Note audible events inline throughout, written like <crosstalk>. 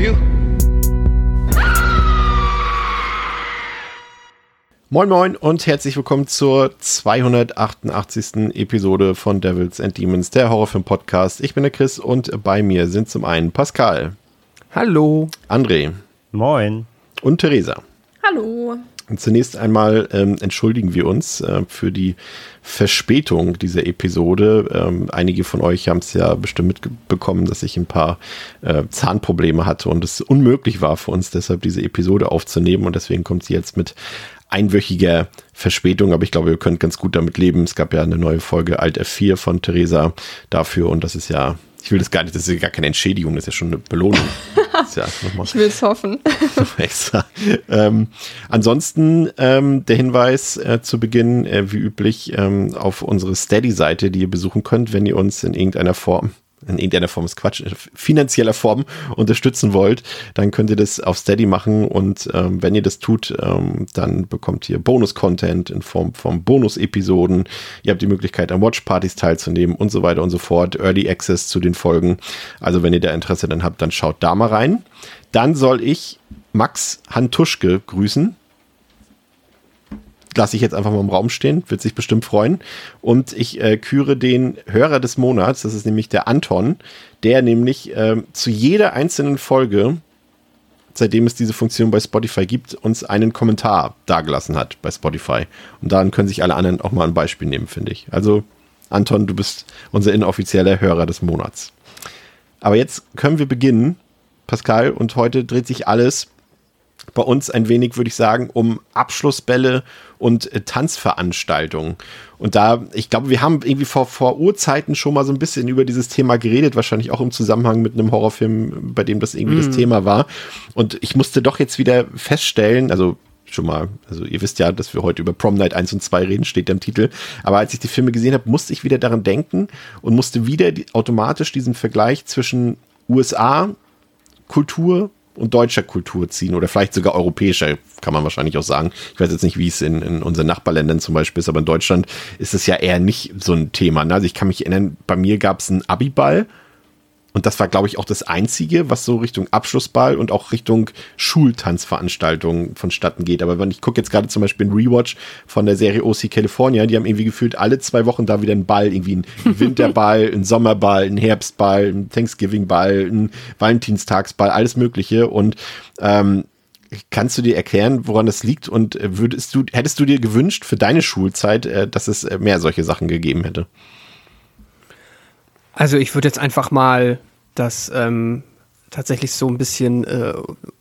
For you. Moin Moin und herzlich willkommen zur 288. Episode von Devils and Demons, der Horrorfilm-Podcast. Ich bin der Chris und bei mir sind zum einen Pascal. Hallo. André. Moin. Und Theresa. Hallo. Zunächst einmal ähm, entschuldigen wir uns äh, für die Verspätung dieser Episode. Ähm, einige von euch haben es ja bestimmt mitbekommen, dass ich ein paar äh, Zahnprobleme hatte und es unmöglich war für uns deshalb diese Episode aufzunehmen und deswegen kommt sie jetzt mit einwöchiger Verspätung, aber ich glaube, ihr könnt ganz gut damit leben. Es gab ja eine neue Folge Alt F4 von Theresa dafür und das ist ja ich will das gar nicht, das ist ja gar keine Entschädigung, das ist ja schon eine Belohnung. Ja ich will es hoffen. <laughs> extra. Ähm, ansonsten ähm, der Hinweis äh, zu Beginn, äh, wie üblich, ähm, auf unsere Steady-Seite, die ihr besuchen könnt, wenn ihr uns in irgendeiner Form in irgendeiner Form ist Quatsch, in finanzieller Form unterstützen wollt, dann könnt ihr das auf Steady machen und ähm, wenn ihr das tut, ähm, dann bekommt ihr Bonus-Content in Form von Bonus-Episoden. Ihr habt die Möglichkeit, an Watch-Partys teilzunehmen und so weiter und so fort. Early Access zu den Folgen. Also wenn ihr da Interesse dann habt, dann schaut da mal rein. Dann soll ich Max Hantuschke grüßen lasse ich jetzt einfach mal im Raum stehen, wird sich bestimmt freuen. Und ich äh, küre den Hörer des Monats, das ist nämlich der Anton, der nämlich äh, zu jeder einzelnen Folge, seitdem es diese Funktion bei Spotify gibt, uns einen Kommentar dagelassen hat bei Spotify. Und daran können sich alle anderen auch mal ein Beispiel nehmen, finde ich. Also, Anton, du bist unser inoffizieller Hörer des Monats. Aber jetzt können wir beginnen, Pascal, und heute dreht sich alles bei uns ein wenig, würde ich sagen, um Abschlussbälle und äh, Tanzveranstaltungen. Und da, ich glaube, wir haben irgendwie vor, vor Urzeiten schon mal so ein bisschen über dieses Thema geredet, wahrscheinlich auch im Zusammenhang mit einem Horrorfilm, bei dem das irgendwie mm. das Thema war. Und ich musste doch jetzt wieder feststellen, also schon mal, also ihr wisst ja, dass wir heute über Prom Night 1 und 2 reden, steht da im Titel. Aber als ich die Filme gesehen habe, musste ich wieder daran denken und musste wieder die, automatisch diesen Vergleich zwischen USA Kultur und deutscher Kultur ziehen oder vielleicht sogar europäischer, kann man wahrscheinlich auch sagen. Ich weiß jetzt nicht, wie es in, in unseren Nachbarländern zum Beispiel ist, aber in Deutschland ist es ja eher nicht so ein Thema. Ne? Also ich kann mich erinnern, bei mir gab es einen Abiball und das war, glaube ich, auch das Einzige, was so Richtung Abschlussball und auch Richtung Schultanzveranstaltungen vonstatten geht. Aber wenn ich gucke jetzt gerade zum Beispiel ein Rewatch von der Serie OC California, die haben irgendwie gefühlt alle zwei Wochen da wieder einen Ball, irgendwie einen <laughs> Winterball, einen Sommerball, einen Herbstball, einen Thanksgiving-Ball, einen Valentinstagsball, alles Mögliche. Und ähm, Kannst du dir erklären, woran das liegt? Und würdest du, hättest du dir gewünscht für deine Schulzeit, äh, dass es mehr solche Sachen gegeben hätte? Also ich würde jetzt einfach mal das ähm, tatsächlich so ein bisschen äh,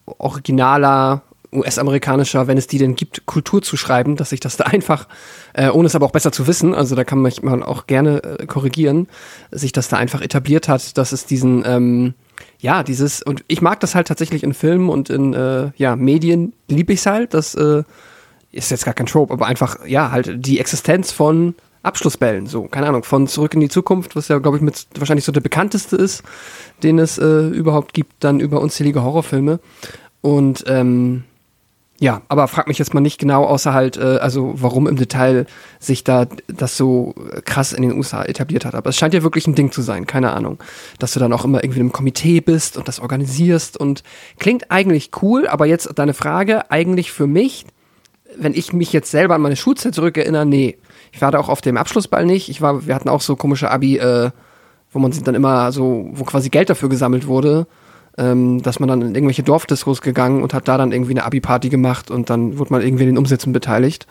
originaler US-amerikanischer, wenn es die denn gibt, Kultur zu schreiben, dass ich das da <laughs> einfach, äh, ohne es aber auch besser zu wissen, also da kann man auch gerne äh, korrigieren, sich das da einfach etabliert hat, dass es diesen, ähm, ja, dieses, und ich mag das halt tatsächlich in Filmen und in äh, ja, Medien, liebe ich es halt, das äh, ist jetzt gar kein Trope, aber einfach, ja, halt die Existenz von Abschlussbällen, so, keine Ahnung, von Zurück in die Zukunft, was ja, glaube ich, mit wahrscheinlich so der bekannteste ist, den es äh, überhaupt gibt, dann über unzählige Horrorfilme. Und ähm, ja, aber frag mich jetzt mal nicht genau, außer halt, äh, also warum im Detail sich da das so krass in den USA etabliert hat. Aber es scheint ja wirklich ein Ding zu sein, keine Ahnung. Dass du dann auch immer irgendwie im Komitee bist und das organisierst und klingt eigentlich cool, aber jetzt deine Frage, eigentlich für mich, wenn ich mich jetzt selber an meine Schulzeit zurückerinnere, nee ich war da auch auf dem Abschlussball nicht. Ich war, wir hatten auch so komische Abi, äh, wo man dann immer so, wo quasi Geld dafür gesammelt wurde, ähm, dass man dann in irgendwelche Dorfdiskos gegangen und hat da dann irgendwie eine Abi-Party gemacht und dann wurde man irgendwie in den Umsätzen beteiligt.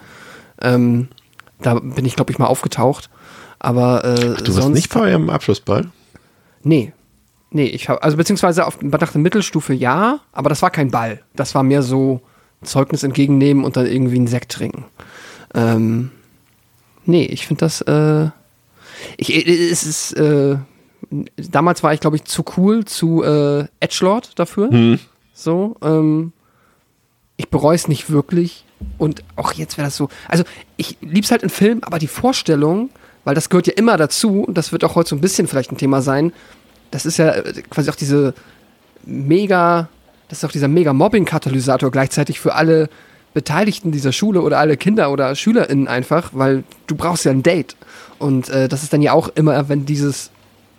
Ähm, da bin ich, glaube ich, mal aufgetaucht. Aber äh, Ach, du warst nicht vor eurem Abschlussball? Nee. Nee, ich habe, also beziehungsweise auf, nach der Mittelstufe ja, aber das war kein Ball. Das war mehr so Zeugnis entgegennehmen und dann irgendwie einen Sekt trinken. Ähm, nee, ich finde das, äh, ich, äh, es ist, äh, damals war ich, glaube ich, zu cool zu äh, Edgelord dafür. Hm. So, ähm, ich bereue es nicht wirklich. Und auch jetzt wäre das so. Also, ich lieb's halt in Film, aber die Vorstellung, weil das gehört ja immer dazu, und das wird auch heute so ein bisschen vielleicht ein Thema sein, das ist ja äh, quasi auch diese mega, das ist auch dieser mega Mobbing-Katalysator gleichzeitig für alle Beteiligten dieser Schule oder alle Kinder oder SchülerInnen einfach, weil du brauchst ja ein Date. Und äh, das ist dann ja auch immer, wenn dieses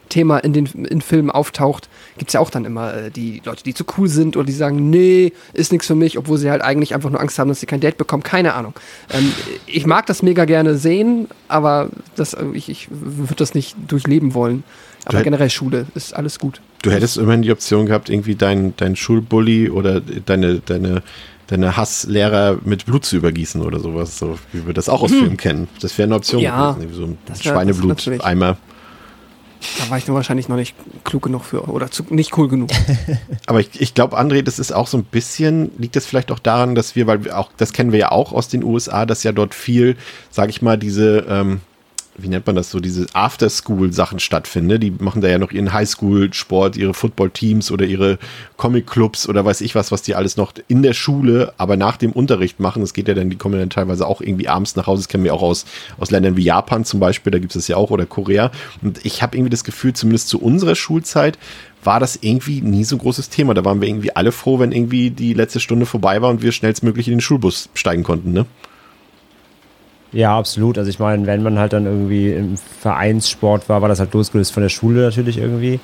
Thema in den in Filmen auftaucht, gibt es ja auch dann immer äh, die Leute, die zu cool sind oder die sagen, nee, ist nichts für mich, obwohl sie halt eigentlich einfach nur Angst haben, dass sie kein Date bekommen. Keine Ahnung. Ähm, ich mag das mega gerne sehen, aber das, äh, ich, ich würde das nicht durchleben wollen. Aber generell Schule ist alles gut. Du hättest immerhin die Option gehabt, irgendwie deinen dein Schulbully oder deine, deine deine Hasslehrer mit Blut zu übergießen oder sowas, so wie wir das auch aus mhm. Filmen kennen. Das wäre eine Option ja, gewesen, so ein Schweinebluteimer. Da war ich nur wahrscheinlich noch nicht klug genug für oder zu, nicht cool genug. <laughs> Aber ich, ich glaube, André, das ist auch so ein bisschen, liegt das vielleicht auch daran, dass wir, weil wir auch, das kennen wir ja auch aus den USA, dass ja dort viel, sage ich mal, diese ähm, wie nennt man das so, diese After-School-Sachen stattfinden. Die machen da ja noch ihren Highschool-Sport, ihre Football-Teams oder ihre Comic-Clubs oder weiß ich was, was die alles noch in der Schule, aber nach dem Unterricht machen. Das geht ja dann, die kommen dann teilweise auch irgendwie abends nach Hause. Das kennen wir auch aus, aus Ländern wie Japan zum Beispiel, da gibt es das ja auch, oder Korea. Und ich habe irgendwie das Gefühl, zumindest zu unserer Schulzeit, war das irgendwie nie so großes Thema. Da waren wir irgendwie alle froh, wenn irgendwie die letzte Stunde vorbei war und wir schnellstmöglich in den Schulbus steigen konnten, ne? Ja, absolut. Also ich meine, wenn man halt dann irgendwie im Vereinssport war, war das halt losgelöst von der Schule natürlich irgendwie.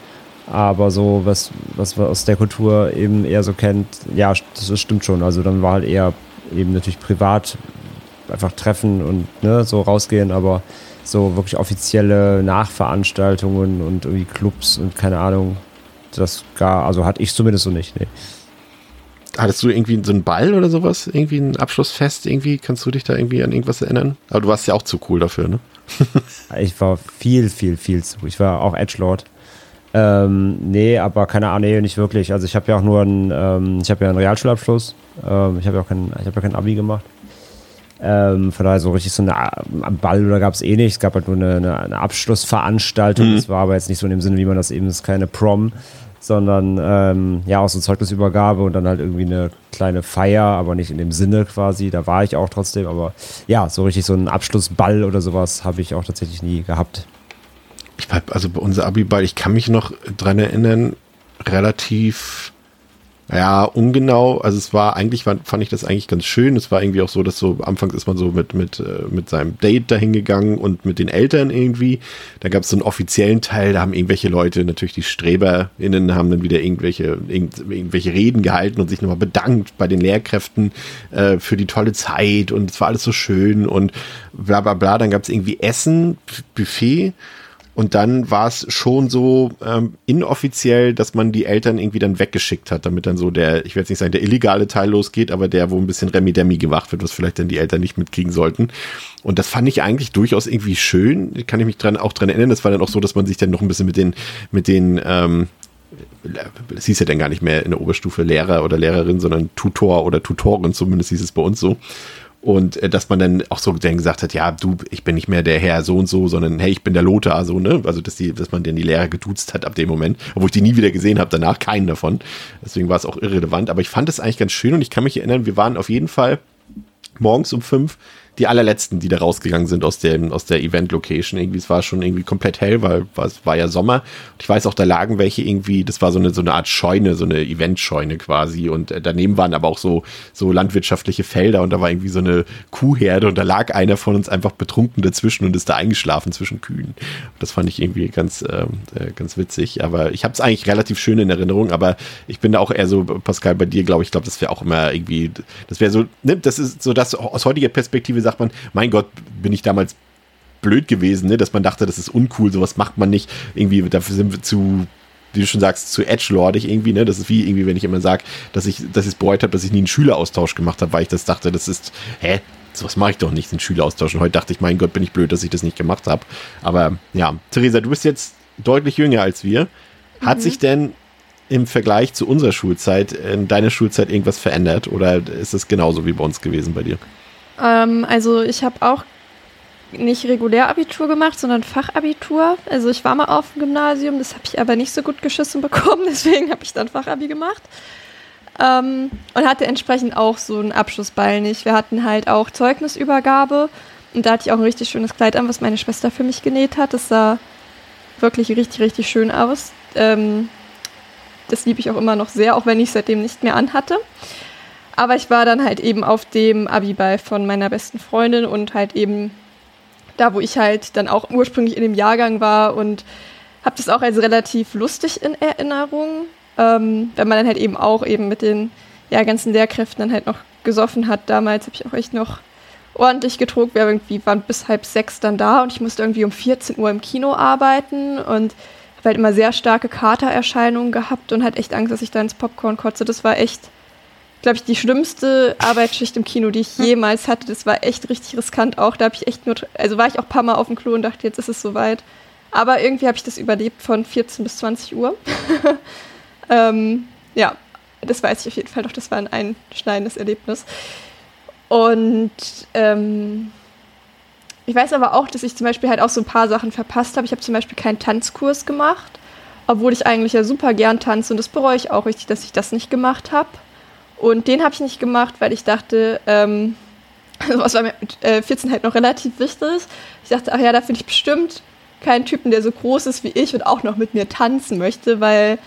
Aber so, was, was man aus der Kultur eben eher so kennt, ja, das stimmt schon. Also dann war halt eher eben natürlich privat einfach treffen und ne, so rausgehen, aber so wirklich offizielle Nachveranstaltungen und irgendwie Clubs und keine Ahnung, das gar, also hatte ich zumindest so nicht. Nee. Hattest du irgendwie so einen Ball oder sowas? Irgendwie ein Abschlussfest? Irgendwie? Kannst du dich da irgendwie an irgendwas erinnern? Aber du warst ja auch zu cool dafür, ne? <laughs> ich war viel, viel, viel zu. Ich war auch Edgelord. Ähm, nee, aber keine Ahnung, nee, nicht wirklich. Also ich habe ja auch nur einen, ähm, ich habe ja einen Realschulabschluss. Ähm, ich habe ja auch kein, ich habe ja kein Abi gemacht. Ähm, von daher so richtig so eine Ball oder gab es eh nicht. Es gab halt nur eine, eine, eine Abschlussveranstaltung. Mhm. Das war aber jetzt nicht so in dem Sinne, wie man das eben ist, keine Prom, sondern ähm, ja auch so Zeugnisübergabe und dann halt irgendwie eine kleine Feier, aber nicht in dem Sinne quasi. Da war ich auch trotzdem, aber ja, so richtig so einen Abschlussball oder sowas habe ich auch tatsächlich nie gehabt. Ich also bei unser Abiball, ich kann mich noch dran erinnern, relativ ja, ungenau. Also es war eigentlich, fand, ich das eigentlich ganz schön. Es war irgendwie auch so, dass so, anfangs ist man so mit, mit, äh, mit seinem Date dahin gegangen und mit den Eltern irgendwie. Da gab es so einen offiziellen Teil, da haben irgendwelche Leute, natürlich die StreberInnen, haben dann wieder irgendwelche, irgend, irgendwelche Reden gehalten und sich nochmal bedankt bei den Lehrkräften äh, für die tolle Zeit und es war alles so schön und bla bla bla. Dann gab es irgendwie Essen, Buffet und dann war es schon so ähm, inoffiziell, dass man die Eltern irgendwie dann weggeschickt hat, damit dann so der, ich werde jetzt nicht sagen, der illegale Teil losgeht, aber der, wo ein bisschen Remi-Demi gemacht wird, was vielleicht dann die Eltern nicht mitkriegen sollten. Und das fand ich eigentlich durchaus irgendwie schön. Kann ich mich dran, auch dran erinnern. Das war dann auch so, dass man sich dann noch ein bisschen mit den, mit den, ähm, es hieß ja dann gar nicht mehr in der Oberstufe Lehrer oder Lehrerin, sondern Tutor oder Tutorin, zumindest hieß es bei uns so. Und äh, dass man dann auch so dann gesagt hat, ja, du, ich bin nicht mehr der Herr so und so, sondern hey, ich bin der Lothar, so, ne? Also, dass, die, dass man dann die Lehrer geduzt hat ab dem Moment, obwohl ich die nie wieder gesehen habe, danach keinen davon. Deswegen war es auch irrelevant. Aber ich fand es eigentlich ganz schön und ich kann mich erinnern, wir waren auf jeden Fall morgens um fünf die allerletzten, die da rausgegangen sind aus, dem, aus der Event-Location. Irgendwie, es war schon irgendwie komplett hell, weil es war ja Sommer. Und ich weiß auch, da lagen welche irgendwie, das war so eine, so eine Art Scheune, so eine Event-Scheune quasi. Und äh, daneben waren aber auch so, so landwirtschaftliche Felder und da war irgendwie so eine Kuhherde und da lag einer von uns einfach betrunken dazwischen und ist da eingeschlafen zwischen Kühen. Das fand ich irgendwie ganz, ähm, äh, ganz witzig. Aber ich habe es eigentlich relativ schön in Erinnerung, aber ich bin da auch eher so, Pascal, bei dir, glaube ich, glaube, das wäre auch immer irgendwie, das wäre so, ne, das ist so das aus heutiger Perspektive sagt man, mein Gott, bin ich damals blöd gewesen, ne? dass man dachte, das ist uncool, sowas macht man nicht. Irgendwie, dafür sind wir zu wie du schon sagst, zu edgelordig irgendwie, ne? Das ist wie irgendwie, wenn ich immer sage, dass ich, dass ich es bereut habe, dass ich nie einen Schüleraustausch gemacht habe, weil ich das dachte, das ist, hä, sowas mache ich doch nicht, einen Schüleraustausch. Und heute dachte ich, mein Gott, bin ich blöd, dass ich das nicht gemacht habe. Aber ja, Theresa, du bist jetzt deutlich jünger als wir. Hat mhm. sich denn im Vergleich zu unserer Schulzeit in deiner Schulzeit irgendwas verändert oder ist es genauso wie bei uns gewesen bei dir? Ähm, also ich habe auch nicht Regulärabitur gemacht, sondern Fachabitur. Also ich war mal auf dem Gymnasium, das habe ich aber nicht so gut geschissen bekommen, <laughs> deswegen habe ich dann Fachabi gemacht. Ähm, und hatte entsprechend auch so einen Abschlussball nicht. Wir hatten halt auch Zeugnisübergabe und da hatte ich auch ein richtig schönes Kleid an, was meine Schwester für mich genäht hat. Das sah wirklich richtig, richtig schön aus. Ähm, das liebe ich auch immer noch sehr, auch wenn ich seitdem nicht mehr anhatte. Aber ich war dann halt eben auf dem Abiball von meiner besten Freundin und halt eben da, wo ich halt dann auch ursprünglich in dem Jahrgang war und habe das auch als relativ lustig in Erinnerung, ähm, wenn man dann halt eben auch eben mit den ja, ganzen Lehrkräften dann halt noch gesoffen hat. Damals habe ich auch echt noch ordentlich getrunken. Wir irgendwie waren bis halb sechs dann da und ich musste irgendwie um 14 Uhr im Kino arbeiten und habe halt immer sehr starke Katererscheinungen gehabt und halt echt Angst, dass ich da ins Popcorn kotze. Das war echt glaube ich, die schlimmste Arbeitsschicht im Kino, die ich hm. jemals hatte. Das war echt richtig riskant auch. Da habe ich echt nur, also war ich auch ein paar Mal auf dem Klo und dachte, jetzt ist es soweit. Aber irgendwie habe ich das überlebt von 14 bis 20 Uhr. <laughs> ähm, ja, das weiß ich auf jeden Fall noch. Das war ein einschneidendes Erlebnis. Und ähm, ich weiß aber auch, dass ich zum Beispiel halt auch so ein paar Sachen verpasst habe. Ich habe zum Beispiel keinen Tanzkurs gemacht, obwohl ich eigentlich ja super gern tanze und das bereue ich auch richtig, dass ich das nicht gemacht habe. Und den habe ich nicht gemacht, weil ich dachte, ähm, was war mir mit äh, 14 halt noch relativ wichtig. Ich dachte, ach ja, da finde ich bestimmt keinen Typen, der so groß ist wie ich und auch noch mit mir tanzen möchte, weil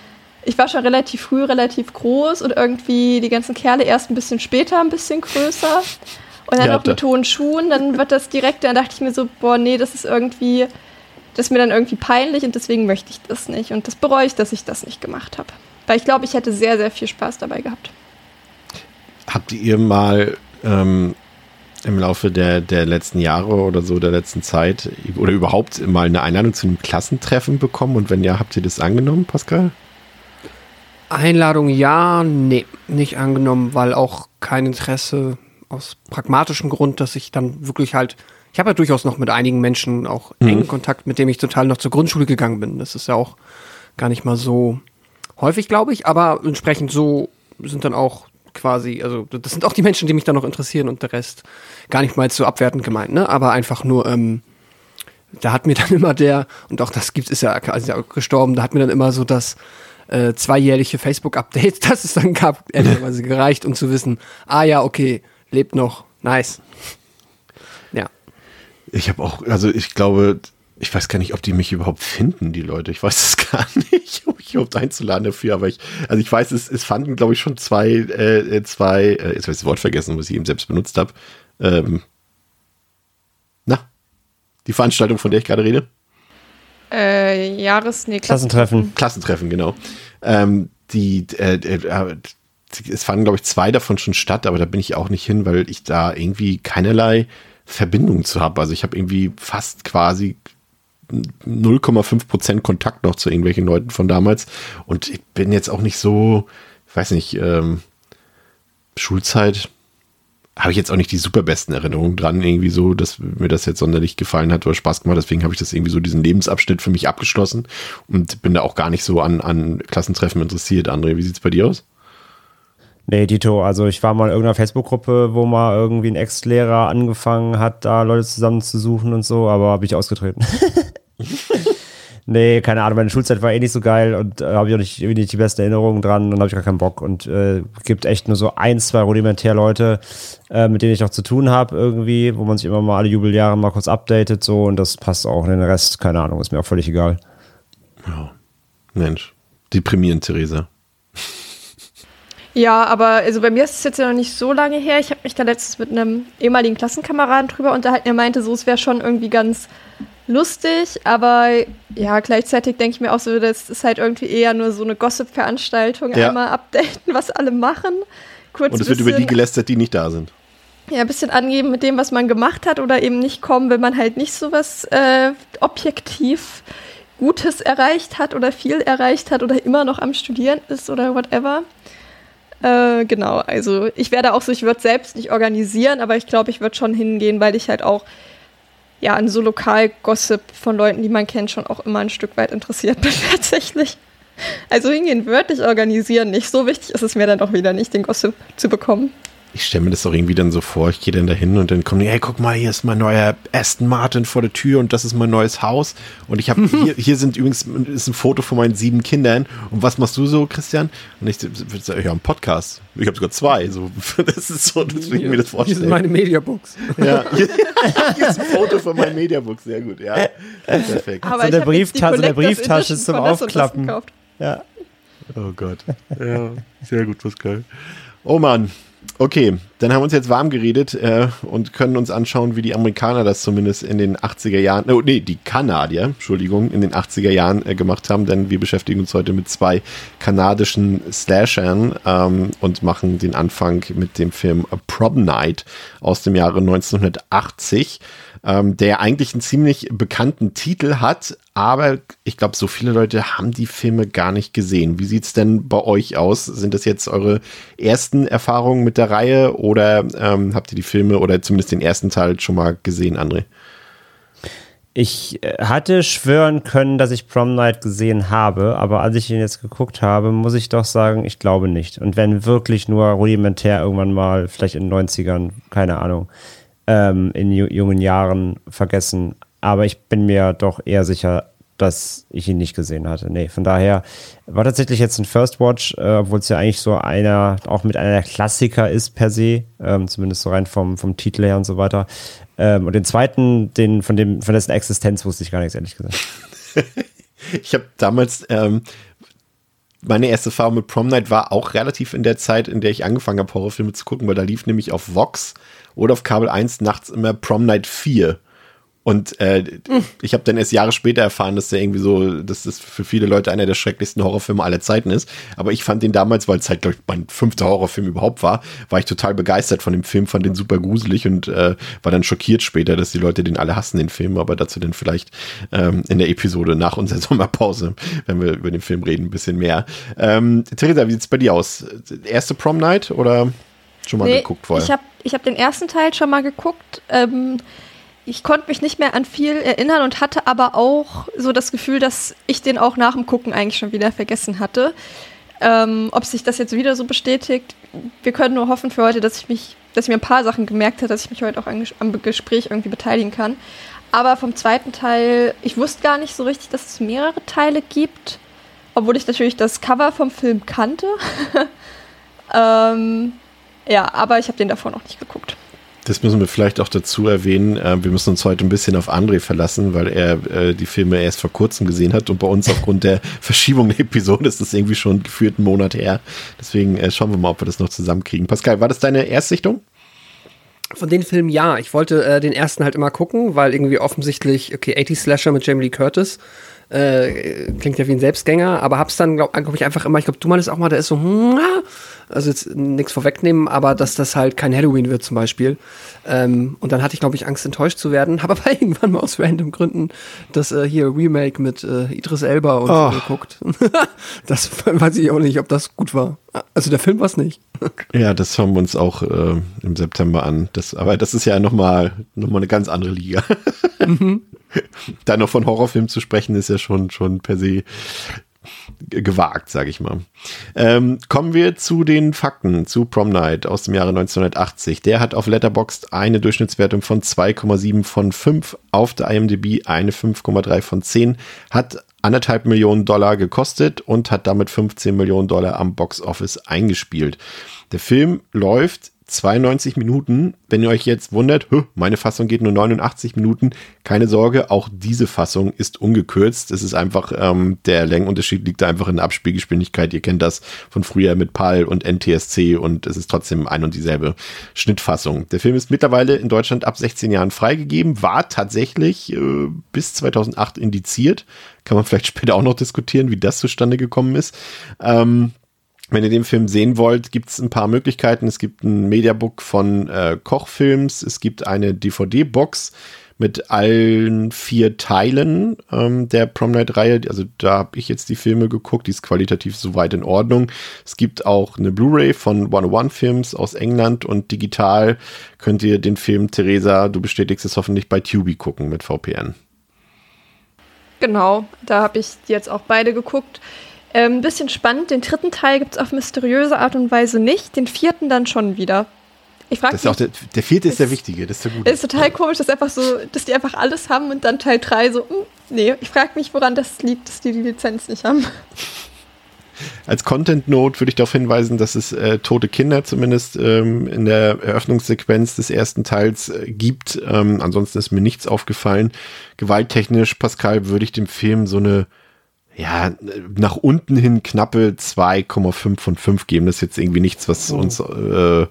ich war schon relativ früh relativ groß und irgendwie die ganzen Kerle erst ein bisschen später ein bisschen größer. Und dann ja, noch mit hohen Schuhen, dann wird das direkt, dann dachte ich mir so, boah, nee, das ist irgendwie, das ist mir dann irgendwie peinlich und deswegen möchte ich das nicht. Und das bereue ich, dass ich das nicht gemacht habe. Weil ich glaube, ich hätte sehr, sehr viel Spaß dabei gehabt. Habt ihr mal ähm, im Laufe der, der letzten Jahre oder so, der letzten Zeit oder überhaupt mal eine Einladung zu einem Klassentreffen bekommen? Und wenn ja, habt ihr das angenommen, Pascal? Einladung ja, nee, nicht angenommen, weil auch kein Interesse aus pragmatischem Grund, dass ich dann wirklich halt, ich habe ja durchaus noch mit einigen Menschen auch mhm. engen Kontakt, mit dem ich total noch zur Grundschule gegangen bin. Das ist ja auch gar nicht mal so häufig, glaube ich, aber entsprechend so sind dann auch quasi, also das sind auch die Menschen, die mich dann noch interessieren und der Rest gar nicht mal so abwertend gemeint, ne? Aber einfach nur, ähm, da hat mir dann <laughs> immer der, und auch das gibt ist ja, ist ja gestorben, da hat mir dann immer so das äh, zweijährliche Facebook-Update, <laughs> das es dann gab, ehrlicherweise gereicht, um zu wissen, ah ja, okay, lebt noch, nice. Ja. Ich habe auch, also ich glaube, ich weiß gar nicht, ob die mich überhaupt finden, die Leute. Ich weiß es <laughs> gar nicht, um mich überhaupt einzuladen dafür. Aber ich, also ich weiß, es, es fanden, glaube ich, schon zwei, äh, zwei, äh, jetzt habe ich das Wort vergessen, was ich eben selbst benutzt habe. Ähm, na, die Veranstaltung, von der ich gerade rede? Äh, Jahres, nee, Klassentreffen. Klassentreffen, genau. Ähm, die, äh, äh, es fanden, glaube ich, zwei davon schon statt, aber da bin ich auch nicht hin, weil ich da irgendwie keinerlei Verbindung zu habe. Also ich habe irgendwie fast quasi 0,5 Prozent Kontakt noch zu irgendwelchen Leuten von damals. Und ich bin jetzt auch nicht so, ich weiß nicht, ähm, Schulzeit habe ich jetzt auch nicht die super besten Erinnerungen dran, irgendwie so, dass mir das jetzt sonderlich gefallen hat oder Spaß gemacht. Deswegen habe ich das irgendwie so diesen Lebensabschnitt für mich abgeschlossen und bin da auch gar nicht so an, an Klassentreffen interessiert. André, wie sieht es bei dir aus? Nee, Dito, also ich war mal in irgendeiner Facebook-Gruppe, wo mal irgendwie ein Ex-Lehrer angefangen hat, da Leute zusammenzusuchen und so, aber habe ich ausgetreten. <laughs> <laughs> nee, keine Ahnung, meine Schulzeit war eh nicht so geil und äh, habe ich auch nicht, nicht die besten Erinnerungen dran und habe ich gar keinen Bock. Und äh, gibt echt nur so ein, zwei rudimentär Leute, äh, mit denen ich noch zu tun habe irgendwie, wo man sich immer mal alle Jubeljahre mal kurz updatet so und das passt auch. Und den Rest, keine Ahnung, ist mir auch völlig egal. Ja. Mensch, deprimierend, Theresa. Ja, aber also bei mir ist es jetzt ja noch nicht so lange her. Ich habe mich da letztens mit einem ehemaligen Klassenkameraden drüber unterhalten. Er meinte so, es wäre schon irgendwie ganz lustig, aber ja, gleichzeitig denke ich mir auch so, das ist halt irgendwie eher nur so eine Gossip-Veranstaltung. Ja. Einmal updaten, was alle machen. Kurz Und es wird über die gelästert, die nicht da sind. Ja, ein bisschen angeben mit dem, was man gemacht hat oder eben nicht kommen, wenn man halt nicht so was äh, objektiv Gutes erreicht hat oder viel erreicht hat oder immer noch am Studieren ist oder whatever. Äh, genau, also ich werde auch so, ich würde selbst nicht organisieren, aber ich glaube, ich würde schon hingehen, weil ich halt auch ja an so Lokalgossip von Leuten, die man kennt, schon auch immer ein Stück weit interessiert <laughs> bin tatsächlich. Also hingehen würde ich organisieren nicht. So wichtig ist es mir dann auch wieder nicht, den Gossip zu bekommen. Ich stelle mir das auch irgendwie dann so vor, ich gehe dann dahin und dann kommen die, hey, guck mal, hier ist mein neuer Aston Martin vor der Tür und das ist mein neues Haus. Und ich habe, <laughs> hier, hier sind übrigens, ist ein Foto von meinen sieben Kindern. Und was machst du so, Christian? Und ich würde sagen, ja, ein Podcast. Ich habe sogar zwei. So, <laughs> das ist so, deswegen Hier, mir das Hier vorstellen. sind meine Mediabooks. <laughs> ja, hier, hier ist ein Foto von meinem Mediabook, sehr gut, ja. Perfekt. Aber So ich eine die Brieftasche, eine Collectors Brieftasche zum das das Aufklappen. Ja. Oh Gott. Ja, sehr gut, Pascal. Oh Mann. Okay, dann haben wir uns jetzt warm geredet äh, und können uns anschauen, wie die Amerikaner das zumindest in den 80er Jahren, oh, nee, die Kanadier, Entschuldigung, in den 80er Jahren äh, gemacht haben, denn wir beschäftigen uns heute mit zwei kanadischen Slashern ähm, und machen den Anfang mit dem Film A Prom Night aus dem Jahre 1980 ähm, der eigentlich einen ziemlich bekannten Titel hat, aber ich glaube, so viele Leute haben die Filme gar nicht gesehen. Wie sieht's denn bei euch aus? Sind das jetzt eure ersten Erfahrungen mit der Reihe oder ähm, habt ihr die Filme oder zumindest den ersten Teil schon mal gesehen, André? Ich äh, hatte schwören können, dass ich Prom Night gesehen habe, aber als ich ihn jetzt geguckt habe, muss ich doch sagen, ich glaube nicht. Und wenn wirklich nur rudimentär irgendwann mal, vielleicht in den 90ern, keine Ahnung, ähm, in ju jungen Jahren vergessen. Aber ich bin mir doch eher sicher, dass ich ihn nicht gesehen hatte. Nee, von daher war tatsächlich jetzt ein First Watch, äh, obwohl es ja eigentlich so einer, auch mit einer Klassiker ist per se, ähm, zumindest so rein vom, vom Titel her und so weiter. Ähm, und den zweiten, den, von dem, von dessen Existenz wusste ich gar nichts, ehrlich gesagt. <laughs> Ich habe damals, ähm, meine erste Erfahrung mit Prom Night war auch relativ in der Zeit, in der ich angefangen habe, Horrorfilme zu gucken, weil da lief nämlich auf Vox oder auf Kabel 1 nachts immer Prom Night 4. Und äh, ich habe dann erst Jahre später erfahren, dass der irgendwie so, dass das für viele Leute einer der schrecklichsten Horrorfilme aller Zeiten ist. Aber ich fand den damals, weil es halt, glaube ich, mein fünfter Horrorfilm überhaupt war, war ich total begeistert von dem Film, fand den super gruselig und äh, war dann schockiert später, dass die Leute den alle hassen, den Film. Aber dazu dann vielleicht ähm, in der Episode nach unserer <laughs> Sommerpause, wenn wir über den Film reden, ein bisschen mehr. Ähm, Theresa, wie sieht's bei dir aus? Erste Prom Night oder schon mal Nee, geguckt vorher? Ich habe ich hab den ersten Teil schon mal geguckt. Ähm, ich konnte mich nicht mehr an viel erinnern und hatte aber auch so das Gefühl, dass ich den auch nach dem Gucken eigentlich schon wieder vergessen hatte. Ähm, ob sich das jetzt wieder so bestätigt, wir können nur hoffen für heute, dass ich mich, dass ich mir ein paar Sachen gemerkt habe, dass ich mich heute auch am Gespräch irgendwie beteiligen kann. Aber vom zweiten Teil, ich wusste gar nicht so richtig, dass es mehrere Teile gibt, obwohl ich natürlich das Cover vom Film kannte. <laughs> ähm, ja, aber ich habe den davor noch nicht geguckt. Das müssen wir vielleicht auch dazu erwähnen. Äh, wir müssen uns heute ein bisschen auf André verlassen, weil er äh, die Filme erst vor kurzem gesehen hat und bei uns aufgrund der <laughs> Verschiebung der Episode ist das irgendwie schon gefühlt einen Monat her. Deswegen äh, schauen wir mal, ob wir das noch zusammenkriegen. Pascal, war das deine Erstsichtung? Von den Filmen ja. Ich wollte äh, den ersten halt immer gucken, weil irgendwie offensichtlich, okay, 80 Slasher mit Jamie Lee Curtis. Äh, klingt ja wie ein Selbstgänger, aber hab's dann, glaube glaub ich, einfach immer, ich glaube, du meinst auch mal, der ist so, hm, ah. Also jetzt nichts vorwegnehmen, aber dass das halt kein Halloween wird zum Beispiel. Ähm, und dann hatte ich, glaube ich, Angst, enttäuscht zu werden, <laughs> habe aber irgendwann mal aus random Gründen das äh, hier Remake mit äh, Idris Elba und Oh. so geguckt. <laughs> das <laughs> weiß ich auch nicht, ob das gut war. Also der Film war's nicht. Ja, das schauen wir uns auch äh, im September an. Das, aber das ist ja nochmal noch mal eine ganz andere Liga. Da noch von Horrorfilmen zu sprechen, ist ja schon, schon per se gewagt, sage ich mal. Ähm, kommen wir zu den Fakten zu Prom Night aus dem Jahre 1980. Der hat auf Letterboxd eine Durchschnittswertung von 2,7 von 5, auf der IMDb eine 5,3 von 10, hat anderthalb Millionen Dollar gekostet und hat damit 15 Millionen Dollar am Box Office eingespielt. Der Film läuft 92 Minuten. Wenn ihr euch jetzt wundert, "Hö, meine Fassung geht nur 89 Minuten, keine Sorge, auch diese Fassung ist ungekürzt. Es ist einfach, ähm, der Längenunterschied liegt einfach in der Abspielgeschwindigkeit. Ihr kennt das von früher mit PAL und NTSC und es ist trotzdem ein und dieselbe Schnittfassung. Der Film ist mittlerweile in Deutschland ab 16 Jahren freigegeben, war tatsächlich äh, bis 2008 indiziert. Kann man vielleicht <laughs> später auch noch diskutieren, wie das zustande gekommen ist. Ähm, wenn ihr den Film sehen wollt, gibt es ein paar Möglichkeiten. Es gibt ein Mediabook von äh, Kochfilms, es gibt eine DVD-Box mit allen vier Teilen ähm, der Prom Night-Reihe. Also da habe ich jetzt die Filme geguckt, die ist qualitativ soweit in Ordnung. Es gibt auch eine Blu-ray von 101 Films aus England und digital könnt ihr den Film Theresa, du bestätigst es hoffentlich bei Tubi gucken mit VPN. Genau, da habe ich jetzt auch beide geguckt. Ähm, Ein bisschen spannend, den dritten Teil gibt es auf mysteriöse Art und Weise nicht, den vierten dann schon wieder. Ich frage Das ist auch der, der vierte ist der wichtige, das ist der gute. Es ist total komisch, dass einfach so, dass die einfach alles haben und dann Teil 3 so, hm, nee, ich frage mich, woran das liegt, dass die die Lizenz nicht haben. <laughs> Als Content Note würde ich darauf hinweisen, dass es äh, tote Kinder zumindest ähm, in der Eröffnungssequenz des ersten Teils äh, gibt. Ähm, ansonsten ist mir nichts aufgefallen. Gewalttechnisch, Pascal, würde ich dem Film so eine ja, nach unten hin knappe 2,5 von 5 geben. Das ist jetzt irgendwie nichts, was uns äh,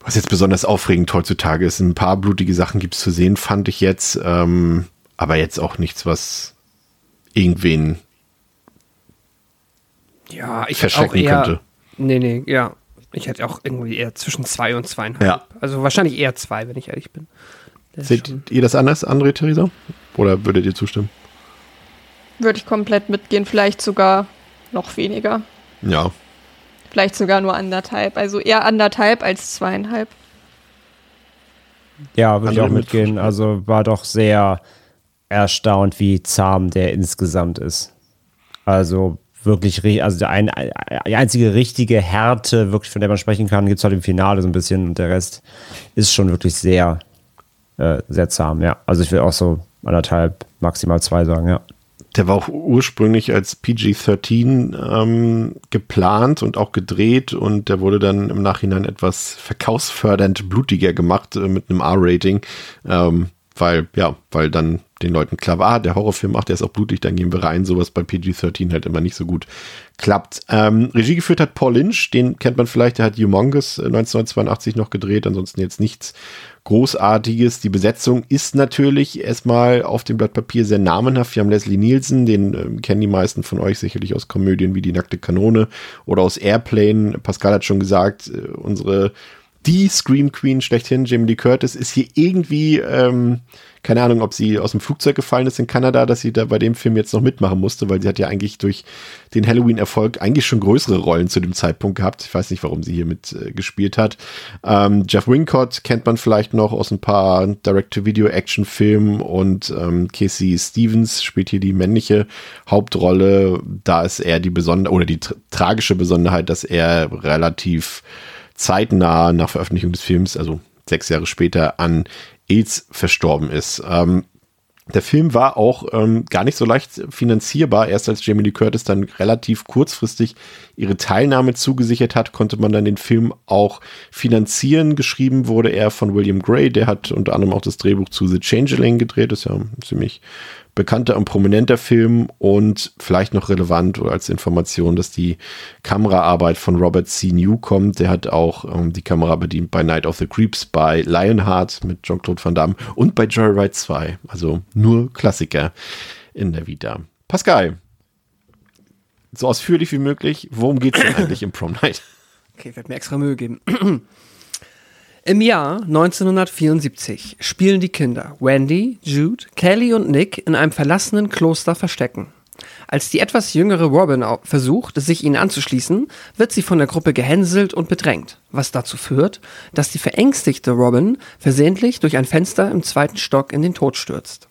was jetzt besonders aufregend heutzutage ist. Ein paar blutige Sachen gibt's zu sehen, fand ich jetzt. Ähm, aber jetzt auch nichts, was irgendwen Ja, ich hätte auch verschrecken eher. könnte. Nee, nee, ja. Ich hätte auch irgendwie eher zwischen zwei und zweieinhalb. Ja. Also wahrscheinlich eher zwei, wenn ich ehrlich bin. Das Seht ihr das anders, André, Theresa? Oder würdet ihr zustimmen? Würde ich komplett mitgehen, vielleicht sogar noch weniger. Ja. Vielleicht sogar nur anderthalb. Also eher anderthalb als zweieinhalb. Ja, würde ich auch mitgehen. Also war doch sehr erstaunt, wie zahm der insgesamt ist. Also wirklich, also der ein, die einzige richtige Härte, wirklich, von der man sprechen kann, gibt es halt im Finale so ein bisschen und der Rest ist schon wirklich sehr, äh, sehr zahm, ja. Also ich will auch so anderthalb, maximal zwei sagen, ja. Der war auch ursprünglich als PG-13 ähm, geplant und auch gedreht und der wurde dann im Nachhinein etwas verkaufsfördernd blutiger gemacht äh, mit einem R-Rating, ähm, weil, ja, weil dann den Leuten klar war, ah, der Horrorfilm macht, der ist auch blutig, dann gehen wir rein, sowas bei PG-13 halt immer nicht so gut klappt. Ähm, Regie geführt hat Paul Lynch, den kennt man vielleicht, der hat Humongous äh, 1982 noch gedreht, ansonsten jetzt nichts Großartiges. Die Besetzung ist natürlich erstmal auf dem Blatt Papier sehr namenhaft. Wir haben Leslie Nielsen, den ähm, kennen die meisten von euch sicherlich aus Komödien wie Die nackte Kanone oder aus Airplane. Pascal hat schon gesagt, äh, unsere die Scream Queen schlechthin, Jamie Lee Curtis, ist hier irgendwie, ähm, keine Ahnung, ob sie aus dem Flugzeug gefallen ist in Kanada, dass sie da bei dem Film jetzt noch mitmachen musste, weil sie hat ja eigentlich durch den Halloween-Erfolg eigentlich schon größere Rollen zu dem Zeitpunkt gehabt. Ich weiß nicht, warum sie hier mit äh, hat. Ähm, Jeff Wincott kennt man vielleicht noch aus ein paar Direct-to-Video-Action-Filmen und ähm, Casey Stevens spielt hier die männliche Hauptrolle. Da ist er die besondere oder die tra tragische Besonderheit, dass er relativ zeitnah nach Veröffentlichung des Films, also sechs Jahre später, an AIDS verstorben ist. Ähm, der Film war auch ähm, gar nicht so leicht finanzierbar. Erst als Jamie Lee Curtis dann relativ kurzfristig ihre Teilnahme zugesichert hat, konnte man dann den Film auch finanzieren. Geschrieben wurde er von William Gray, der hat unter anderem auch das Drehbuch zu The Changeling gedreht. Das ist ja ziemlich bekannter und prominenter Film und vielleicht noch relevant oder als Information, dass die Kameraarbeit von Robert C. New kommt. Der hat auch ähm, die Kamera bedient bei Night of the Creeps, bei Lionheart mit Jean-Claude Van Damme und bei Joyride 2. Also nur Klassiker in der Vita. Pascal, so ausführlich wie möglich, worum geht es denn <coughs> eigentlich im Prom Night? Okay, ich werde mir extra Mühe geben. Im Jahr 1974 spielen die Kinder Wendy, Jude, Kelly und Nick in einem verlassenen Kloster verstecken. Als die etwas jüngere Robin versucht, sich ihnen anzuschließen, wird sie von der Gruppe gehänselt und bedrängt, was dazu führt, dass die verängstigte Robin versehentlich durch ein Fenster im zweiten Stock in den Tod stürzt.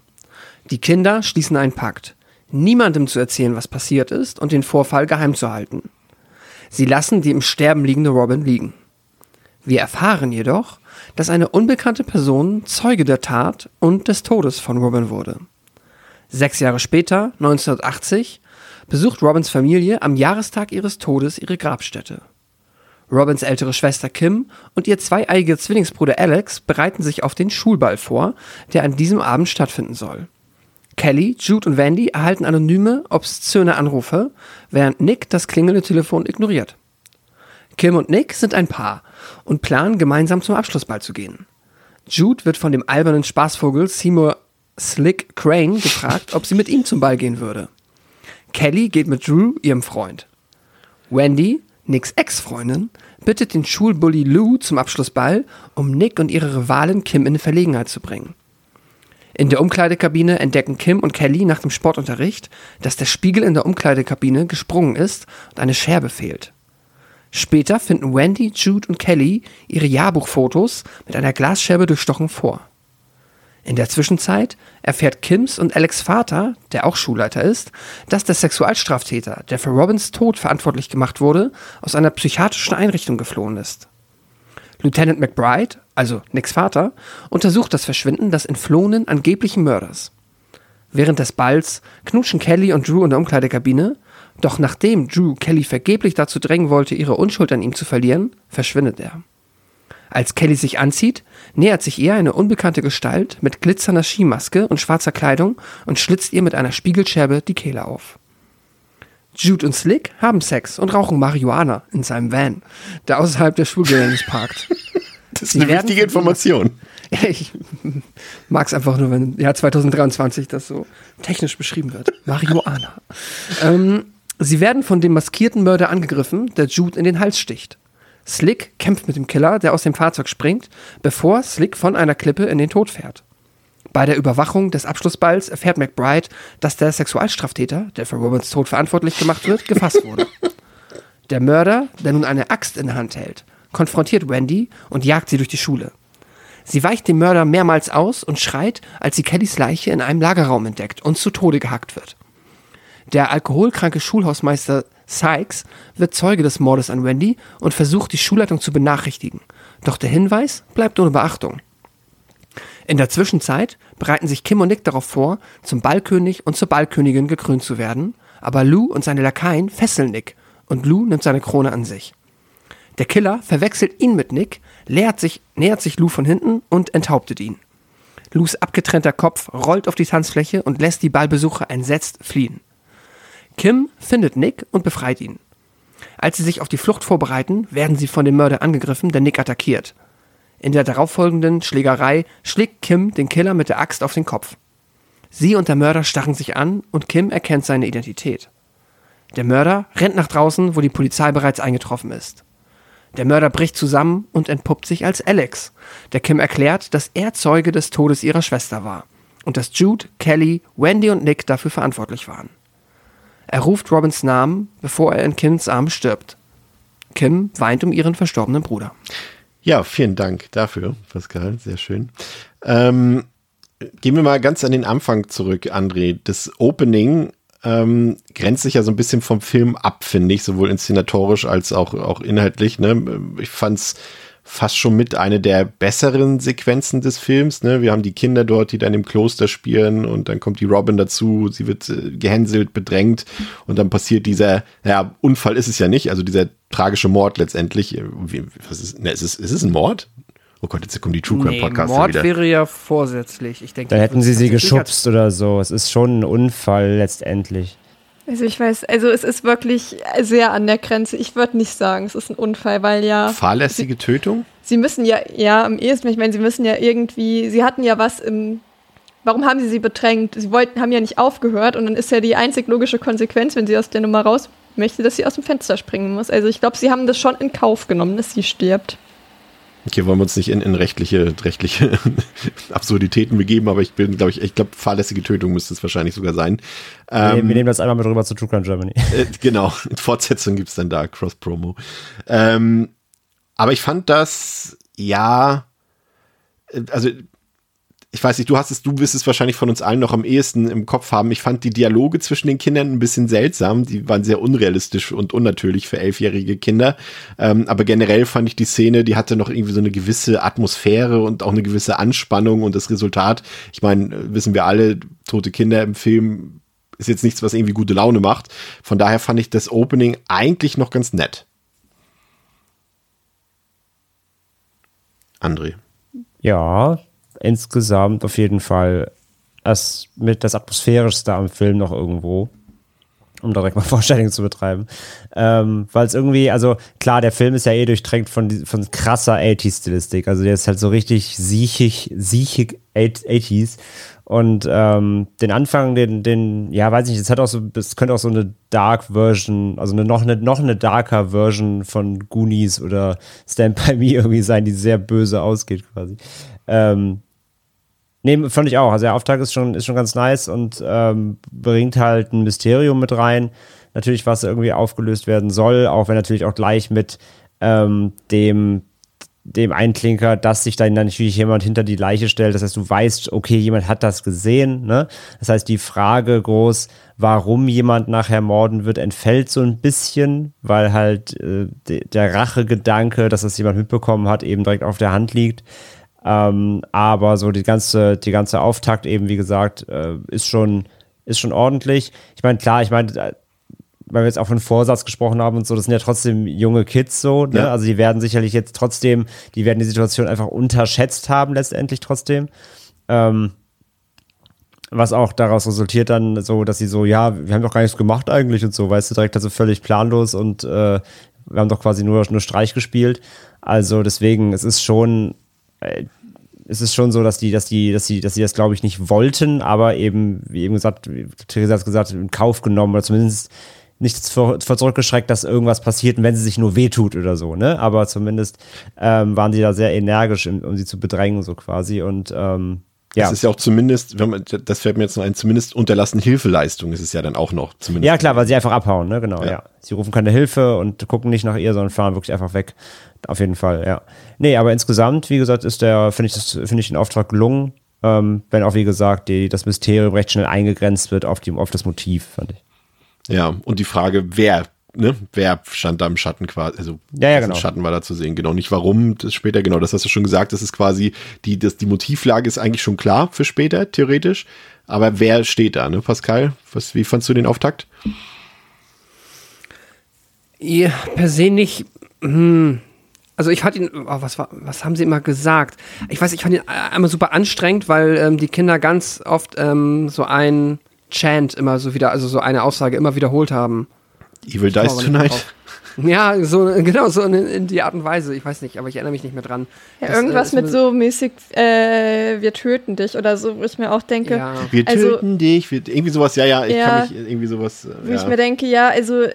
Die Kinder schließen einen Pakt, niemandem zu erzählen, was passiert ist und den Vorfall geheim zu halten. Sie lassen die im Sterben liegende Robin liegen. Wir erfahren jedoch, dass eine unbekannte Person Zeuge der Tat und des Todes von Robin wurde. Sechs Jahre später, 1980, besucht Robins Familie am Jahrestag ihres Todes ihre Grabstätte. Robins ältere Schwester Kim und ihr zweieiiger Zwillingsbruder Alex bereiten sich auf den Schulball vor, der an diesem Abend stattfinden soll. Kelly, Jude und Wendy erhalten anonyme, obszöne Anrufe, während Nick das klingende Telefon ignoriert. Kim und Nick sind ein Paar und planen gemeinsam zum Abschlussball zu gehen. Jude wird von dem albernen Spaßvogel Seymour Slick Crane gefragt, ob sie mit ihm zum Ball gehen würde. Kelly geht mit Drew, ihrem Freund. Wendy, Nicks Ex-Freundin, bittet den Schulbully Lou zum Abschlussball, um Nick und ihre Rivalin Kim in Verlegenheit zu bringen. In der Umkleidekabine entdecken Kim und Kelly nach dem Sportunterricht, dass der Spiegel in der Umkleidekabine gesprungen ist und eine Scherbe fehlt. Später finden Wendy, Jude und Kelly ihre Jahrbuchfotos mit einer Glasscherbe durchstochen vor. In der Zwischenzeit erfährt Kims und Alex Vater, der auch Schulleiter ist, dass der Sexualstraftäter, der für Robins Tod verantwortlich gemacht wurde, aus einer psychiatrischen Einrichtung geflohen ist. Lieutenant McBride, also Nicks Vater, untersucht das Verschwinden des entflohenen angeblichen Mörders. Während des Balls knutschen Kelly und Drew in der Umkleidekabine, doch nachdem Drew Kelly vergeblich dazu drängen wollte, ihre Unschuld an ihm zu verlieren, verschwindet er. Als Kelly sich anzieht, nähert sich ihr eine unbekannte Gestalt mit glitzernder Skimaske und schwarzer Kleidung und schlitzt ihr mit einer Spiegelscherbe die Kehle auf. Jude und Slick haben Sex und rauchen Marihuana in seinem Van, der außerhalb der Schulgeländes parkt. <laughs> Das ist Sie eine wichtige Information. <laughs> Ich mag es einfach nur, wenn im Jahr 2023 das so technisch beschrieben wird. Marihuana. <laughs> ähm, sie werden von dem maskierten Mörder angegriffen, der Jude in den Hals sticht. Slick kämpft mit dem Killer, der aus dem Fahrzeug springt, bevor Slick von einer Klippe in den Tod fährt. Bei der Überwachung des Abschlussballs erfährt McBride, dass der Sexualstraftäter, der für Robins Tod verantwortlich gemacht wird, gefasst wurde. Der Mörder, der nun eine Axt in der Hand hält, konfrontiert Wendy und jagt sie durch die Schule. Sie weicht dem Mörder mehrmals aus und schreit, als sie Kellys Leiche in einem Lagerraum entdeckt und zu Tode gehackt wird. Der alkoholkranke Schulhausmeister Sykes wird Zeuge des Mordes an Wendy und versucht, die Schulleitung zu benachrichtigen. Doch der Hinweis bleibt ohne Beachtung. In der Zwischenzeit bereiten sich Kim und Nick darauf vor, zum Ballkönig und zur Ballkönigin gekrönt zu werden, aber Lou und seine Lakaien fesseln Nick und Lou nimmt seine Krone an sich. Der Killer verwechselt ihn mit Nick, sich, nähert sich Lou von hinten und enthauptet ihn. Lous abgetrennter Kopf rollt auf die Tanzfläche und lässt die Ballbesucher entsetzt fliehen. Kim findet Nick und befreit ihn. Als sie sich auf die Flucht vorbereiten, werden sie von dem Mörder angegriffen, der Nick attackiert. In der darauffolgenden Schlägerei schlägt Kim den Killer mit der Axt auf den Kopf. Sie und der Mörder starren sich an und Kim erkennt seine Identität. Der Mörder rennt nach draußen, wo die Polizei bereits eingetroffen ist. Der Mörder bricht zusammen und entpuppt sich als Alex, der Kim erklärt, dass er Zeuge des Todes ihrer Schwester war und dass Jude, Kelly, Wendy und Nick dafür verantwortlich waren. Er ruft Robins Namen, bevor er in Kims Arm stirbt. Kim weint um ihren verstorbenen Bruder. Ja, vielen Dank dafür, Pascal. Sehr schön. Ähm, gehen wir mal ganz an den Anfang zurück, André. Das Opening ähm, grenzt sich ja so ein bisschen vom Film ab, finde ich, sowohl inszenatorisch als auch, auch inhaltlich. Ne? Ich fand's fast schon mit eine der besseren Sequenzen des Films. Ne? Wir haben die Kinder dort, die dann im Kloster spielen und dann kommt die Robin dazu, sie wird äh, gehänselt, bedrängt und dann passiert dieser, ja, Unfall ist es ja nicht, also dieser tragische Mord letztendlich. Äh, Wie, was ist, ne, ist, es, ist es ein Mord? Oh Gott, jetzt kommt die True Crime Podcast Mord wieder. wäre ja vorsätzlich. Ich denke, Da hätten sie sie geschubst oder so. Es ist schon ein Unfall letztendlich. Also ich weiß, also es ist wirklich sehr an der Grenze. Ich würde nicht sagen, es ist ein Unfall, weil ja. Fahrlässige Tötung? Sie müssen ja, ja, am ehesten, ich meine, sie müssen ja irgendwie, sie hatten ja was im, warum haben sie sie bedrängt? Sie wollten, haben ja nicht aufgehört und dann ist ja die einzig logische Konsequenz, wenn sie aus der Nummer raus möchte, dass sie aus dem Fenster springen muss. Also ich glaube, sie haben das schon in Kauf genommen, dass sie stirbt. Okay, wollen wir uns nicht in, in rechtliche, rechtliche <laughs> Absurditäten begeben, aber ich bin, glaube ich, ich glaube, fahrlässige Tötung müsste es wahrscheinlich sogar sein. wir, Ähm, wir nehmen das einmal mit rüber zu True Crime Germany. <laughs> äh, genau, <laughs> Fortsetzung gibt's dann da Cross-Promo. Ähm, aber ich fand das, ja, äh, also ich weiß nicht, du hast es, du wirst es wahrscheinlich von uns allen noch am ehesten im Kopf haben. Ich fand die Dialoge zwischen den Kindern ein bisschen seltsam. Die waren sehr unrealistisch und unnatürlich für elfjährige Kinder. Ähm, aber generell fand ich die Szene, die hatte noch irgendwie so eine gewisse Atmosphäre und auch eine gewisse Anspannung und das Resultat, ich meine, äh, wissen wir alle, tote Kinder im Film ist jetzt nichts, was irgendwie gute Laune macht. Von daher fand ich das Opening eigentlich noch ganz nett. André. Ja, insgesamt auf jeden Fall das mit das atmosphärischste am Film noch irgendwo. Um direkt mal <laughs> Vorstellungen zu betreiben. Ähm, Weil es irgendwie, also klar, der Film ist ja eh durchtränkt von, von krasser 80s-Stilistik. Also der ist halt so richtig siechig, siechig 80s. Und ähm, den Anfang, den, den, ja, weiß ich nicht, es hat auch so, es könnte auch so eine Dark Version, also eine, noch eine, noch eine darker Version von Goonies oder Stand By Me <laughs> irgendwie sein, die sehr böse ausgeht quasi. Ähm, Nee, fand ich auch. Also der Auftakt ist schon, ist schon ganz nice und ähm, bringt halt ein Mysterium mit rein. Natürlich, was irgendwie aufgelöst werden soll, auch wenn natürlich auch gleich mit ähm, dem dem Einklinker, dass sich dann natürlich jemand hinter die Leiche stellt. Das heißt, du weißt, okay, jemand hat das gesehen. Ne? Das heißt, die Frage groß, warum jemand nachher morden wird, entfällt so ein bisschen, weil halt äh, der Rachegedanke, dass das jemand mitbekommen hat, eben direkt auf der Hand liegt. Ähm, aber so die ganze, die ganze Auftakt eben, wie gesagt, äh, ist schon, ist schon ordentlich. Ich meine, klar, ich meine, weil wir jetzt auch von Vorsatz gesprochen haben und so, das sind ja trotzdem junge Kids so, ne? Ja. Also die werden sicherlich jetzt trotzdem, die werden die Situation einfach unterschätzt haben, letztendlich trotzdem. Ähm, was auch daraus resultiert dann so, dass sie so, ja, wir haben doch gar nichts gemacht eigentlich und so, weißt du, direkt also völlig planlos und äh, wir haben doch quasi nur, nur Streich gespielt. Also deswegen, es ist schon, äh, es ist schon so, dass die, dass die, dass sie, dass sie das, glaube ich, nicht wollten, aber eben, wie eben gesagt, Theresa hat gesagt, in Kauf genommen oder zumindest nichts vor, vor zurückgeschreckt, dass irgendwas passiert wenn sie sich nur wehtut oder so, ne? Aber zumindest ähm, waren die da sehr energisch, um sie zu bedrängen, so quasi. Und ähm, ja. Das ist ja auch zumindest, wenn man, das fällt mir jetzt noch ein, zumindest unterlassen Hilfeleistung ist es ja dann auch noch. Zumindest. Ja, klar, weil sie einfach abhauen, ne? Genau, ja. ja. Sie rufen keine Hilfe und gucken nicht nach ihr, sondern fahren wirklich einfach weg. Auf jeden Fall, ja. Nee, aber insgesamt, wie gesagt, ist der, finde ich, das, finde ich den Auftrag gelungen. Ähm, wenn auch, wie gesagt, die, das Mysterium recht schnell eingegrenzt wird auf, die, auf das Motiv, fand ich. Ja, und die Frage, wer, ne, wer stand da im Schatten quasi, also ja, ja, genau. Schatten war da zu sehen, genau, nicht warum, das später, genau, das hast du schon gesagt, das ist quasi, die, das, die Motivlage ist eigentlich schon klar für später, theoretisch, aber wer steht da, ne, Pascal? Was, wie fandst du den Auftakt? Ja, per se nicht, hm, also ich fand ihn, oh, was, war, was haben sie immer gesagt? Ich weiß, ich fand ihn einmal super anstrengend, weil ähm, die Kinder ganz oft ähm, so ein Chant immer so wieder, also so eine Aussage immer wiederholt haben. Evil Dies Tonight. Ja, so genau so in, in, die Art und Weise. Ich weiß nicht, aber ich erinnere mich nicht mehr dran. Ja, das, irgendwas äh, mit so mäßig, äh, wir töten dich oder so, wo ich mir auch denke. Ja. Wir also, töten dich, wir, irgendwie sowas, ja, ja, ich ja, kann mich irgendwie sowas. Äh, wo ich mir denke, ja, also äh,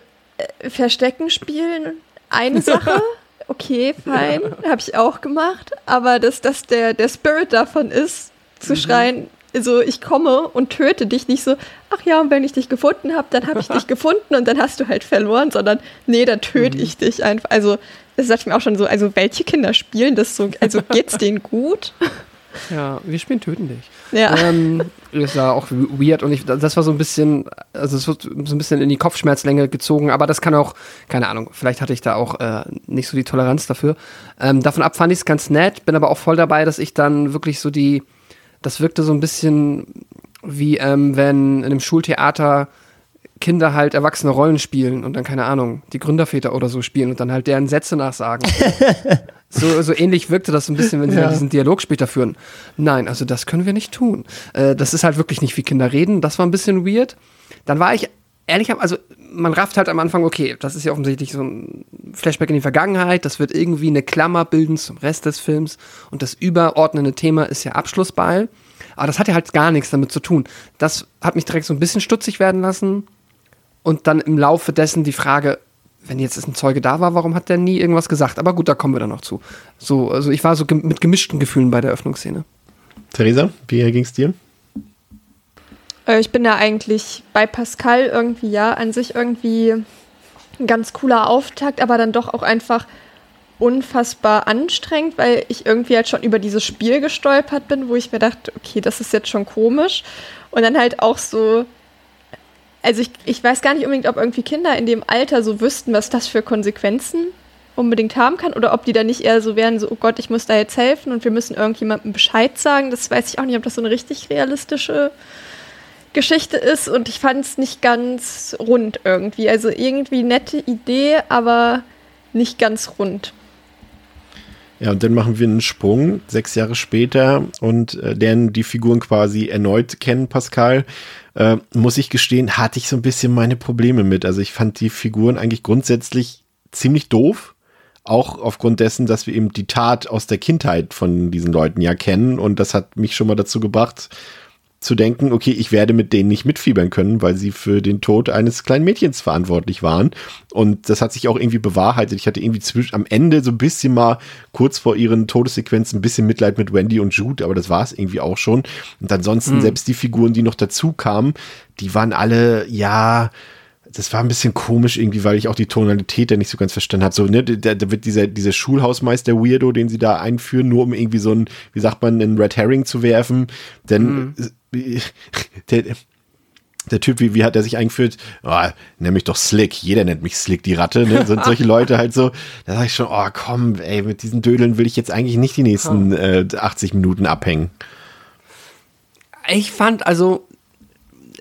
Verstecken spielen, eine <laughs> Sache. Okay, fein, habe ich auch gemacht. Aber dass das der, der Spirit davon ist, zu mhm. schreien, so ich komme und töte dich nicht so, ach ja, und wenn ich dich gefunden habe, dann habe ich dich <laughs> gefunden und dann hast du halt verloren, sondern nee, dann töte mhm. ich dich einfach. Also, das sagt mir auch schon so, also welche Kinder spielen das so, also geht's denen gut? Ja, wir spielen Töten dich. Ja. Ähm, das war auch weird und ich, das war so ein bisschen, also es wird so ein bisschen in die Kopfschmerzlänge gezogen, aber das kann auch, keine Ahnung, vielleicht hatte ich da auch äh, nicht so die Toleranz dafür. Ähm, davon ab fand ich es ganz nett, bin aber auch voll dabei, dass ich dann wirklich so die, das wirkte so ein bisschen wie ähm, wenn in einem Schultheater Kinder halt erwachsene Rollen spielen und dann, keine Ahnung, die Gründerväter oder so spielen und dann halt deren Sätze nachsagen. <laughs> so, so ähnlich wirkte das so ein bisschen, wenn sie ja. diesen Dialog später führen. Nein, also das können wir nicht tun. Äh, das ist halt wirklich nicht wie Kinder reden. Das war ein bisschen weird. Dann war ich ehrlich, also man rafft halt am Anfang, okay, das ist ja offensichtlich so ein Flashback in die Vergangenheit, das wird irgendwie eine Klammer bilden zum Rest des Films und das überordnende Thema ist ja Abschlussball. Aber das hat ja halt gar nichts damit zu tun. Das hat mich direkt so ein bisschen stutzig werden lassen. Und dann im Laufe dessen die Frage, wenn jetzt ein Zeuge da war, warum hat der nie irgendwas gesagt? Aber gut, da kommen wir dann noch zu. So, also ich war so mit gemischten Gefühlen bei der Öffnungsszene. Theresa, wie ging es dir? Äh, ich bin da eigentlich bei Pascal irgendwie, ja, an sich irgendwie ein ganz cooler Auftakt, aber dann doch auch einfach unfassbar anstrengend, weil ich irgendwie halt schon über dieses Spiel gestolpert bin, wo ich mir dachte, okay, das ist jetzt schon komisch. Und dann halt auch so, also ich, ich weiß gar nicht unbedingt, ob irgendwie Kinder in dem Alter so wüssten, was das für Konsequenzen unbedingt haben kann oder ob die dann nicht eher so wären, so, oh Gott, ich muss da jetzt helfen und wir müssen irgendjemandem Bescheid sagen. Das weiß ich auch nicht, ob das so eine richtig realistische Geschichte ist und ich fand es nicht ganz rund irgendwie. Also irgendwie nette Idee, aber nicht ganz rund. Ja, und dann machen wir einen Sprung, sechs Jahre später, und äh, lernen die Figuren quasi erneut kennen, Pascal. Äh, muss ich gestehen, hatte ich so ein bisschen meine Probleme mit. Also ich fand die Figuren eigentlich grundsätzlich ziemlich doof. Auch aufgrund dessen, dass wir eben die Tat aus der Kindheit von diesen Leuten ja kennen. Und das hat mich schon mal dazu gebracht, zu denken, okay, ich werde mit denen nicht mitfiebern können, weil sie für den Tod eines kleinen Mädchens verantwortlich waren. Und das hat sich auch irgendwie bewahrheitet. Ich hatte irgendwie zwischen, am Ende so ein bisschen mal kurz vor ihren Todessequenzen ein bisschen Mitleid mit Wendy und Jude, aber das war es irgendwie auch schon. Und ansonsten mhm. selbst die Figuren, die noch dazu kamen, die waren alle, ja, das war ein bisschen komisch irgendwie, weil ich auch die Tonalität da nicht so ganz verstanden habe. So, ne, da, da wird dieser, dieser Schulhausmeister Weirdo, den sie da einführen, nur um irgendwie so ein, wie sagt man, einen Red Herring zu werfen. Denn mhm. <laughs> der, der Typ, wie, wie hat er sich eingeführt? Oh, nenn mich doch Slick. Jeder nennt mich Slick, die Ratte. Ne? Sind solche <laughs> Leute halt so. Da sag ich schon, oh komm, ey, mit diesen Dödeln will ich jetzt eigentlich nicht die nächsten äh, 80 Minuten abhängen. Ich fand also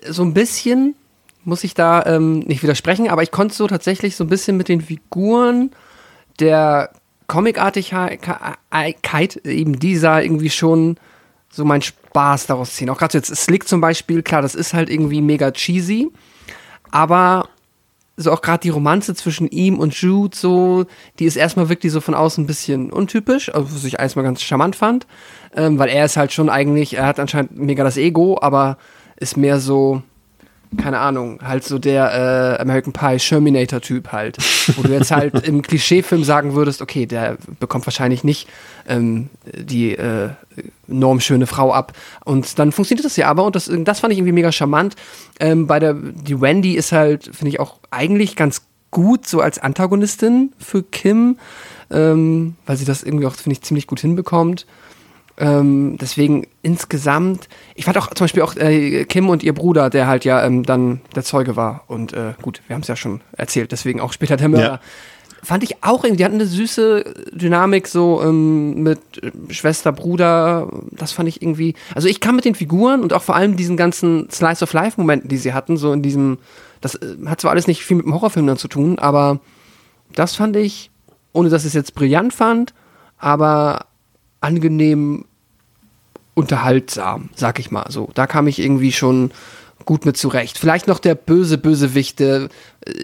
so ein bisschen, muss ich da ähm, nicht widersprechen, aber ich konnte so tatsächlich so ein bisschen mit den Figuren der Comicartigkeit, eben dieser irgendwie schon so mein Spaß daraus ziehen. Auch gerade jetzt Slick zum Beispiel, klar, das ist halt irgendwie mega cheesy, aber so auch gerade die Romanze zwischen ihm und Jude, so, die ist erstmal wirklich so von außen ein bisschen untypisch, also was ich erstmal ganz charmant fand, ähm, weil er ist halt schon eigentlich, er hat anscheinend mega das Ego, aber ist mehr so, keine Ahnung, halt so der äh, American Pie Sherminator-Typ halt. Wo du jetzt halt im Klischeefilm sagen würdest, okay, der bekommt wahrscheinlich nicht ähm, die äh, normschöne Frau ab. Und dann funktioniert das ja aber und das, das fand ich irgendwie mega charmant. Ähm, bei der, die Wendy ist halt, finde ich auch eigentlich ganz gut so als Antagonistin für Kim, ähm, weil sie das irgendwie auch, finde ich, ziemlich gut hinbekommt. Ähm, deswegen insgesamt, ich fand auch zum Beispiel auch äh, Kim und ihr Bruder, der halt ja ähm, dann der Zeuge war. Und äh, gut, wir haben es ja schon erzählt, deswegen auch später der Mörder. Ja. Fand ich auch irgendwie, die hatten eine süße Dynamik so ähm, mit äh, Schwester, Bruder. Das fand ich irgendwie. Also ich kam mit den Figuren und auch vor allem diesen ganzen Slice of Life-Momenten, die sie hatten, so in diesem. Das äh, hat zwar alles nicht viel mit dem Horrorfilm dann zu tun, aber das fand ich, ohne dass ich es jetzt brillant fand, aber angenehm unterhaltsam, sag ich mal so. Da kam ich irgendwie schon gut mit zurecht. Vielleicht noch der böse Bösewicht, der,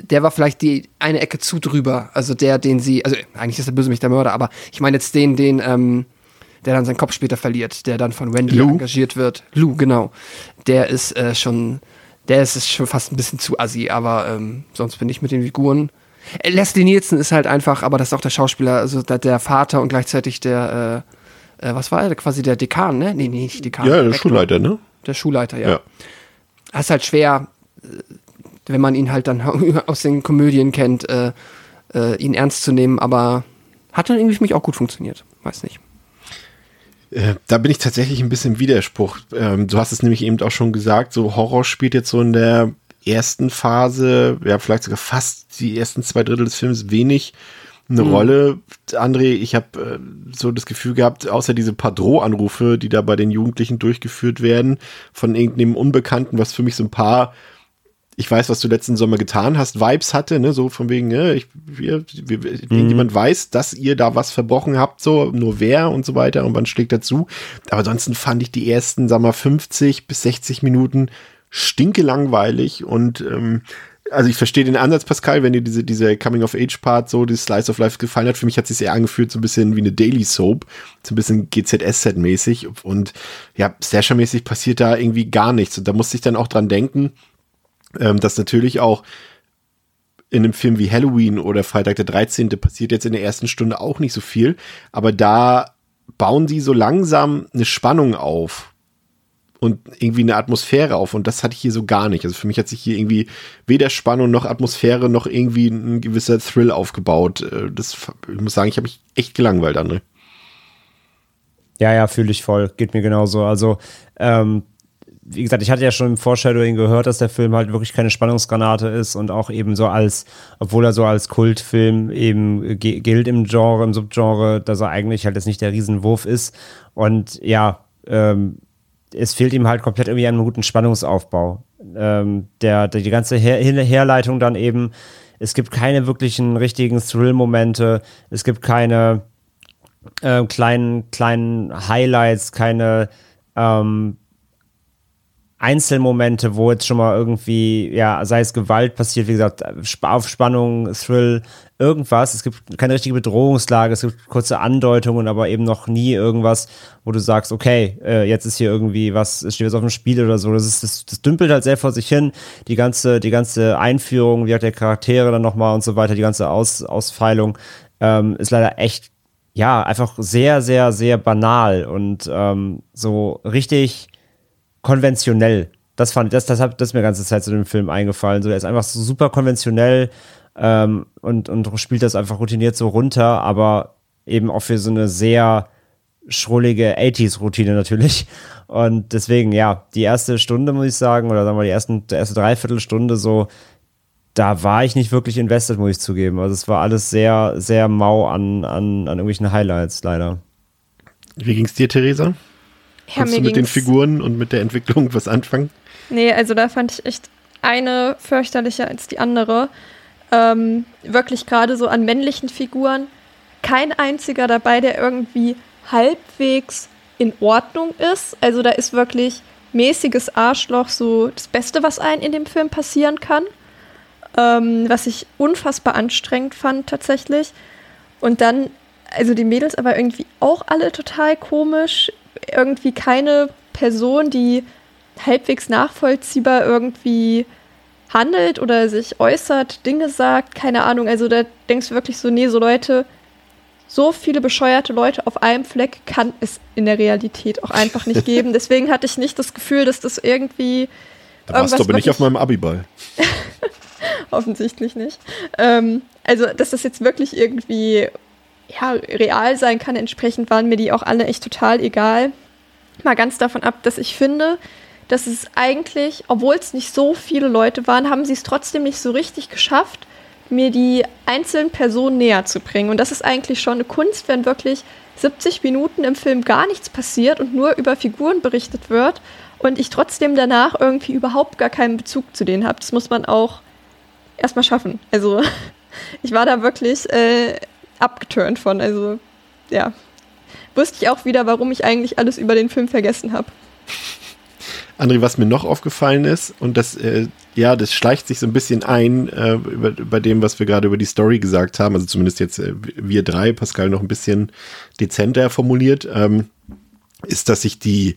der war vielleicht die eine Ecke zu drüber. Also der, den sie, also eigentlich ist der Bösewicht der Mörder, aber ich meine jetzt den, den, ähm, der dann seinen Kopf später verliert, der dann von Wendy Lou? engagiert wird. Lou, genau. Der ist äh, schon, der ist schon fast ein bisschen zu assi, aber ähm, sonst bin ich mit den Figuren. Äh, Leslie Nielsen ist halt einfach, aber das ist auch der Schauspieler, also der, der Vater und gleichzeitig der, äh, äh, was war er? Quasi der Dekan, ne? Nee, nee, nicht Dekan. Ja, der, der Schulleiter, ne? Der Schulleiter, ja. ja. Das ist halt schwer, äh, wenn man ihn halt dann <laughs> aus den Komödien kennt, äh, äh, ihn ernst zu nehmen, aber hat dann irgendwie für mich auch gut funktioniert. Weiß nicht. Äh, da bin ich tatsächlich ein bisschen Widerspruch. Ähm, du hast es nämlich eben auch schon gesagt, so Horror spielt jetzt so in der ersten Phase, ja, vielleicht sogar fast die ersten zwei Drittel des Films wenig eine mhm. Rolle. André, ich habe äh, so das Gefühl gehabt, außer diese paar Drohanrufe, die da bei den Jugendlichen durchgeführt werden, von irgendeinem Unbekannten, was für mich so ein paar ich weiß, was du letzten Sommer getan hast, Vibes hatte, ne, so von wegen, ne, ich, wir, wir, mhm. irgendjemand weiß, dass ihr da was verbrochen habt, so, nur wer und so weiter und man schlägt dazu. Aber ansonsten fand ich die ersten, sag mal, 50 bis 60 Minuten stinke langweilig und ähm, also ich verstehe den Ansatz, Pascal, wenn dir diese, diese Coming-of-Age-Part, so dieses Slice of Life gefallen hat. Für mich hat es sich eher angefühlt, so ein bisschen wie eine Daily Soap, so ein bisschen GZS-Set-mäßig und ja, Slasher-mäßig passiert da irgendwie gar nichts. Und da musste ich dann auch dran denken, ähm, dass natürlich auch in einem Film wie Halloween oder Freitag der 13. passiert jetzt in der ersten Stunde auch nicht so viel, aber da bauen die so langsam eine Spannung auf und irgendwie eine Atmosphäre auf. Und das hatte ich hier so gar nicht. Also für mich hat sich hier irgendwie weder Spannung noch Atmosphäre noch irgendwie ein gewisser Thrill aufgebaut. Äh, das, ich muss sagen, ich habe mich echt gelangweilt, André. Ja, ja, fühle ich voll. Geht mir genauso. Also, ähm, wie gesagt, ich hatte ja schon im Foreshadowing gehört, dass der Film halt wirklich keine Spannungsgranate ist und auch eben so als, obwohl er so als Kultfilm eben gilt im Genre, im Subgenre, dass er eigentlich halt jetzt nicht der Riesenwurf ist. Und ja, ähm, es fehlt ihm halt komplett irgendwie einen guten Spannungsaufbau. Ähm, der, der, die ganze Her Herleitung dann eben, es gibt keine wirklichen richtigen Thrill-Momente, es gibt keine äh, kleinen, kleinen Highlights, keine ähm, Einzelmomente, wo jetzt schon mal irgendwie, ja, sei es Gewalt passiert, wie gesagt, Aufspannung, Thrill, irgendwas. Es gibt keine richtige Bedrohungslage, es gibt kurze Andeutungen, aber eben noch nie irgendwas, wo du sagst, okay, äh, jetzt ist hier irgendwie was, es steht jetzt auf dem Spiel oder so. Das, ist, das, das dümpelt halt sehr vor sich hin. Die ganze, die ganze Einführung, wie hat der Charaktere dann nochmal und so weiter, die ganze Aus, Ausfeilung, ähm, ist leider echt, ja, einfach sehr, sehr, sehr banal und ähm, so richtig konventionell Das fand das, das, hat, das ist mir ganze Zeit zu dem Film eingefallen. So, er ist einfach so super konventionell ähm, und, und spielt das einfach routiniert so runter, aber eben auch für so eine sehr schrullige 80s-Routine natürlich. Und deswegen, ja, die erste Stunde, muss ich sagen, oder sagen wir die ersten, die erste Dreiviertelstunde so, da war ich nicht wirklich invested, muss ich zugeben. Also es war alles sehr, sehr mau an, an, an irgendwelchen Highlights, leider. Wie ging es dir, Theresa? Ja, Kannst du mit den Figuren und mit der Entwicklung <laughs> was anfangen? Nee, also da fand ich echt eine fürchterlicher als die andere. Ähm, wirklich gerade so an männlichen Figuren. Kein einziger dabei, der irgendwie halbwegs in Ordnung ist. Also da ist wirklich mäßiges Arschloch so das Beste, was einem in dem Film passieren kann. Ähm, was ich unfassbar anstrengend fand tatsächlich. Und dann, also die Mädels aber irgendwie auch alle total komisch. Irgendwie keine Person, die halbwegs nachvollziehbar irgendwie handelt oder sich äußert, Dinge sagt, keine Ahnung. Also da denkst du wirklich so, nee, so Leute, so viele bescheuerte Leute auf einem Fleck kann es in der Realität auch einfach nicht <laughs> geben. Deswegen hatte ich nicht das Gefühl, dass das irgendwie Da warst du aber nicht auf meinem Abiball. <laughs> offensichtlich nicht. Ähm, also, dass das jetzt wirklich irgendwie ja, real sein kann, entsprechend waren mir die auch alle echt total egal. Mal ganz davon ab, dass ich finde, dass es eigentlich, obwohl es nicht so viele Leute waren, haben sie es trotzdem nicht so richtig geschafft, mir die einzelnen Personen näher zu bringen. Und das ist eigentlich schon eine Kunst, wenn wirklich 70 Minuten im Film gar nichts passiert und nur über Figuren berichtet wird und ich trotzdem danach irgendwie überhaupt gar keinen Bezug zu denen habe. Das muss man auch erstmal schaffen. Also <laughs> ich war da wirklich äh, abgeturnt von. Also ja, wusste ich auch wieder, warum ich eigentlich alles über den Film vergessen habe. André, was mir noch aufgefallen ist, und das, äh, ja, das schleicht sich so ein bisschen ein äh, über, über dem, was wir gerade über die Story gesagt haben, also zumindest jetzt äh, wir drei, Pascal noch ein bisschen dezenter formuliert, ähm, ist, dass sich die,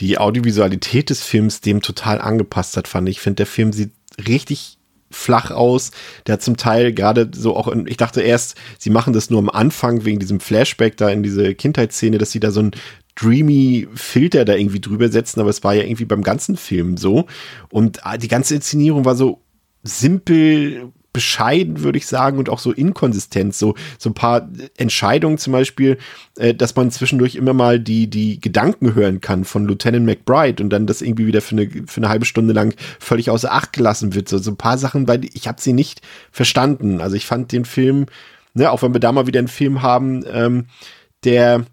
die Audiovisualität des Films dem total angepasst hat, fand ich. Ich finde, der Film sieht richtig flach aus. Der hat zum Teil gerade so auch, in, ich dachte erst, sie machen das nur am Anfang wegen diesem Flashback da in diese Kindheitsszene, dass sie da so ein dreamy Filter da irgendwie drüber setzen, aber es war ja irgendwie beim ganzen Film so. Und ah, die ganze Inszenierung war so simpel, bescheiden, würde ich sagen, und auch so inkonsistent. So, so ein paar Entscheidungen zum Beispiel, äh, dass man zwischendurch immer mal die, die Gedanken hören kann von Lieutenant McBride und dann das irgendwie wieder für eine, für eine halbe Stunde lang völlig außer Acht gelassen wird. So, so ein paar Sachen, weil ich habe sie nicht verstanden. Also ich fand den Film, ne, auch wenn wir da mal wieder einen Film haben, ähm, der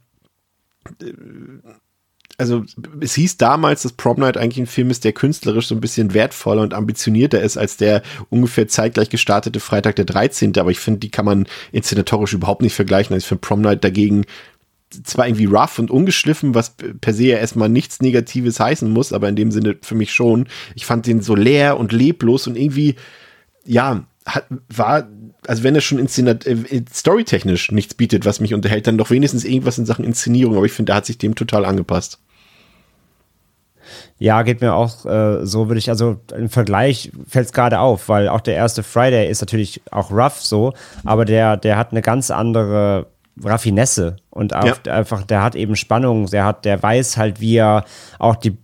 also es hieß damals, dass Prom Night eigentlich ein Film ist, der künstlerisch so ein bisschen wertvoller und ambitionierter ist als der ungefähr zeitgleich gestartete Freitag der 13. Aber ich finde, die kann man inszenatorisch überhaupt nicht vergleichen. Also ich finde Prom Night dagegen zwar irgendwie rough und ungeschliffen, was per se ja erstmal nichts Negatives heißen muss, aber in dem Sinne für mich schon. Ich fand den so leer und leblos und irgendwie, ja, hat, war, also wenn er schon äh, storytechnisch nichts bietet, was mich unterhält, dann doch wenigstens irgendwas in Sachen Inszenierung. Aber ich finde, der hat sich dem total angepasst. Ja, geht mir auch äh, so, würde ich, also im Vergleich fällt es gerade auf, weil auch der erste Friday ist natürlich auch rough so, aber der, der hat eine ganz andere Raffinesse und auch Ja. einfach, der hat eben Spannung, der hat, der weiß halt, wie er auch die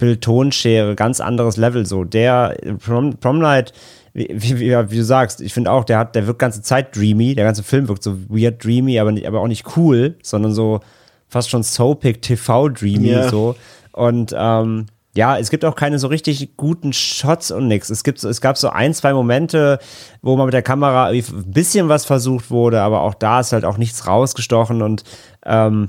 Bild-Tonschere, ganz anderes Level so. Der Prom, Prom Night, wie, wie, wie du sagst, ich finde auch, der hat, der wirkt ganze Zeit dreamy, der ganze Film wirkt so weird dreamy, aber, nicht, aber auch nicht cool, sondern so fast schon soapig TV dreamy Ja. so. Und ähm, ja, es gibt auch keine so richtig guten Shots und nix. Es so- es gab so ein, zwei Momente, wo man mit der Kamera ein bisschen was versucht wurde, aber auch da ist halt auch nichts rausgestochen und ähm,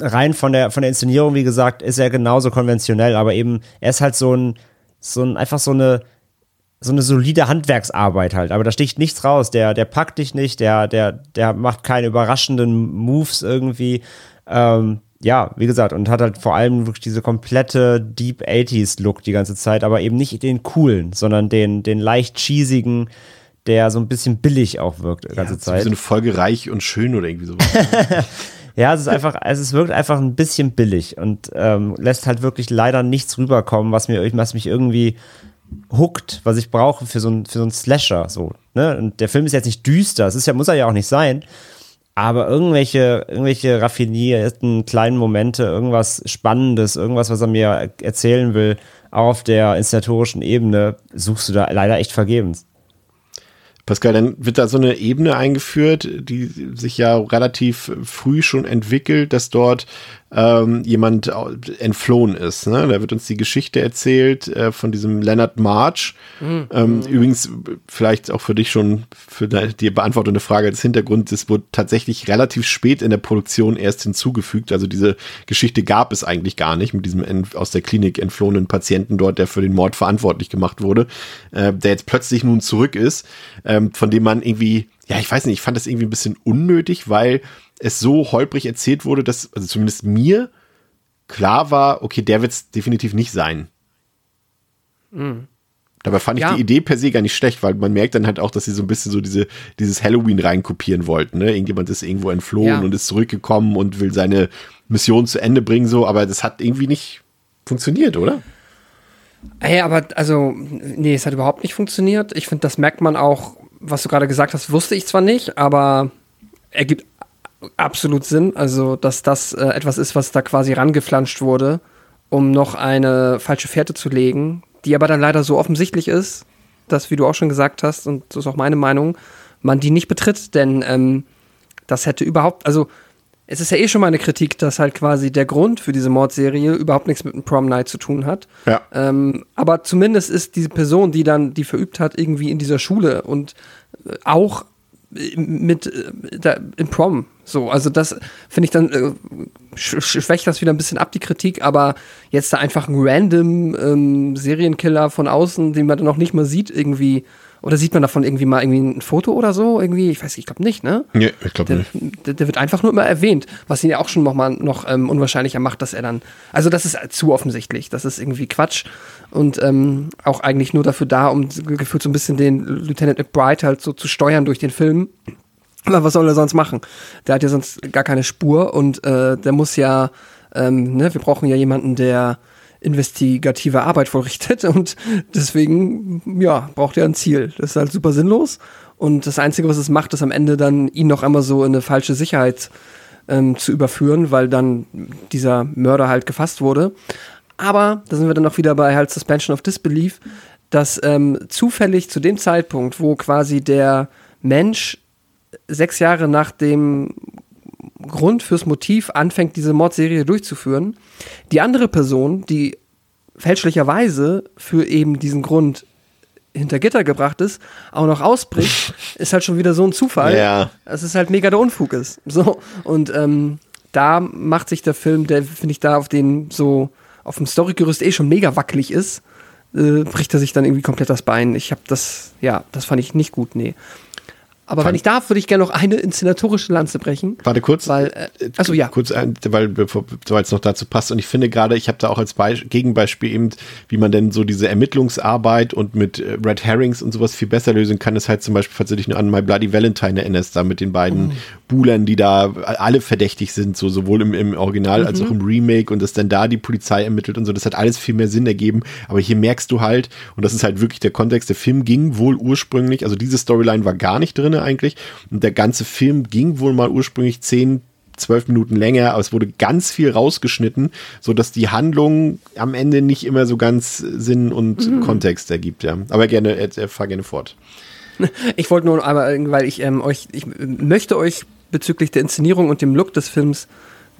rein von der von der Inszenierung, wie gesagt, ist er genauso konventionell, aber eben er ist halt so ein so ein einfach so eine so eine solide Handwerksarbeit halt, aber da sticht nichts raus. Der der packt dich nicht, der der der macht keine überraschenden Moves irgendwie. Ähm, ja, wie gesagt, und hat halt vor allem wirklich diese komplette Deep 80s Look die ganze Zeit, aber eben nicht den coolen, sondern den den leicht cheesigen, der so ein bisschen billig auch wirkt die ganze wie Zeit. so eine Folge reich und schön oder irgendwie sowas. <laughs> Ja, es ist einfach, es wirkt einfach ein bisschen billig und ähm, lässt halt wirklich leider nichts rüberkommen, was mir, was mich irgendwie hookt, was ich brauche für so ein, für so einen Slasher, so, ne? Und der Film ist jetzt nicht düster, es ist ja, muss er ja auch nicht sein, aber irgendwelche, irgendwelche raffinierten kleinen Momente, irgendwas Spannendes, irgendwas, was er mir erzählen will, auch auf der inszenatorischen Ebene, suchst du da leider echt vergebens. Pascal, dann wird da so eine Ebene eingeführt, die sich ja relativ früh schon entwickelt, dass dort ähm, jemand entflohen ist. Ne? Da wird uns die Geschichte erzählt äh, von diesem Leonard March. Mhm. Ähm, übrigens, vielleicht auch für dich schon für die beantwortende Frage als Hintergrund, es wurde tatsächlich relativ spät in der Produktion erst hinzugefügt. Also diese Geschichte gab es eigentlich gar nicht mit diesem aus der Klinik entflohenen Patienten dort, der für den Mord verantwortlich gemacht wurde, äh, der jetzt plötzlich nun zurück ist, ähm, von dem man irgendwie, ja, ich weiß nicht, ich fand das irgendwie ein bisschen unnötig, weil es so holprig erzählt wurde, dass, also zumindest mir klar war, okay, der wird es definitiv nicht sein. Mhm. Dabei fand ich ja. die Idee per se gar nicht schlecht, weil man merkt dann halt auch, dass sie so ein bisschen so diese, dieses Halloween reinkopieren wollten. Ne? Irgendjemand ist irgendwo entflohen ja. und ist zurückgekommen und will seine Mission zu Ende bringen, so, aber das hat irgendwie nicht funktioniert, oder? Hey, aber also, nee, es hat überhaupt nicht funktioniert. Ich finde, das merkt man auch, was du gerade gesagt hast, wusste ich zwar nicht, aber ergibt absolut Sinn. Also, dass das äh, etwas ist, was da quasi rangeflanscht wurde, um noch eine falsche Fährte zu legen, die aber dann leider so offensichtlich ist, dass, wie du auch schon gesagt hast, und das ist auch meine Meinung, man die nicht betritt, denn ähm, das hätte überhaupt, also es ist ja eh schon mal eine Kritik, dass halt quasi der Grund für diese Mordserie überhaupt nichts mit einem Prom Night zu tun hat. Ja. Ähm, aber zumindest ist diese Person, die dann die verübt hat, irgendwie in dieser Schule und äh, auch mit äh, da, im Prom. So, also das finde ich dann äh, sch schwächt das wieder ein bisschen ab die Kritik, aber jetzt da einfach ein random ähm, Serienkiller von außen, den man dann noch nicht mal sieht, irgendwie oder sieht man davon irgendwie mal irgendwie ein Foto oder so? Irgendwie, ich weiß, ich glaube nicht, ne? Nee, ich glaube nicht. Der, der, wird einfach nur immer erwähnt, was ihn ja auch schon noch mal noch ähm, unwahrscheinlicher macht, dass er dann. Also das ist zu offensichtlich. Das ist irgendwie Quatsch und ähm, auch eigentlich nur dafür da, um gefühlt so ein bisschen den Lieutenant McBride halt so zu steuern durch den Film. Aber was soll er sonst machen? Der hat ja sonst gar keine Spur und äh, der muss ja, ähm, ne, wir brauchen ja jemanden, der investigative Arbeit vollrichtet und deswegen, ja, braucht er ein Ziel. Das ist halt super sinnlos und das Einzige, was es macht, ist am Ende dann ihn noch einmal so in eine falsche Sicherheit ähm, zu überführen, weil dann dieser Mörder halt gefasst wurde. Aber da sind wir dann auch wieder bei halt Suspension of Disbelief, dass ähm, zufällig zu dem Zeitpunkt, wo quasi der Mensch sechs Jahre nach dem Grund fürs Motiv anfängt, diese Mordserie durchzuführen. Die andere Person, die fälschlicherweise für eben diesen Grund hinter Gitter gebracht ist, auch noch ausbricht, <laughs> ist halt schon wieder so ein Zufall. Ja. Es ist halt mega der Unfug ist. So. Und ähm, da macht sich der Film, der finde ich da auf den so auf dem Storygerüst eh schon mega wackelig ist, äh, bricht er sich dann irgendwie komplett das Bein. Ich habe das, ja, das fand ich nicht gut, nee. Aber wenn ich darf, würde ich gerne noch eine inszenatorische Lanze brechen. Warte kurz. Weil, äh, achso, ja. Kurz, äh, weil es noch dazu passt. Und ich finde gerade, ich habe da auch als Beisp Gegenbeispiel eben, wie man denn so diese Ermittlungsarbeit und mit äh, Red Herrings und sowas viel besser lösen kann, ist halt zum Beispiel, falls du dich nur an My Bloody Valentine erinnerst, da mit den beiden mhm. Buhlern, die da alle verdächtig sind, so sowohl im, im Original mhm. als auch im Remake und dass dann da die Polizei ermittelt und so. Das hat alles viel mehr Sinn ergeben. Aber hier merkst du halt, und das ist halt wirklich der Kontext, der Film ging wohl ursprünglich, also diese Storyline war gar nicht drin eigentlich. Und der ganze Film ging wohl mal ursprünglich zehn, zwölf Minuten länger, aber es wurde ganz viel rausgeschnitten, sodass die Handlung am Ende nicht immer so ganz Sinn und mhm. Kontext ergibt, ja. Aber gerne, äh, fahr gerne fort. Ich wollte nur aber, weil ich ähm, euch, ich möchte euch bezüglich der Inszenierung und dem Look des Films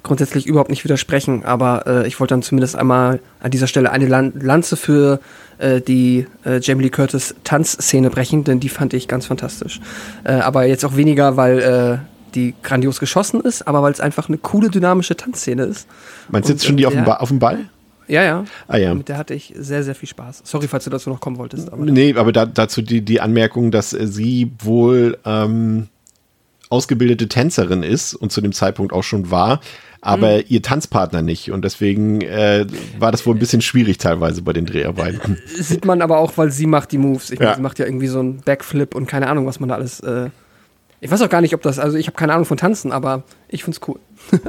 grundsätzlich überhaupt nicht widersprechen, aber äh, ich wollte dann zumindest einmal an dieser Stelle eine Lan Lanze für äh, die äh, Jamie Lee Curtis Tanzszene brechen, denn die fand ich ganz fantastisch. Äh, aber jetzt auch weniger, weil äh, die grandios geschossen ist, aber weil es einfach eine coole dynamische Tanzszene ist. Meinst du jetzt schon die auf dem, auf dem Ball? Ja, ja. Ah, ja. Mit der hatte ich sehr, sehr viel Spaß. Sorry, falls du dazu noch kommen wolltest. Aber nee, aber da, dazu die, die Anmerkung, dass sie wohl ähm, ausgebildete Tänzerin ist und zu dem Zeitpunkt auch schon war aber mhm. ihr Tanzpartner nicht. Und deswegen äh, war das wohl ein bisschen schwierig teilweise bei den Dreharbeiten. Sieht man aber auch, weil sie macht die Moves. Ich meine, sie macht ja irgendwie so einen Backflip und keine Ahnung, was man da alles. Äh ich weiß auch gar nicht, ob das, also ich habe keine Ahnung von Tanzen, aber ich find's cool. <laughs>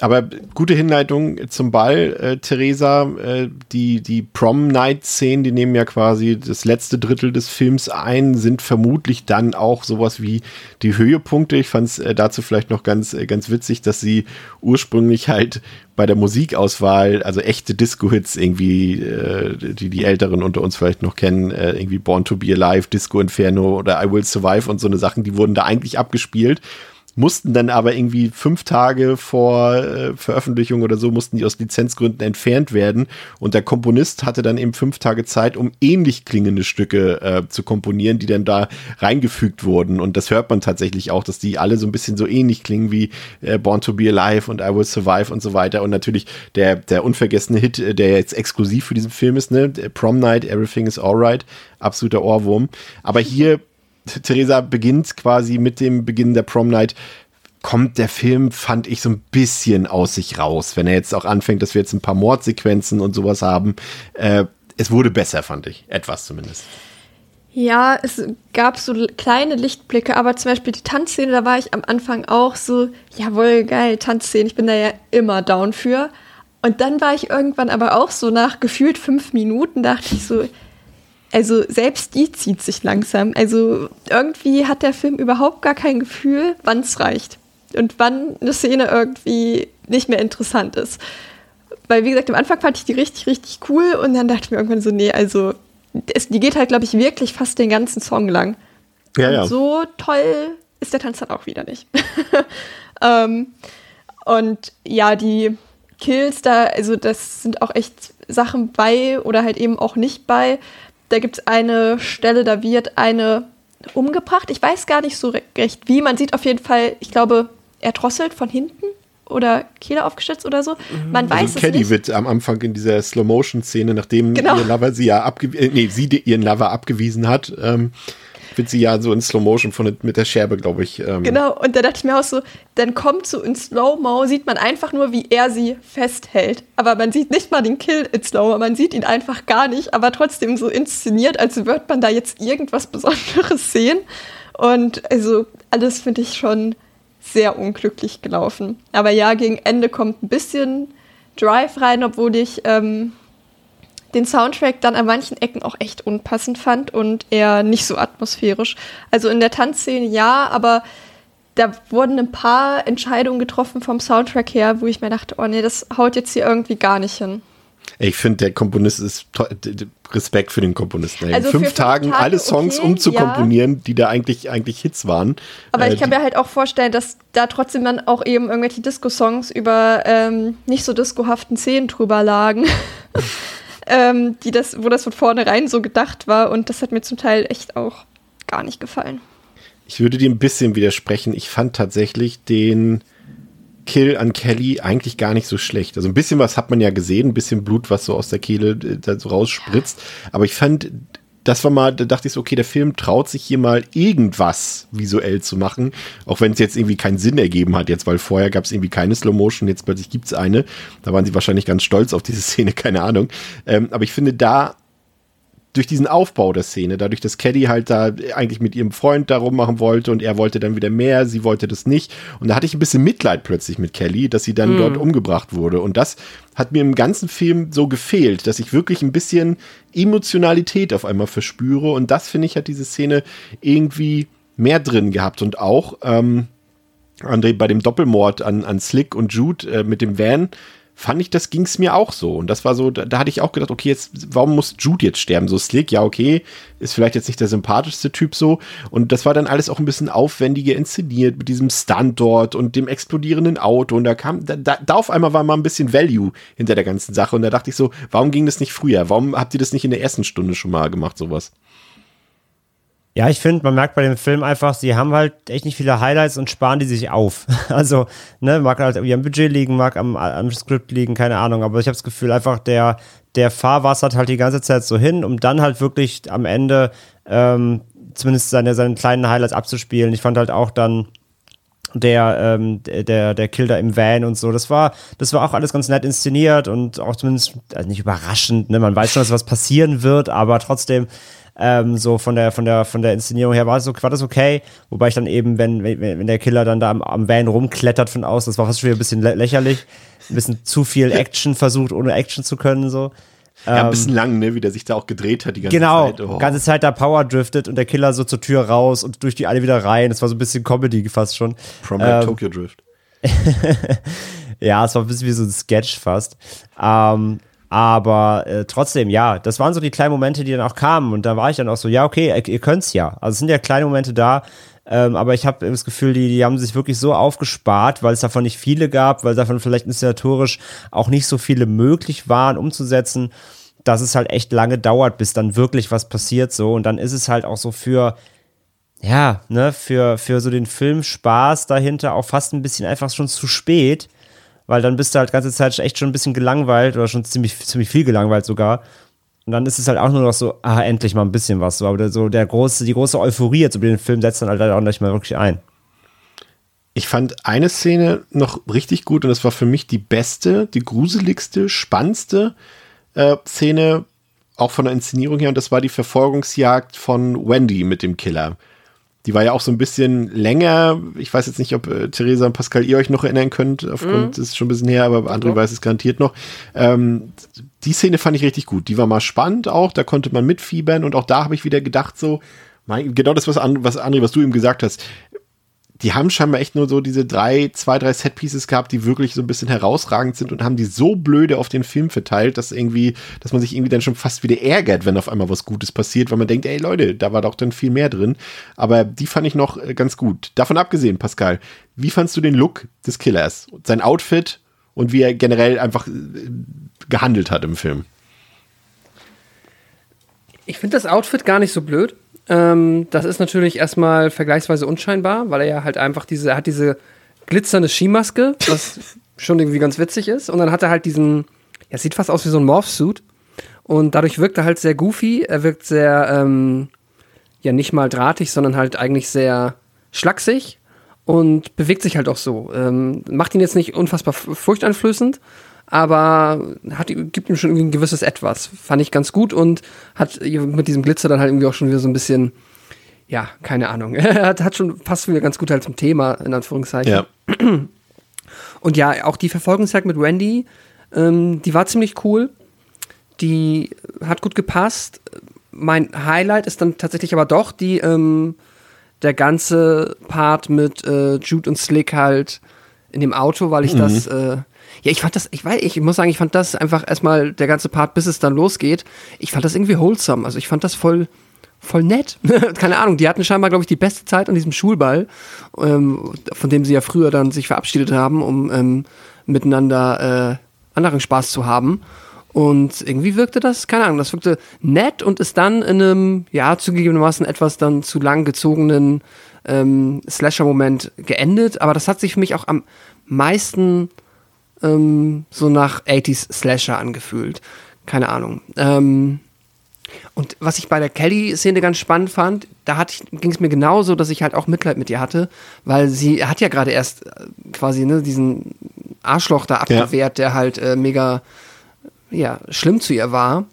aber gute Hinleitung zum Ball, äh, Theresa. Äh, die die Prom-Night-Szenen, die nehmen ja quasi das letzte Drittel des Films ein, sind vermutlich dann auch sowas wie die Höhepunkte. Ich fand es äh, dazu vielleicht noch ganz, äh, ganz witzig, dass sie ursprünglich halt bei der Musikauswahl, also echte Disco-Hits irgendwie, äh, die die Älteren unter uns vielleicht noch kennen, äh, irgendwie Born to Be Alive, Disco Inferno oder I Will Survive und so eine Sachen, die wurden da eigentlich abgespielt mussten dann aber irgendwie fünf Tage vor äh, Veröffentlichung oder so, mussten die aus Lizenzgründen entfernt werden. Und der Komponist hatte dann eben fünf Tage Zeit, um ähnlich klingende Stücke äh, zu komponieren, die dann da reingefügt wurden. Und das hört man tatsächlich auch, dass die alle so ein bisschen so ähnlich klingen wie äh, Born to Be Alive und I Will Survive und so weiter. Und natürlich der, der unvergessene Hit, äh, der jetzt exklusiv für diesen Film ist, ne? Prom Night, Everything is Alright. Absoluter Ohrwurm. Aber hier Theresa beginnt quasi mit dem Beginn der Prom Night kommt der Film, fand ich, so ein bisschen aus sich raus. Wenn er jetzt auch anfängt, dass wir jetzt ein paar Mordsequenzen und sowas haben. Äh, es wurde besser, fand ich. Etwas zumindest. Ja, es gab so kleine Lichtblicke, aber zum Beispiel die Tanzszene, da war ich am Anfang auch so, jawohl, geil, Tanzszene, ich bin da ja immer down für. Und dann war ich irgendwann aber auch so nach gefühlt fünf Minuten, dachte ich so, also selbst die zieht sich langsam. Also irgendwie hat der Film überhaupt gar kein Gefühl, wann es reicht und wann eine Szene irgendwie nicht mehr interessant ist. Weil, wie gesagt, am Anfang fand ich die richtig, richtig cool und dann dachte ich mir irgendwann so, nee, also es, die geht halt, glaube ich, wirklich fast den ganzen Song lang. Ja, und ja. so toll ist der Tanz dann auch wieder nicht. <laughs> ähm, und ja, die Kills da, also das sind auch echt Sachen bei oder halt eben auch nicht bei. Da gibt es eine Stelle, da wird eine umgebracht. Ich weiß gar nicht so recht wie. Man sieht auf jeden Fall, ich glaube, er drosselt von hinten oder Kehle aufgeschützt oder so. Man also weiß Caddy es nicht. wird am Anfang in dieser Slow-Motion-Szene, nachdem genau. ihr Lover sie ja abgewiesen, äh, nee, sie ihren Lover abgewiesen hat, ähm, wird sie ja so in Slow Motion von, mit der Scherbe, glaube ich. Ähm. Genau, und da dachte ich mir auch so, dann kommt so in Slow-Mo, sieht man einfach nur, wie er sie festhält. Aber man sieht nicht mal den Kill in Slow-Mo, man sieht ihn einfach gar nicht, aber trotzdem so inszeniert, als würde man da jetzt irgendwas Besonderes <laughs> sehen. Und also alles finde ich schon sehr unglücklich gelaufen. Aber ja, gegen Ende kommt ein bisschen Drive rein, obwohl ich ähm, den Soundtrack dann an manchen Ecken auch echt unpassend fand und eher nicht so atmosphärisch. Also in der Tanzszene ja, aber da wurden ein paar Entscheidungen getroffen vom Soundtrack her, wo ich mir dachte, oh nee, das haut jetzt hier irgendwie gar nicht hin. Ich finde, der Komponist ist Respekt für den Komponisten. Also in fünf, fünf Tagen Tage, alle Songs okay, umzukomponieren, ja. die da eigentlich, eigentlich Hits waren. Aber äh, ich kann mir halt auch vorstellen, dass da trotzdem dann auch eben irgendwelche Disco-Songs über ähm, nicht so discohaften Szenen drüber lagen. <laughs> ähm, die das, wo das von vornherein so gedacht war. Und das hat mir zum Teil echt auch gar nicht gefallen. Ich würde dir ein bisschen widersprechen. Ich fand tatsächlich den Kill an Kelly eigentlich gar nicht so schlecht. Also ein bisschen was hat man ja gesehen, ein bisschen Blut, was so aus der Kehle äh, da so rausspritzt. Aber ich fand das war mal, da dachte ich so, okay, der Film traut sich hier mal irgendwas visuell zu machen, auch wenn es jetzt irgendwie keinen Sinn ergeben hat jetzt, weil vorher gab es irgendwie keine Slow Motion, jetzt plötzlich gibt es eine. Da waren sie wahrscheinlich ganz stolz auf diese Szene, <laughs> keine Ahnung. Ähm, aber ich finde, da durch diesen Aufbau der Szene, dadurch, dass Caddy halt da eigentlich mit ihrem Freund darum machen wollte und er wollte dann wieder mehr, sie wollte das nicht. Und da hatte ich ein bisschen Mitleid plötzlich mit Kelly, dass sie dann mm. dort umgebracht wurde. Und das hat mir im ganzen Film so gefehlt, dass ich wirklich ein bisschen Emotionalität auf einmal verspüre. Und das, finde ich, hat diese Szene irgendwie mehr drin gehabt. Und auch, ähm, André, bei dem Doppelmord an, an Slick und Jude äh, mit dem Van, fand ich, das ging es mir auch so. Und das war so, da, da, hatte ich auch gedacht, okay, jetzt, warum muss Jude jetzt sterben? So Slick, ja, okay, ist vielleicht jetzt nicht der sympathischste Typ so. Und das war dann alles auch ein bisschen aufwendiger inszeniert mit diesem Stunt dort und dem explodierenden Auto. Und da kam, da, da auf einmal war mal ein bisschen Value hinter der ganzen Sache. Und da dachte ich so, warum ging das nicht früher? Warum habt ihr das nicht in der ersten Stunde schon mal gemacht, sowas? Ja, ich finde, man merkt bei dem Film einfach, sie haben halt echt nicht viele Highlights und sparen die sich auf. <laughs> Also, ne, mag halt irgendwie am Budget liegen, mag am, am Skript liegen, keine Ahnung. Aber ich habe das Gefühl, einfach der, der Fahrwassert halt die ganze Zeit so hin, um dann halt wirklich am Ende ähm, zumindest seine, seine kleinen Highlights abzuspielen. Ich fand halt auch dann der, ähm, der, der Kill da im Van und so. Das war, das war auch alles ganz nett inszeniert und auch zumindest also nicht überraschend. Ne? Man weiß schon, dass was passieren wird, aber trotzdem Ähm, so von der, von der, von der Inszenierung her war, es so, war das okay. Wobei ich dann eben, wenn, wenn, wenn der Killer dann da am, am Van rumklettert von außen, das war fast schon wieder ein bisschen lä lächerlich. Ein bisschen zu viel Action versucht, ohne Action zu können, so. Ja, ein bisschen lang, ne, wie der sich da auch gedreht hat die ganze genau, Zeit. Genau, ganze Zeit da Power driftet und der Killer so zur Tür raus und durch die alle wieder rein. Das war so ein bisschen Comedy fast schon. From ähm, Tokyo Drift. <laughs> ja, es war ein bisschen wie so ein Sketch fast. Ähm, aber äh, trotzdem, ja, das waren so die kleinen Momente, die dann auch kamen. Und da war ich dann auch so, ja, okay, ihr könnt's ja. Also es sind ja kleine Momente da. Ähm, aber ich habe das Gefühl, die, die haben sich wirklich so aufgespart, weil es davon nicht viele gab, weil davon vielleicht inszenatorisch auch nicht so viele möglich waren umzusetzen, dass es halt echt lange dauert, bis dann wirklich was passiert so. Und dann ist es halt auch so für, ja, ne, für, für so den Filmspaß dahinter auch fast ein bisschen einfach schon zu spät, weil dann bist du halt ganze Zeit echt schon ein bisschen gelangweilt oder schon ziemlich, ziemlich viel gelangweilt sogar. Und dann ist es halt auch nur noch so, ah, endlich mal ein bisschen was. So, aber so der große, die große Euphorie jetzt über den Film setzt dann halt auch nicht mal wirklich ein. Ich fand eine Szene noch richtig gut und das war für mich die beste, die gruseligste, spannendste äh, Szene, auch von der Inszenierung her, und das war die Verfolgungsjagd von Wendy mit dem Killer. Die war ja auch so ein bisschen länger. Ich weiß jetzt nicht, ob äh, Theresa und Pascal ihr euch noch erinnern könnt, aufgrund, mhm. ist schon ein bisschen her, aber André weiß es garantiert noch. Ähm, die Szene fand ich richtig gut. Die war mal spannend auch, da konnte man mitfiebern und auch da habe ich wieder gedacht, so, mein, genau das, was, was André, was du ihm gesagt hast die haben scheinbar echt nur so diese drei, zwei, drei Setpieces gehabt, die wirklich so ein bisschen herausragend sind und haben die so blöde auf den Film verteilt, dass irgendwie, dass man sich irgendwie dann schon fast wieder ärgert, wenn auf einmal was Gutes passiert, weil man denkt, ey Leute, da war doch dann viel mehr drin. Aber die fand ich noch äh, ganz gut. Davon abgesehen, Pascal, wie fandst du den Look des Killers? Sein Outfit und wie er generell einfach äh, gehandelt hat im Film? Ich finde das Outfit gar nicht so blöd. Ähm, das ist natürlich erstmal vergleichsweise unscheinbar, weil er ja halt einfach diese, er hat diese glitzernde Skimaske, was <laughs> schon irgendwie ganz witzig ist. Und dann hat er halt diesen, ja, sieht fast aus wie so ein Morph-Suit. Und dadurch wirkt er halt sehr goofy. Er wirkt sehr, ähm, ja, nicht mal drahtig, sondern halt eigentlich sehr schlaksig und bewegt sich halt auch so. Ähm, macht ihn jetzt nicht unfassbar furchteinflößend, aber hat, gibt ihm schon irgendwie ein gewisses Etwas. Fand ich ganz gut und hat mit diesem Glitzer dann halt irgendwie auch schon wieder so ein bisschen, ja, keine Ahnung. <laughs> Hat, hat schon passt wieder ganz gut halt zum Thema, in Anführungszeichen. Ja. <clears throat> Und ja, auch die Verfolgungsjagd mit Wendy, ähm, die war ziemlich cool. Die hat gut gepasst. Mein Highlight ist dann tatsächlich aber doch die, ähm, der ganze Part mit äh, Jude und Slick halt in dem Auto, weil ich mhm. das äh, ja, ich fand das, ich weiß, ich muss sagen, ich fand das einfach erstmal der ganze Part, bis es dann losgeht. Ich fand das irgendwie wholesome. Also ich fand das voll, voll nett. <laughs> Keine Ahnung, die hatten scheinbar, glaube ich, die beste Zeit an diesem Schulball, ähm, von dem sie ja früher dann sich verabschiedet haben, um ähm, miteinander äh, anderen Spaß zu haben. Und irgendwie wirkte das, keine Ahnung, das wirkte nett und ist dann in einem, ja, zugegebenermaßen etwas dann zu lang gezogenen ähm, Slasher-Moment geendet. Aber das hat sich für mich auch am meisten ähm, so nach 80s Slasher angefühlt. Keine Ahnung. Ähm, und was ich bei der Kelly-Szene ganz spannend fand, da ging es mir genauso, dass ich halt auch Mitleid mit ihr hatte, weil sie hat ja gerade erst äh, quasi ne, diesen Arschloch da abgewehrt, ja. der halt äh, mega ja, schlimm zu ihr war.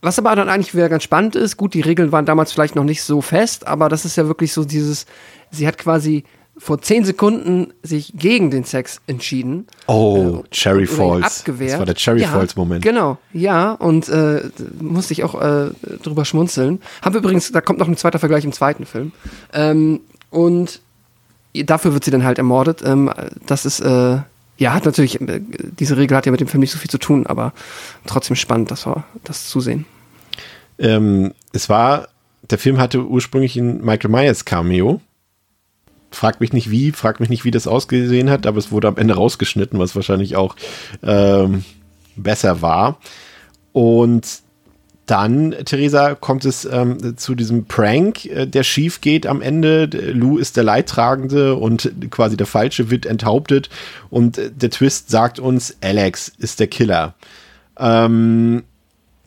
Was aber dann eigentlich wieder ganz spannend ist, gut, die Regeln waren damals vielleicht noch nicht so fest, aber das ist ja wirklich so dieses, sie hat quasi vor zehn Sekunden sich gegen den Sex entschieden. Oh, äh, Cherry Falls. Abgewehrt. Das war der Cherry ja, Falls Moment. Genau, ja, und äh, musste ich auch äh, drüber schmunzeln. Haben wir übrigens, da kommt noch ein zweiter Vergleich im zweiten Film. Ähm, und dafür wird sie dann halt ermordet. Ähm, das ist, äh, ja, hat natürlich, äh, diese Regel hat ja mit dem Film nicht so viel zu tun, aber trotzdem spannend, das, war, das zu sehen. Ähm, es war, der Film hatte ursprünglich ein Michael Myers Cameo fragt mich nicht wie, fragt mich nicht, wie das ausgesehen hat, aber es wurde am Ende rausgeschnitten, was wahrscheinlich auch ähm, besser war. Und dann, Theresa, kommt es ähm, zu diesem Prank, äh, der schief geht am Ende. Lou ist der Leidtragende und quasi der Falsche wird enthauptet. Und äh, der Twist sagt uns, Alex ist der Killer. Ähm,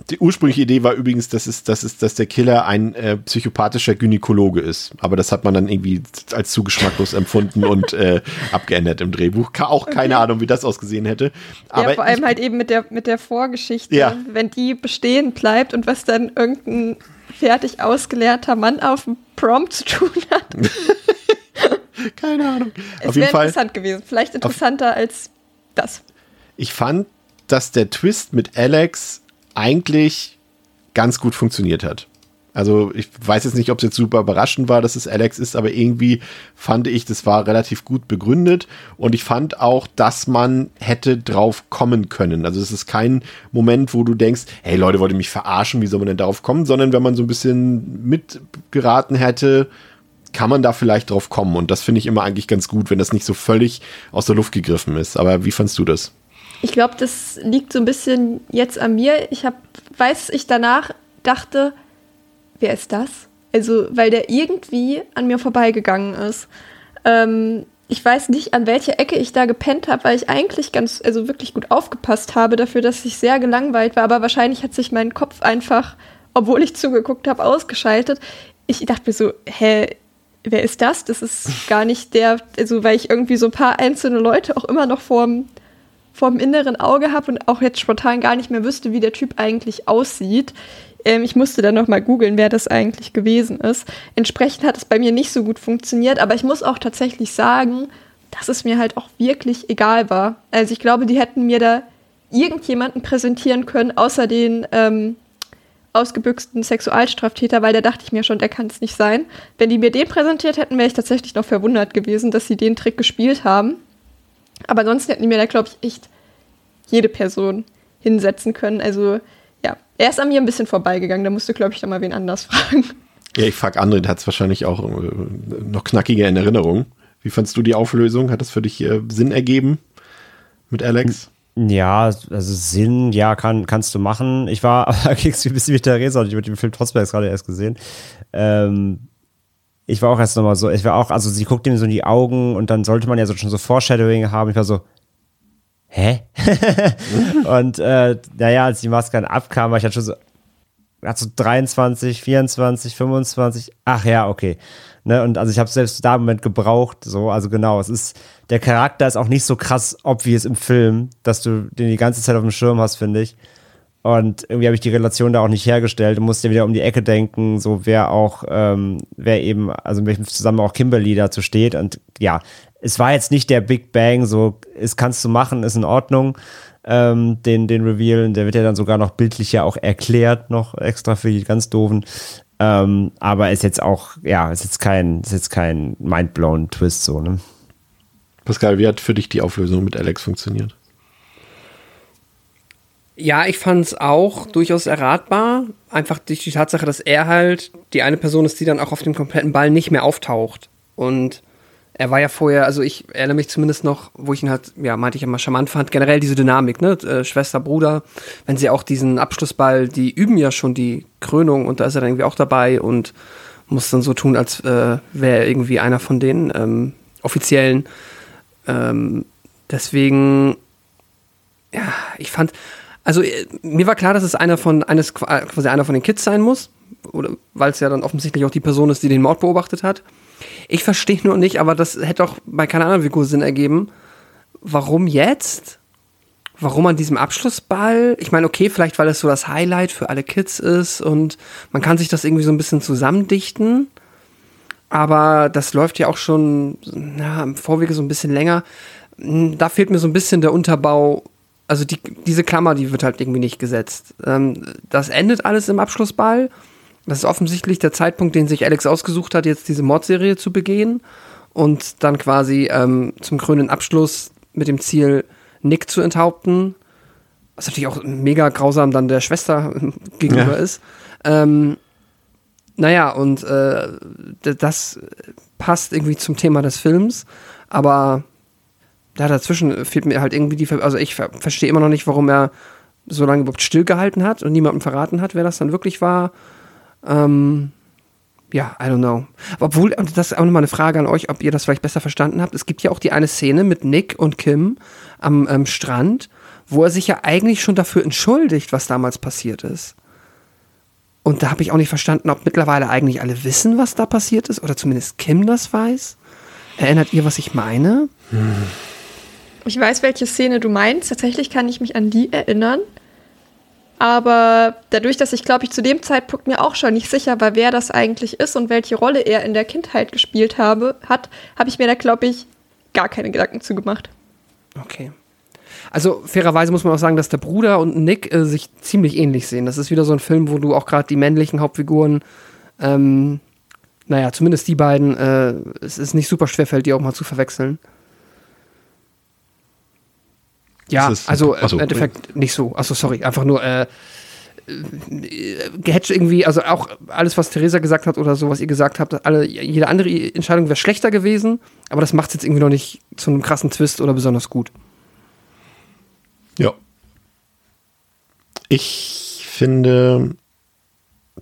die ursprüngliche Idee war übrigens, dass, es, dass, es, dass der Killer ein äh, psychopathischer Gynäkologe ist. Aber das hat man dann irgendwie als zu geschmacklos empfunden und äh, abgeändert im Drehbuch. Auch keine okay. Ahnung, wie das ausgesehen hätte. Aber ja, vor allem halt eben mit der, mit der Vorgeschichte, ja. wenn die bestehen bleibt und was dann irgendein fertig ausgelehrter Mann auf dem Prom zu tun hat. <laughs> keine Ahnung. Es wäre interessant gewesen. Vielleicht interessanter als das. Ich fand, dass der Twist mit Alex eigentlich ganz gut funktioniert hat. Also ich weiß jetzt nicht, ob es jetzt super überraschend war, dass es Alex ist, aber irgendwie fand ich, das war relativ gut begründet und ich fand auch, dass man hätte drauf kommen können. Also es ist kein Moment, wo du denkst, hey Leute, wollt ihr mich verarschen, wie soll man denn darauf kommen, sondern wenn man so ein bisschen mitgeraten hätte, kann man da vielleicht drauf kommen und das finde ich immer eigentlich ganz gut, wenn das nicht so völlig aus der Luft gegriffen ist. Aber wie fandst du das? Ich glaube, das liegt so ein bisschen jetzt an mir. Ich habe, weiß ich danach dachte, wer ist das? Also, weil der irgendwie an mir vorbeigegangen ist. Ähm, ich weiß nicht, an welche Ecke ich da gepennt habe, weil ich eigentlich ganz, also wirklich gut aufgepasst habe dafür, dass ich sehr gelangweilt war. Aber wahrscheinlich hat sich mein Kopf einfach, obwohl ich zugeguckt habe, ausgeschaltet. Ich dachte mir so, hä, wer ist das? Das ist gar nicht der, also weil ich irgendwie so ein paar einzelne Leute auch immer noch vorm vorm inneren Auge habe und auch jetzt spontan gar nicht mehr wüsste, wie der Typ eigentlich aussieht. Ähm, ich musste dann noch mal googeln, wer das eigentlich gewesen ist. Entsprechend hat es bei mir nicht so gut funktioniert, aber ich muss auch tatsächlich sagen, dass es mir halt auch wirklich egal war. Also ich glaube, die hätten mir da irgendjemanden präsentieren können, außer den ähm, ausgebüxten Sexualstraftäter, weil da dachte ich mir schon, der kann es nicht sein. Wenn die mir den präsentiert hätten, wäre ich tatsächlich noch verwundert gewesen, dass sie den Trick gespielt haben. Aber ansonsten hätten die mir da, glaube ich, echt jede Person hinsetzen können. Also ja, er ist an mir ein bisschen vorbeigegangen. Da musst du, glaube ich, noch mal wen anders <laughs> fragen. Ja, ich frage André, der hat es wahrscheinlich auch äh, noch knackiger in Erinnerung. Wie fandst du die Auflösung? Hat das für dich äh, Sinn ergeben mit Alex? Ja, also Sinn, ja, kann, kannst du machen. Ich war <laughs> aber <laughs> ein bisschen wie Theresa und ich habe den Film trotzdem jetzt gerade erst gesehen. Ähm, ich war auch erst nochmal so, ich war auch, also sie guckt ihm so in die Augen und dann sollte man ja so schon so Foreshadowing haben. Ich war so, hä? <laughs> und äh, naja, als die Maske dann abkam, war ich halt schon so, hat so 23, 24, 25, ach ja, okay. Ne, und also ich habe selbst da im Moment gebraucht, so, also genau, es ist, der Charakter ist auch nicht so krass obvious im Film, dass du den die ganze Zeit auf dem Schirm hast, finde ich. Und irgendwie habe ich die Relation da auch nicht hergestellt. Du musst dir wieder um die Ecke denken, so wer auch, ähm, wer eben, also in welchem zusammen auch Kimberly dazu steht. Und ja, es war jetzt nicht der Big Bang, so, es kannst du machen, ist in Ordnung. Ähm, den, den Reveal, der wird ja dann sogar noch bildlich ja auch erklärt, noch extra für die ganz doofen. Ähm, aber ist jetzt auch, ja, ist jetzt kein, ist jetzt kein mindblown Twist so, ne? Pascal, wie hat für dich die Auflösung mit Alex funktioniert? Ja, ich fand es auch durchaus erratbar. Einfach durch die Tatsache, dass er halt die eine Person ist, die dann auch auf dem kompletten Ball nicht mehr auftaucht. Und er war ja vorher, also ich erinnere mich zumindest noch, wo ich ihn halt, ja, meinte ich immer charmant fand, generell diese Dynamik, ne? Äh, Schwester, Bruder, wenn sie auch diesen Abschlussball, die üben ja schon die Krönung und da ist er dann irgendwie auch dabei und muss dann so tun, als äh, wäre er irgendwie einer von den ähm, Offiziellen. Ähm, deswegen, ja, ich fand, also äh, mir war klar, dass es einer von eines äh, quasi einer von den Kids sein muss, oder weil es ja dann offensichtlich auch die Person ist, die den Mord beobachtet hat. Ich verstehe nur nicht, aber das hätte auch bei keiner anderen Figur Sinn ergeben. Warum jetzt? Warum an diesem Abschlussball? Ich meine, okay, vielleicht weil es so das Highlight für alle Kids ist und man kann sich das irgendwie so ein bisschen zusammendichten. Aber das läuft ja auch schon na, im Vorwege so ein bisschen länger. Hm, da fehlt mir so ein bisschen der Unterbau also die, diese Klammer, die wird halt irgendwie nicht gesetzt. Ähm, das endet alles im Abschlussball. Das ist offensichtlich der Zeitpunkt, den sich Alex ausgesucht hat, jetzt diese Mordserie zu begehen und dann quasi ähm, zum krönenden Abschluss mit dem Ziel, Nick zu enthaupten. Was natürlich auch mega grausam dann der Schwester <laughs> gegenüber ja. ist. Ähm, naja, und äh, das passt irgendwie zum Thema des Films, aber ja, dazwischen fehlt mir halt irgendwie die, also ich verstehe immer noch nicht, warum er so lange überhaupt stillgehalten hat und niemandem verraten hat, wer das dann wirklich war. Ähm, ja, I don't know. Obwohl, und das ist auch nochmal eine Frage an euch, ob ihr das vielleicht besser verstanden habt. Es gibt ja auch die eine Szene mit Nick und Kim am ähm, Strand, wo er sich ja eigentlich schon dafür entschuldigt, was damals passiert ist. Und da habe ich auch nicht verstanden, ob mittlerweile eigentlich alle wissen, was da passiert ist, oder zumindest Kim das weiß. Erinnert ihr, was ich meine? Ich weiß, welche Szene du meinst. Tatsächlich kann ich mich an die erinnern. Aber dadurch, dass ich, glaube ich, zu dem Zeitpunkt mir auch schon nicht sicher war, wer das eigentlich ist und welche Rolle er in der Kindheit gespielt habe, hat, habe ich mir da, glaube ich, gar keine Gedanken zugemacht. Okay. Also fairerweise muss man auch sagen, dass der Bruder und Nick äh, sich ziemlich ähnlich sehen. Das ist wieder so ein Film, wo du auch gerade die männlichen Hauptfiguren, ähm, naja, zumindest die beiden, äh, es ist nicht super schwer fällt, die auch mal zu verwechseln. Ja, Ist also äh, Achso, im Endeffekt nicht so. Achso, sorry, einfach nur äh, äh, gehatcht irgendwie, also auch alles, was Theresa gesagt hat oder so, was ihr gesagt habt, alle, jede andere Entscheidung wäre schlechter gewesen, aber das macht es jetzt irgendwie noch nicht zu einem krassen Twist oder besonders gut. Ja. Ich finde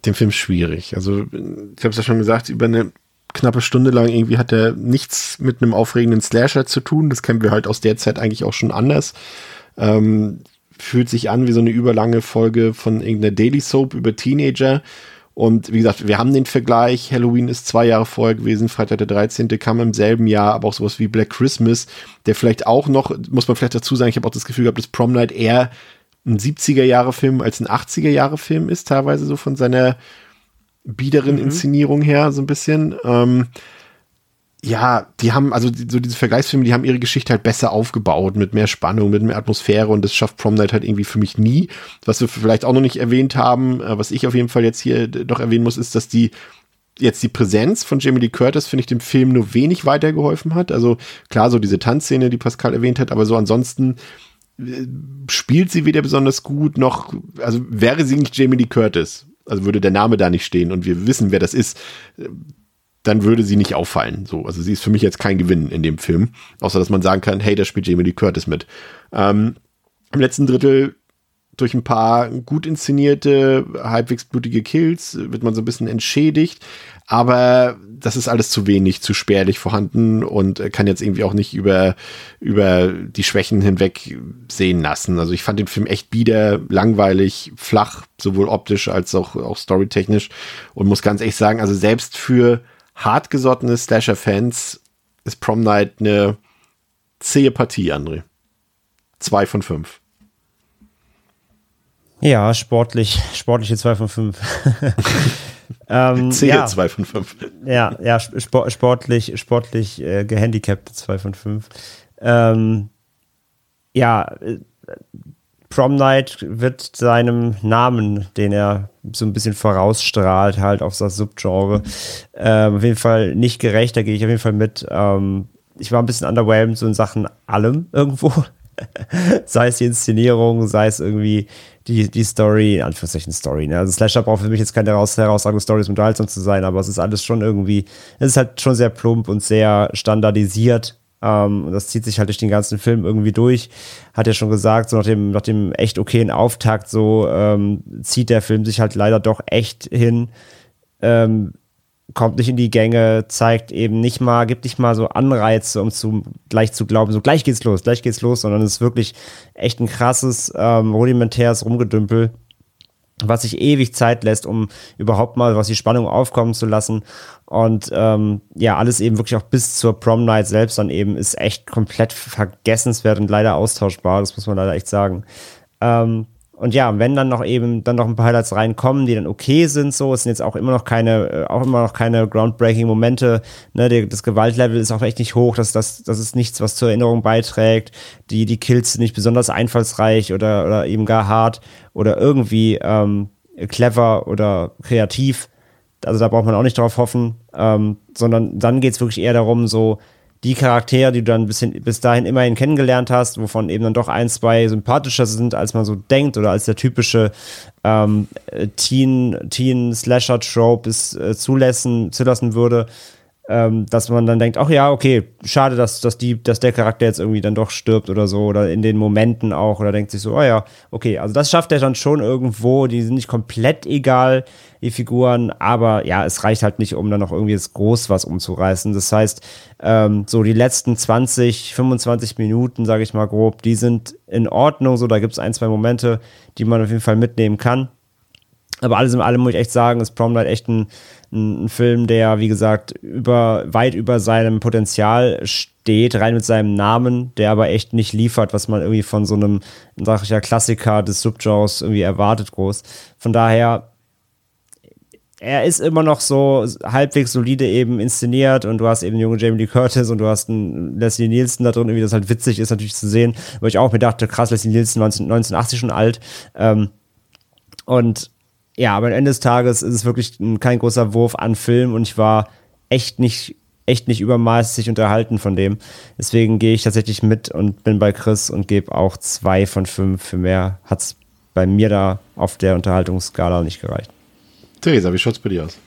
den Film schwierig. Also, ich habe es ja schon gesagt, über eine knappe Stunde lang irgendwie hat er nichts mit einem aufregenden Slasher zu tun. Das kennen wir halt aus der Zeit eigentlich auch schon anders. Ähm, fühlt sich an wie so eine überlange Folge von irgendeiner Daily Soap über Teenager. Und wie gesagt, wir haben den Vergleich. Halloween ist zwei Jahre vorher gewesen, Freitag der 13. kam im selben Jahr, aber auch sowas wie Black Christmas, der vielleicht auch noch, muss man vielleicht dazu sagen, ich habe auch das Gefühl gehabt, dass Prom Night eher ein 70er-Jahre-Film als ein 80er-Jahre-Film ist, teilweise so von seiner biederen Inszenierung her, so ein bisschen. Ähm, ja, die haben, also die, so diese Vergleichsfilme, die haben ihre Geschichte halt besser aufgebaut, mit mehr Spannung, mit mehr Atmosphäre und das schafft Prom Night halt irgendwie für mich nie. Was wir vielleicht auch noch nicht erwähnt haben, äh, was ich auf jeden Fall jetzt hier doch erwähnen muss, ist, dass die jetzt die Präsenz von Jamie Lee Curtis, finde ich, dem Film nur wenig weitergeholfen hat. Also klar, so diese Tanzszene, die Pascal erwähnt hat, aber so ansonsten äh, spielt sie weder besonders gut noch, also wäre sie nicht Jamie Lee Curtis, also würde der Name da nicht stehen und wir wissen, wer das ist, dann würde sie nicht auffallen. So, also sie ist für mich jetzt kein Gewinn in dem Film, außer dass man sagen kann, hey, da spielt Jamie Lee Curtis mit. Ähm, Im letzten Drittel durch ein paar gut inszenierte, halbwegs blutige Kills wird man so ein bisschen entschädigt. Aber das ist alles zu wenig, zu spärlich vorhanden und kann jetzt irgendwie auch nicht über, über die Schwächen hinweg sehen lassen. Also ich fand den Film echt bieder, langweilig, flach, sowohl optisch als auch, auch storytechnisch und muss ganz ehrlich sagen, also selbst für hartgesottene Slasher-Fans ist Prom Night eine zähe Partie, André. Zwei von fünf. Ja, sportlich, sportliche 2 von 5. <laughs> ähm, ja, zwei von fünf. ja, ja, sp sportlich, sportlich äh, gehandicapte 2 von 5. Ähm, ja, äh, Prom Night wird seinem Namen, den er so ein bisschen vorausstrahlt, halt auf das Subgenre, äh, auf jeden Fall nicht gerecht. Da gehe ich auf jeden Fall mit. Ähm, ich war ein bisschen underwhelmed so in Sachen allem irgendwo. <laughs> sei es die Inszenierung, sei es irgendwie die, die Story, in Anführungszeichen Story. Ne? Also Slasher braucht für mich jetzt keine heraus herausragende Story, um unterhaltsam zu sein, aber es ist alles schon irgendwie, es ist halt schon sehr plump und sehr standardisiert. Ähm, und das zieht sich halt durch den ganzen Film irgendwie durch. Hat ja schon gesagt, so nach dem, nach dem echt okayen Auftakt, so ähm, zieht der Film sich halt leider doch echt hin. Ähm, kommt nicht in die Gänge, zeigt eben nicht mal, gibt nicht mal so Anreize, um zu gleich zu glauben, so gleich geht's los, gleich geht's los, sondern es ist wirklich echt ein krasses, ähm, rudimentäres Rumgedümpel, was sich ewig Zeit lässt, um überhaupt mal was die Spannung aufkommen zu lassen. Und ähm, ja, alles eben wirklich auch bis zur Prom Night selbst dann eben ist echt komplett vergessenswert und leider austauschbar, das muss man leider echt sagen. Ähm, und ja, wenn dann noch eben dann noch ein paar Highlights reinkommen, die dann okay sind, so, es sind jetzt auch immer noch keine, äh, auch immer noch keine groundbreaking Momente, ne, der, das Gewaltlevel ist auch echt nicht hoch, das, das, das ist nichts, was zur Erinnerung beiträgt, die, die Kills sind nicht besonders einfallsreich oder, oder eben gar hart oder irgendwie ähm, clever oder kreativ, also da braucht man auch nicht drauf hoffen, ähm, sondern dann geht's wirklich eher darum, so, die Charaktere, die du dann bis, hin, bis dahin immerhin kennengelernt hast, wovon eben dann doch ein, zwei sympathischer sind, als man so denkt oder als der typische ähm, Teen, Teen Slasher Trope es äh, zulassen, zulassen würde, ähm, dass man dann denkt, ach ja, okay, schade, dass, dass, die, dass der Charakter jetzt irgendwie dann doch stirbt oder so, oder in den Momenten auch, oder denkt sich so, oh ja, okay, also das schafft er dann schon irgendwo, die sind nicht komplett egal, die Figuren, aber ja, es reicht halt nicht, um dann noch irgendwie jetzt groß was umzureißen. Das heißt, ähm, so die letzten 20, 25 Minuten, sage ich mal grob, die sind in Ordnung, so da gibt es ein, zwei Momente, die man auf jeden Fall mitnehmen kann. Aber alles in allem muss ich echt sagen, ist Prom Night echt ein, ein, ein, Film, der, wie gesagt, über, weit über seinem Potenzial steht, rein mit seinem Namen, der aber echt nicht liefert, was man irgendwie von so einem, sag ich ja, Klassiker des Subgenres irgendwie erwartet groß. Von daher, er ist immer noch so halbwegs solide eben inszeniert und du hast eben junge Jamie Lee Curtis und du hast einen Leslie Nielsen da drin, irgendwie das halt witzig ist natürlich zu sehen, weil ich auch mir dachte, krass, Leslie Nielsen 19, 1980 schon alt. Ähm, und ja, aber am Ende des Tages ist es wirklich kein großer Wurf an Film und ich war echt nicht, echt nicht übermaßig unterhalten von dem. Deswegen gehe ich tatsächlich mit und bin bei Chris und gebe auch zwei von fünf. Für mehr hat es bei mir da auf der Unterhaltungsskala nicht gereicht. Theresa, wie schaut es bei dir aus?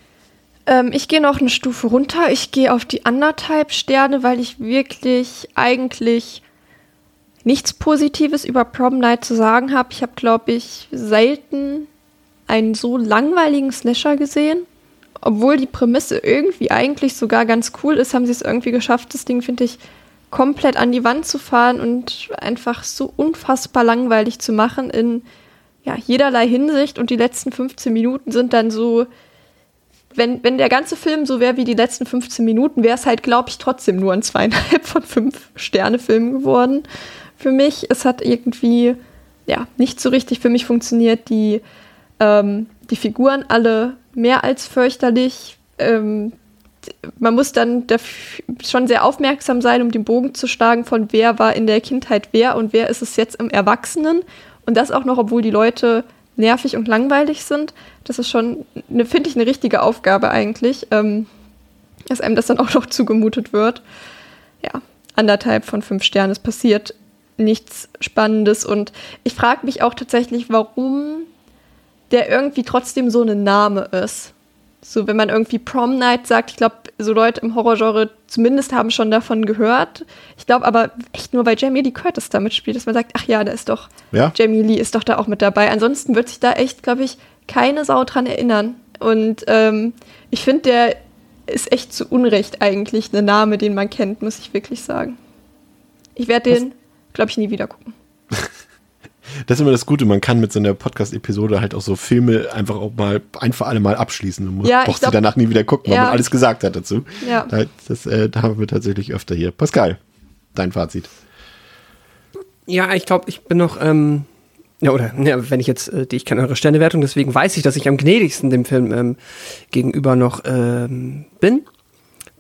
Ähm, ich gehe noch eine Stufe runter. Ich gehe auf die anderthalb Sterne, weil ich wirklich eigentlich nichts Positives über Prom Night zu sagen habe. Ich habe, glaube ich, selten einen so langweiligen Slasher gesehen. Obwohl die Prämisse irgendwie eigentlich sogar ganz cool ist, haben sie es irgendwie geschafft, das Ding, finde ich, komplett an die Wand zu fahren und einfach so unfassbar langweilig zu machen in ja, jederlei Hinsicht. Und die letzten 15 Minuten sind dann so, wenn, wenn der ganze Film so wäre wie die letzten 15 Minuten, wäre es halt, glaube ich, trotzdem nur ein zweieinhalb von fünf Sterne-Film geworden. Für mich, es hat irgendwie, ja, nicht so richtig für mich funktioniert. Die ähm, die Figuren alle mehr als fürchterlich. Ähm, man muss dann schon sehr aufmerksam sein, um den Bogen zu schlagen, von wer war in der Kindheit wer und wer ist es jetzt im Erwachsenen. Und das auch noch, obwohl die Leute nervig und langweilig sind. Das ist schon, finde ich, eine richtige Aufgabe eigentlich, ähm, dass einem das dann auch noch zugemutet wird. Ja, anderthalb von fünf Sternen. Es passiert nichts Spannendes und ich frage mich auch tatsächlich, warum der irgendwie trotzdem so ein Name ist. So, wenn man irgendwie Prom Night sagt, ich glaube, so Leute im Horrorgenre zumindest haben schon davon gehört. Ich glaube aber echt nur, weil Jamie Lee Curtis da mitspielt, dass man sagt, ach ja, da ist doch, ja? Jamie Lee ist doch da auch mit dabei. Ansonsten wird sich da echt, glaube ich, keine Sau dran erinnern. Und ähm, ich finde, der ist echt zu Unrecht eigentlich ein Name, den man kennt, muss ich wirklich sagen. Ich werde den, glaube ich, nie wieder gucken. <laughs> das ist immer das Gute, man kann mit so einer Podcast-Episode halt auch so Filme einfach auch mal ein für alle Mal abschließen. und ja, braucht sie danach nie wieder gucken, weil ja, man alles gesagt hat dazu. Ja. Das, das äh, da haben wir tatsächlich öfter hier. Pascal, dein Fazit. Ja, ich glaube, ich bin noch, ähm, ja, oder, ja, wenn ich jetzt, äh, ich kenne eure Sternewertung, deswegen weiß ich, dass ich am gnädigsten dem Film ähm, gegenüber noch ähm, bin.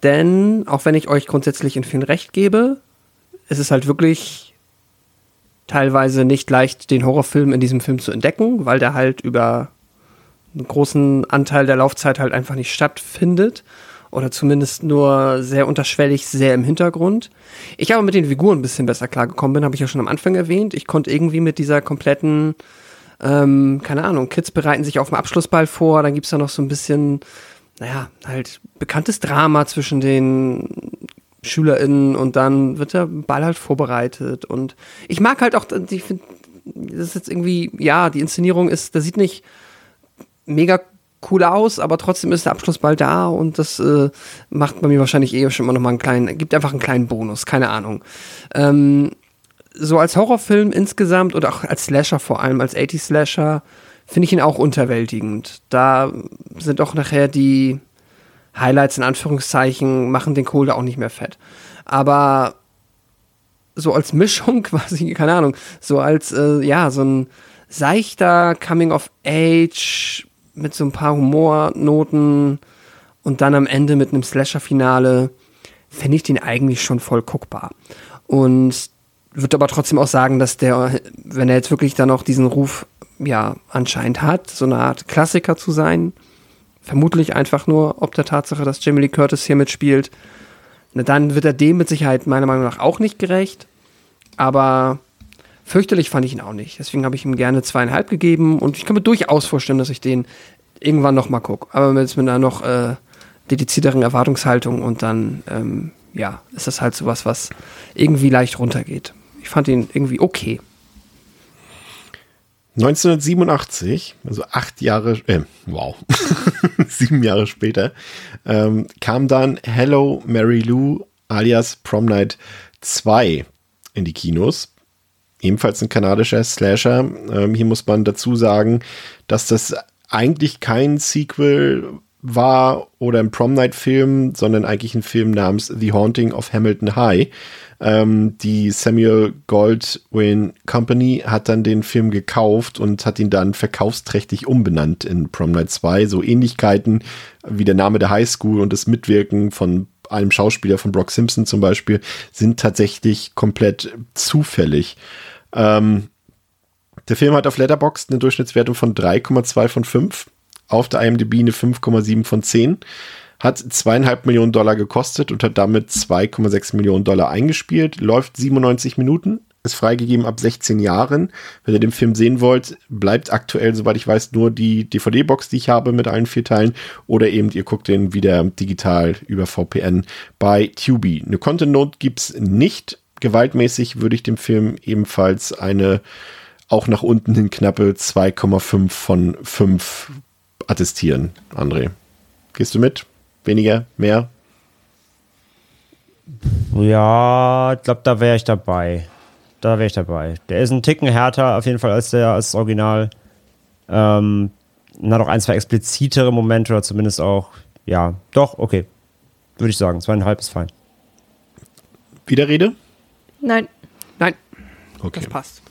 Denn, auch wenn ich euch grundsätzlich in vielen Recht gebe, es ist halt wirklich teilweise nicht leicht, den Horrorfilm in diesem Film zu entdecken, weil der halt über einen großen Anteil der Laufzeit halt einfach nicht stattfindet. Oder zumindest nur sehr unterschwellig, sehr im Hintergrund. Ich aber mit den Figuren ein bisschen besser klargekommen bin, habe ich ja schon am Anfang erwähnt. Ich konnte irgendwie mit dieser kompletten, ähm, keine Ahnung, Kids bereiten sich auf den Abschlussball vor, dann gibt's da noch so ein bisschen, naja, halt bekanntes Drama zwischen den SchülerInnen und dann wird der Ball halt vorbereitet. Und ich mag halt auch, ich finde, das ist jetzt irgendwie, ja, die Inszenierung ist, das sieht nicht mega cool aus, aber trotzdem ist der Abschlussball da und das äh, macht bei mir wahrscheinlich eh schon immer noch mal einen kleinen, gibt einfach einen kleinen Bonus, keine Ahnung. Ähm, so als Horrorfilm insgesamt oder auch als Slasher vor allem, als 80-Slasher, finde ich ihn auch unterwältigend. Da sind auch nachher die, Highlights in Anführungszeichen machen den Kohl da auch nicht mehr fett. Aber so als Mischung <laughs> quasi, keine Ahnung, so als, äh, ja, so ein seichter Coming of Age mit so ein paar Humornoten und dann am Ende mit einem Slasher-Finale, fände ich den eigentlich schon voll guckbar. Und würde aber trotzdem auch sagen, dass der, wenn er jetzt wirklich dann auch diesen Ruf, ja, anscheinend hat, so eine Art Klassiker zu sein, vermutlich einfach nur ob der Tatsache, dass Jamie Lee Curtis hier mitspielt. Na, dann wird er dem mit Sicherheit meiner Meinung nach auch nicht gerecht. Aber fürchterlich fand ich ihn auch nicht. Deswegen habe ich ihm gerne zweieinhalb gegeben und ich kann mir durchaus vorstellen, dass ich den irgendwann noch mal gucke. Aber jetzt mit einer noch äh, dedizierteren Erwartungshaltung und dann, ähm, ja, ist das halt sowas, was irgendwie leicht runtergeht. Ich fand ihn irgendwie okay. 1987, also acht Jahre, äh, wow, <laughs> sieben Jahre später, ähm, kam dann Hello Mary Lou alias Prom Night 2 in die Kinos. Ebenfalls ein kanadischer Slasher. Ähm, hier muss man dazu sagen, dass das eigentlich kein Sequel war oder ein Prom Night Film, sondern eigentlich ein Film namens The Haunting of Hamilton High. Ähm, die Samuel Goldwyn Company hat dann den Film gekauft und hat ihn dann verkaufsträchtig umbenannt in Prom Night 2. So Ähnlichkeiten wie der Name der High School und das Mitwirken von einem Schauspieler von Brock Simpson zum Beispiel sind tatsächlich komplett zufällig. Ähm, der Film hat auf Letterboxd eine Durchschnittswertung von 3,2 von 5, auf der IMDb eine 5,7 von 10 hat zweieinhalb Millionen Dollar gekostet und hat damit 2,6 Millionen Dollar eingespielt, läuft 97 Minuten, ist freigegeben ab 16 Jahren. Wenn ihr den Film sehen wollt, bleibt aktuell, soweit ich weiß, nur die DVD-Box, die ich habe mit allen vier Teilen oder eben ihr guckt den wieder digital über VPN bei Tubi. Eine Content Note gibt's nicht. Gewaltmäßig würde ich dem Film ebenfalls eine auch nach unten hin knappe 2,5 von 5 attestieren. André, gehst du mit? Weniger? Mehr? Ja, ich glaube, da wäre ich dabei. Da wäre ich dabei. Der ist ein Ticken härter auf jeden Fall als der als das Original. Ähm, hat auch ein, zwei explizitere Momente oder zumindest auch, ja, doch, okay. Würde ich sagen, zweieinhalb ist fein. Widerrede? Nein. Nein, Okay. das passt.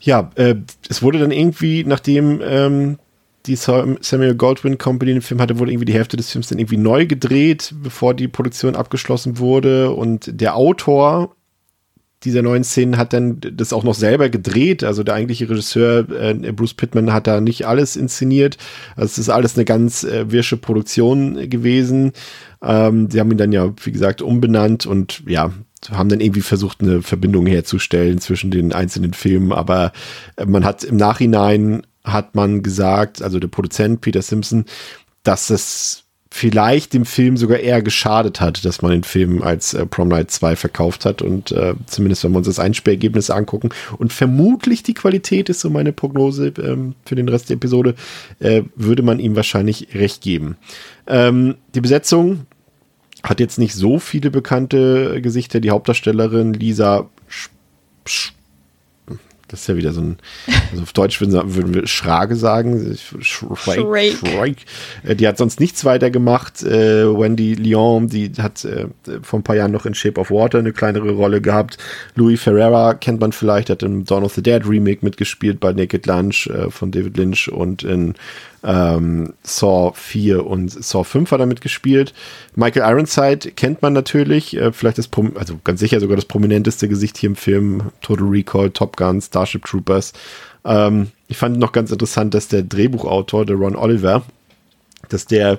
Ja, äh, es wurde dann irgendwie, nachdem ähm, die Sam- Samuel Goldwyn Company den Film hatte, wurde irgendwie die Hälfte des Films dann irgendwie neu gedreht, bevor die Produktion abgeschlossen wurde. Und der Autor dieser neuen Szenen hat dann das auch noch selber gedreht. Also der eigentliche Regisseur äh, Bruce Pittman hat da nicht alles inszeniert. Also es ist alles eine ganz äh, wirsche Produktion gewesen. Ähm, sie haben ihn dann ja, wie gesagt, umbenannt und ja, haben dann irgendwie versucht, eine Verbindung herzustellen zwischen den einzelnen Filmen. Aber man hat im Nachhinein hat man gesagt, also der Produzent Peter Simpson, dass es vielleicht dem Film sogar eher geschadet hat, dass man den Film als äh, Prom Night 2 verkauft hat und äh, zumindest wenn wir uns das Einspielergebnis angucken und vermutlich die Qualität ist so meine Prognose ähm, für den Rest der Episode, äh, würde man ihm wahrscheinlich recht geben. Ähm, die Besetzung hat jetzt nicht so viele bekannte Gesichter. Die Hauptdarstellerin Lisa Sch Sch das ist ja wieder so ein, also auf Deutsch würden, wir- würden wir Schrage sagen. Shrake. Shrike. Äh, Die hat sonst nichts weiter gemacht. Äh, Wendy Lyon, die hat äh, vor ein paar Jahren noch in Shape of Water eine kleinere Rolle gehabt. Louis Ferreira kennt man vielleicht, hat im Dawn of the Dead Remake mitgespielt bei Naked Lunch von David Lynch und in ähm, Saw 4 und Saw 5 hat er mitgespielt. Michael Ironside kennt man natürlich, äh, vielleicht das, also ganz sicher sogar das prominenteste Gesicht hier im Film. Total Recall, Top Gun, Starship Troopers. Ähm, ich fand noch ganz interessant, dass der Drehbuchautor, der Ron Oliver, dass der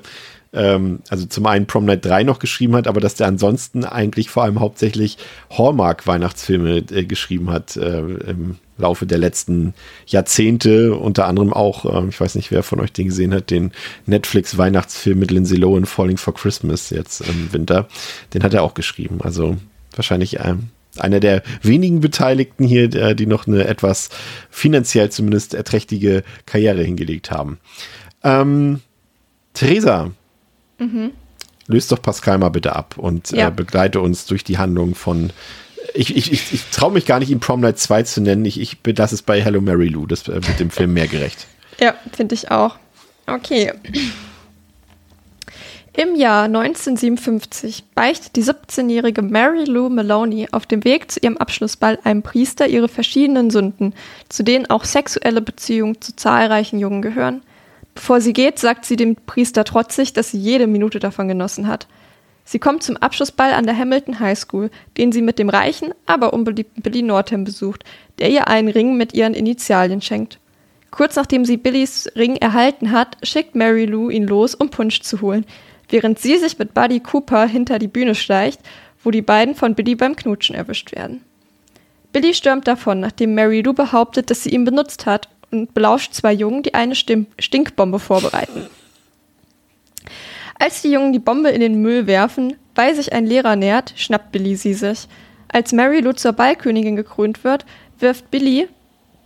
ähm, also zum einen Prom Night 3 noch geschrieben hat, aber dass der ansonsten eigentlich vor allem hauptsächlich Hallmark-Weihnachtsfilme äh, geschrieben hat äh, im Laufe der letzten Jahrzehnte. Unter anderem auch, ähm, ich weiß nicht, wer von euch den gesehen hat, den Netflix-Weihnachtsfilm mit Lindsay Lohan, Falling for Christmas jetzt im Winter. Den hat er auch geschrieben. Also wahrscheinlich ähm, einer der wenigen Beteiligten hier, der, die noch eine etwas finanziell zumindest erträchtige Karriere hingelegt haben. Ähm, Theresa, löst doch Pascal mal bitte ab und Ja. äh, begleite uns durch die Handlung von. Ich, ich, ich, ich traue mich gar nicht, ihn Prom Night 2 zu nennen. Ich, ich belasse es bei Hello Mary Lou. Das äh, wird dem Film mehr gerecht. Ja, finde ich auch. Okay. Im Jahr 1957 beicht die 17-jährige Mary Lou Maloney auf dem Weg zu ihrem Abschlussball einem Priester ihre verschiedenen Sünden, zu denen auch sexuelle Beziehungen zu zahlreichen Jungen gehören. Bevor sie geht, sagt sie dem Priester trotzig, dass sie jede Minute davon genossen hat. Sie kommt zum Abschlussball an der Hamilton High School, den sie mit dem reichen, aber unbeliebten Billy Northam besucht, der ihr einen Ring mit ihren Initialien schenkt. Kurz nachdem sie Billys Ring erhalten hat, schickt Mary Lou ihn los, um Punsch zu holen, während sie sich mit Buddy Cooper hinter die Bühne schleicht, wo die beiden von Billy beim Knutschen erwischt werden. Billy stürmt davon, nachdem Mary Lou behauptet, dass sie ihn benutzt hat und belauscht zwei Jungen, die eine Stinkbombe vorbereiten. Als die Jungen die Bombe in den Müll werfen, weil sich ein Lehrer nähert, schnappt Billy sie sich. Als Mary Lou zur Ballkönigin gekrönt wird, wirft Billy,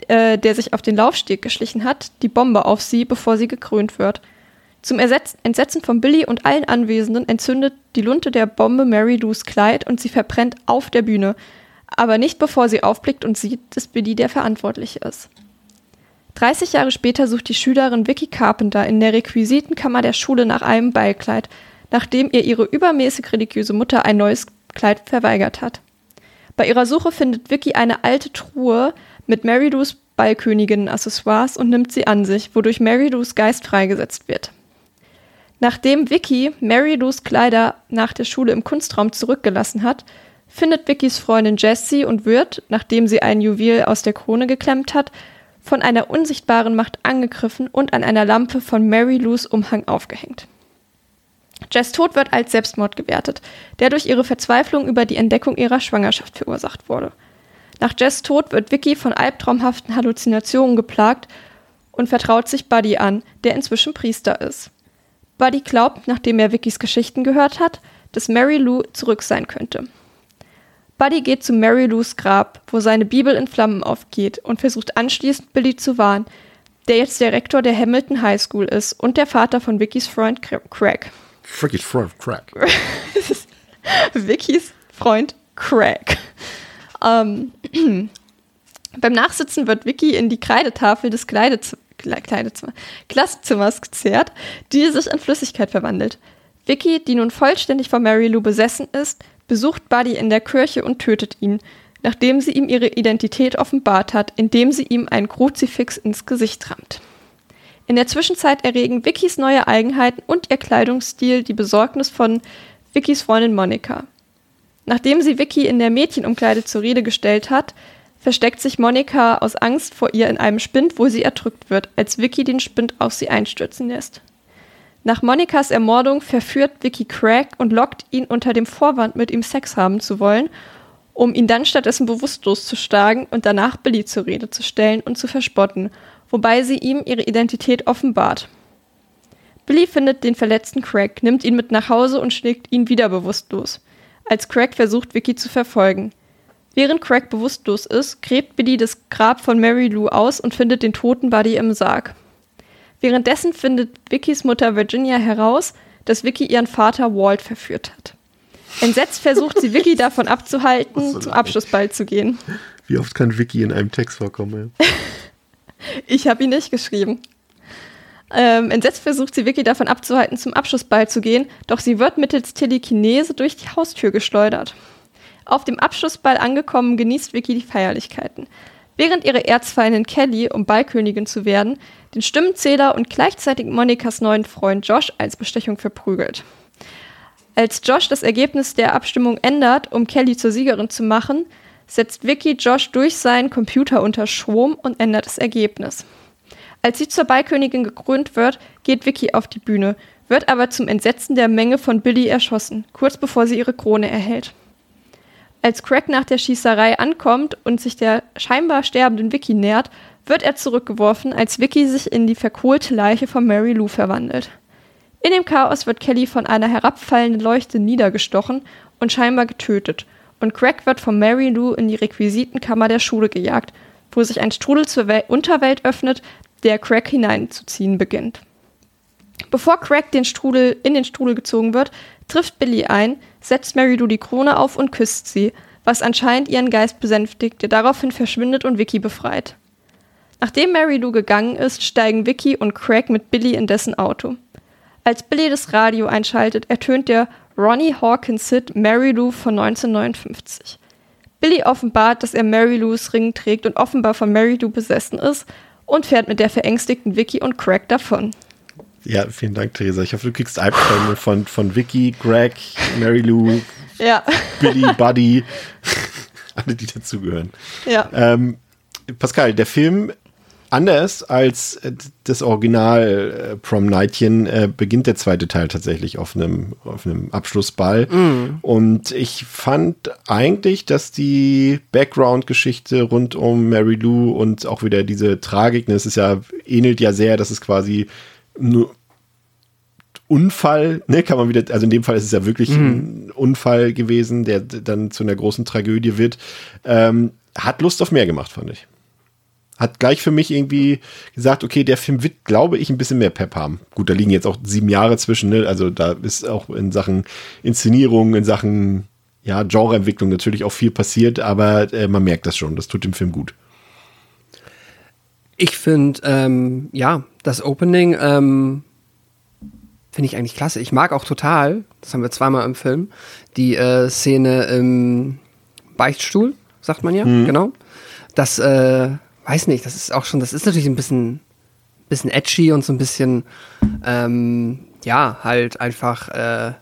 äh, der sich auf den Laufsteg geschlichen hat, die Bombe auf sie, bevor sie gekrönt wird. Zum Ersetz Entsetzen von Billy und allen Anwesenden entzündet die Lunte der Bombe Mary Lou's Kleid und sie verbrennt auf der Bühne, aber nicht bevor sie aufblickt und sieht, dass Billy der Verantwortliche ist. 30 Jahre später sucht die Schülerin Vicky Carpenter in der Requisitenkammer der Schule nach einem Ballkleid, nachdem ihr ihre übermäßig religiöse Mutter ein neues Kleid verweigert hat. Bei ihrer Suche findet Vicky eine alte Truhe mit Mary Lou's Ballköniginnen-Accessoires und nimmt sie an sich, wodurch Mary Lou's Geist freigesetzt wird. Nachdem Vicky Mary Lou's Kleider nach der Schule im Kunstraum zurückgelassen hat, findet Vickys Freundin Jessie und wird, nachdem sie ein Juwel aus der Krone geklemmt hat, von einer unsichtbaren Macht angegriffen und an einer Lampe von Mary Lou's Umhang aufgehängt. Jess Tod wird als Selbstmord gewertet, der durch ihre Verzweiflung über die Entdeckung ihrer Schwangerschaft verursacht wurde. Nach Jess Tod wird Vicky von albtraumhaften Halluzinationen geplagt und vertraut sich Buddy an, der inzwischen Priester ist. Buddy glaubt, nachdem er Vickys Geschichten gehört hat, dass Mary Lou zurück sein könnte. Buddy geht zu Mary Lou's Grab, wo seine Bibel in Flammen aufgeht und versucht anschließend Billy zu warnen, der jetzt der Rektor der Hamilton High School ist und der Vater von Vickys Freund Craig. Vickys Freund Craig. <laughs> Vickys Freund Craig. Ähm, <clears throat> beim Nachsitzen wird Vicky in die Kreidetafel des Kleidezimmers Kleidezimmer, Klassenzimmers gezerrt, die sich in Flüssigkeit verwandelt. Vicky, die nun vollständig von Mary Lou besessen ist, besucht Buddy in der Kirche und tötet ihn, nachdem sie ihm ihre Identität offenbart hat, indem sie ihm ein Kruzifix ins Gesicht rammt. In der Zwischenzeit erregen Vickys neue Eigenheiten und ihr Kleidungsstil die Besorgnis von Vickys Freundin Monika. Nachdem sie Vicky in der Mädchenumkleide zur Rede gestellt hat, versteckt sich Monika aus Angst vor ihr in einem Spind, wo sie erdrückt wird, als Vicky den Spind auf sie einstürzen lässt. Nach Monikas Ermordung verführt Vicky Craig und lockt ihn unter dem Vorwand, mit ihm Sex haben zu wollen, um ihn dann stattdessen bewusstlos zu schlagen und danach Billy zur Rede zu stellen und zu verspotten, wobei sie ihm ihre Identität offenbart. Billy findet den verletzten Craig, nimmt ihn mit nach Hause und schlägt ihn wieder bewusstlos, als Craig versucht, Vicky zu verfolgen. Während Craig bewusstlos ist, gräbt Billy das Grab von Mary Lou aus und findet den toten Buddy im Sarg. Währenddessen findet Vickys Mutter Virginia heraus, dass Vicky ihren Vater Walt verführt hat. Entsetzt versucht sie Vicky <laughs> davon abzuhalten, so zum Abschlussball zu gehen. Wie oft kann Vicky in einem Text vorkommen? <laughs> ich habe ihn nicht geschrieben. Ähm, entsetzt versucht sie Vicky davon abzuhalten, zum Abschlussball zu gehen, doch sie wird mittels Telekinese durch die Haustür geschleudert. Auf dem Abschlussball angekommen, genießt Vicky die Feierlichkeiten. Während ihre Erzfeindin Kelly, um Ballkönigin zu werden, den Stimmenzähler und gleichzeitig Monikas neuen Freund Josh als Bestechung verprügelt. Als Josh das Ergebnis der Abstimmung ändert, um Kelly zur Siegerin zu machen, setzt Vicky Josh durch seinen Computer unter Strom und ändert das Ergebnis. Als sie zur Ballkönigin gekrönt wird, geht Vicky auf die Bühne, wird aber zum Entsetzen der Menge von Billy erschossen, kurz bevor sie ihre Krone erhält. Als Craig nach der Schießerei ankommt und sich der scheinbar sterbenden Vicky nähert, wird er zurückgeworfen, als Vicky sich in die verkohlte Leiche von Mary Lou verwandelt. In dem Chaos wird Kelly von einer herabfallenden Leuchte niedergestochen und scheinbar getötet, und Craig wird von Mary Lou in die Requisitenkammer der Schule gejagt, wo sich ein Strudel zur Wel Unterwelt öffnet, der Craig hineinzuziehen beginnt. Bevor Craig den Strudel in den Strudel gezogen wird, trifft Billy ein, setzt Mary Lou die Krone auf und küsst sie, was anscheinend ihren Geist besänftigt, der daraufhin verschwindet und Vicky befreit. Nachdem Mary Lou gegangen ist, steigen Vicky und Craig mit Billy in dessen Auto. Als Billy das Radio einschaltet, ertönt der Ronnie Hawkins Hit Mary Lou von 1959. Billy offenbart, dass er Mary Lou's Ring trägt und offenbar von Mary Lou besessen ist und fährt mit der verängstigten Vicky und Craig davon. Ja, vielen Dank, Theresa. Ich hoffe, du kriegst Albträume von, von Vicky, Greg, Mary Lou, ja. Billy, <laughs> Buddy, alle, die dazugehören. Ja. Ähm, Pascal, der Film, anders als das Original äh, Prom Nightchen, äh, beginnt der zweite Teil tatsächlich auf einem, auf einem Abschlussball. Mm. Und ich fand eigentlich, dass die Background-Geschichte rund um Mary Lou und auch wieder diese Tragik, ne, es ist ja, ähnelt ja sehr, dass es quasi nur Unfall, ne, kann man wieder, also in dem Fall ist es ja wirklich ein Unfall gewesen, der dann zu einer großen Tragödie wird. Ähm, hat Lust auf mehr gemacht, fand ich. Hat gleich für mich irgendwie gesagt, okay, der Film wird, glaube ich, ein bisschen mehr Pep haben. Gut, da liegen jetzt auch sieben Jahre zwischen, ne? also da ist auch in Sachen Inszenierung, in Sachen ja, Genreentwicklung natürlich auch viel passiert, aber äh, man merkt das schon, das tut dem Film gut. Ich finde, ähm, ja, das Opening ähm, finde ich eigentlich klasse. Ich mag auch total, das haben wir zweimal im Film, die äh, Szene im Beichtstuhl, sagt man ja, genau. Das, äh, weiß nicht, das ist auch schon, das ist natürlich ein bisschen, bisschen edgy und so ein bisschen, ähm, ja, halt einfach, äh,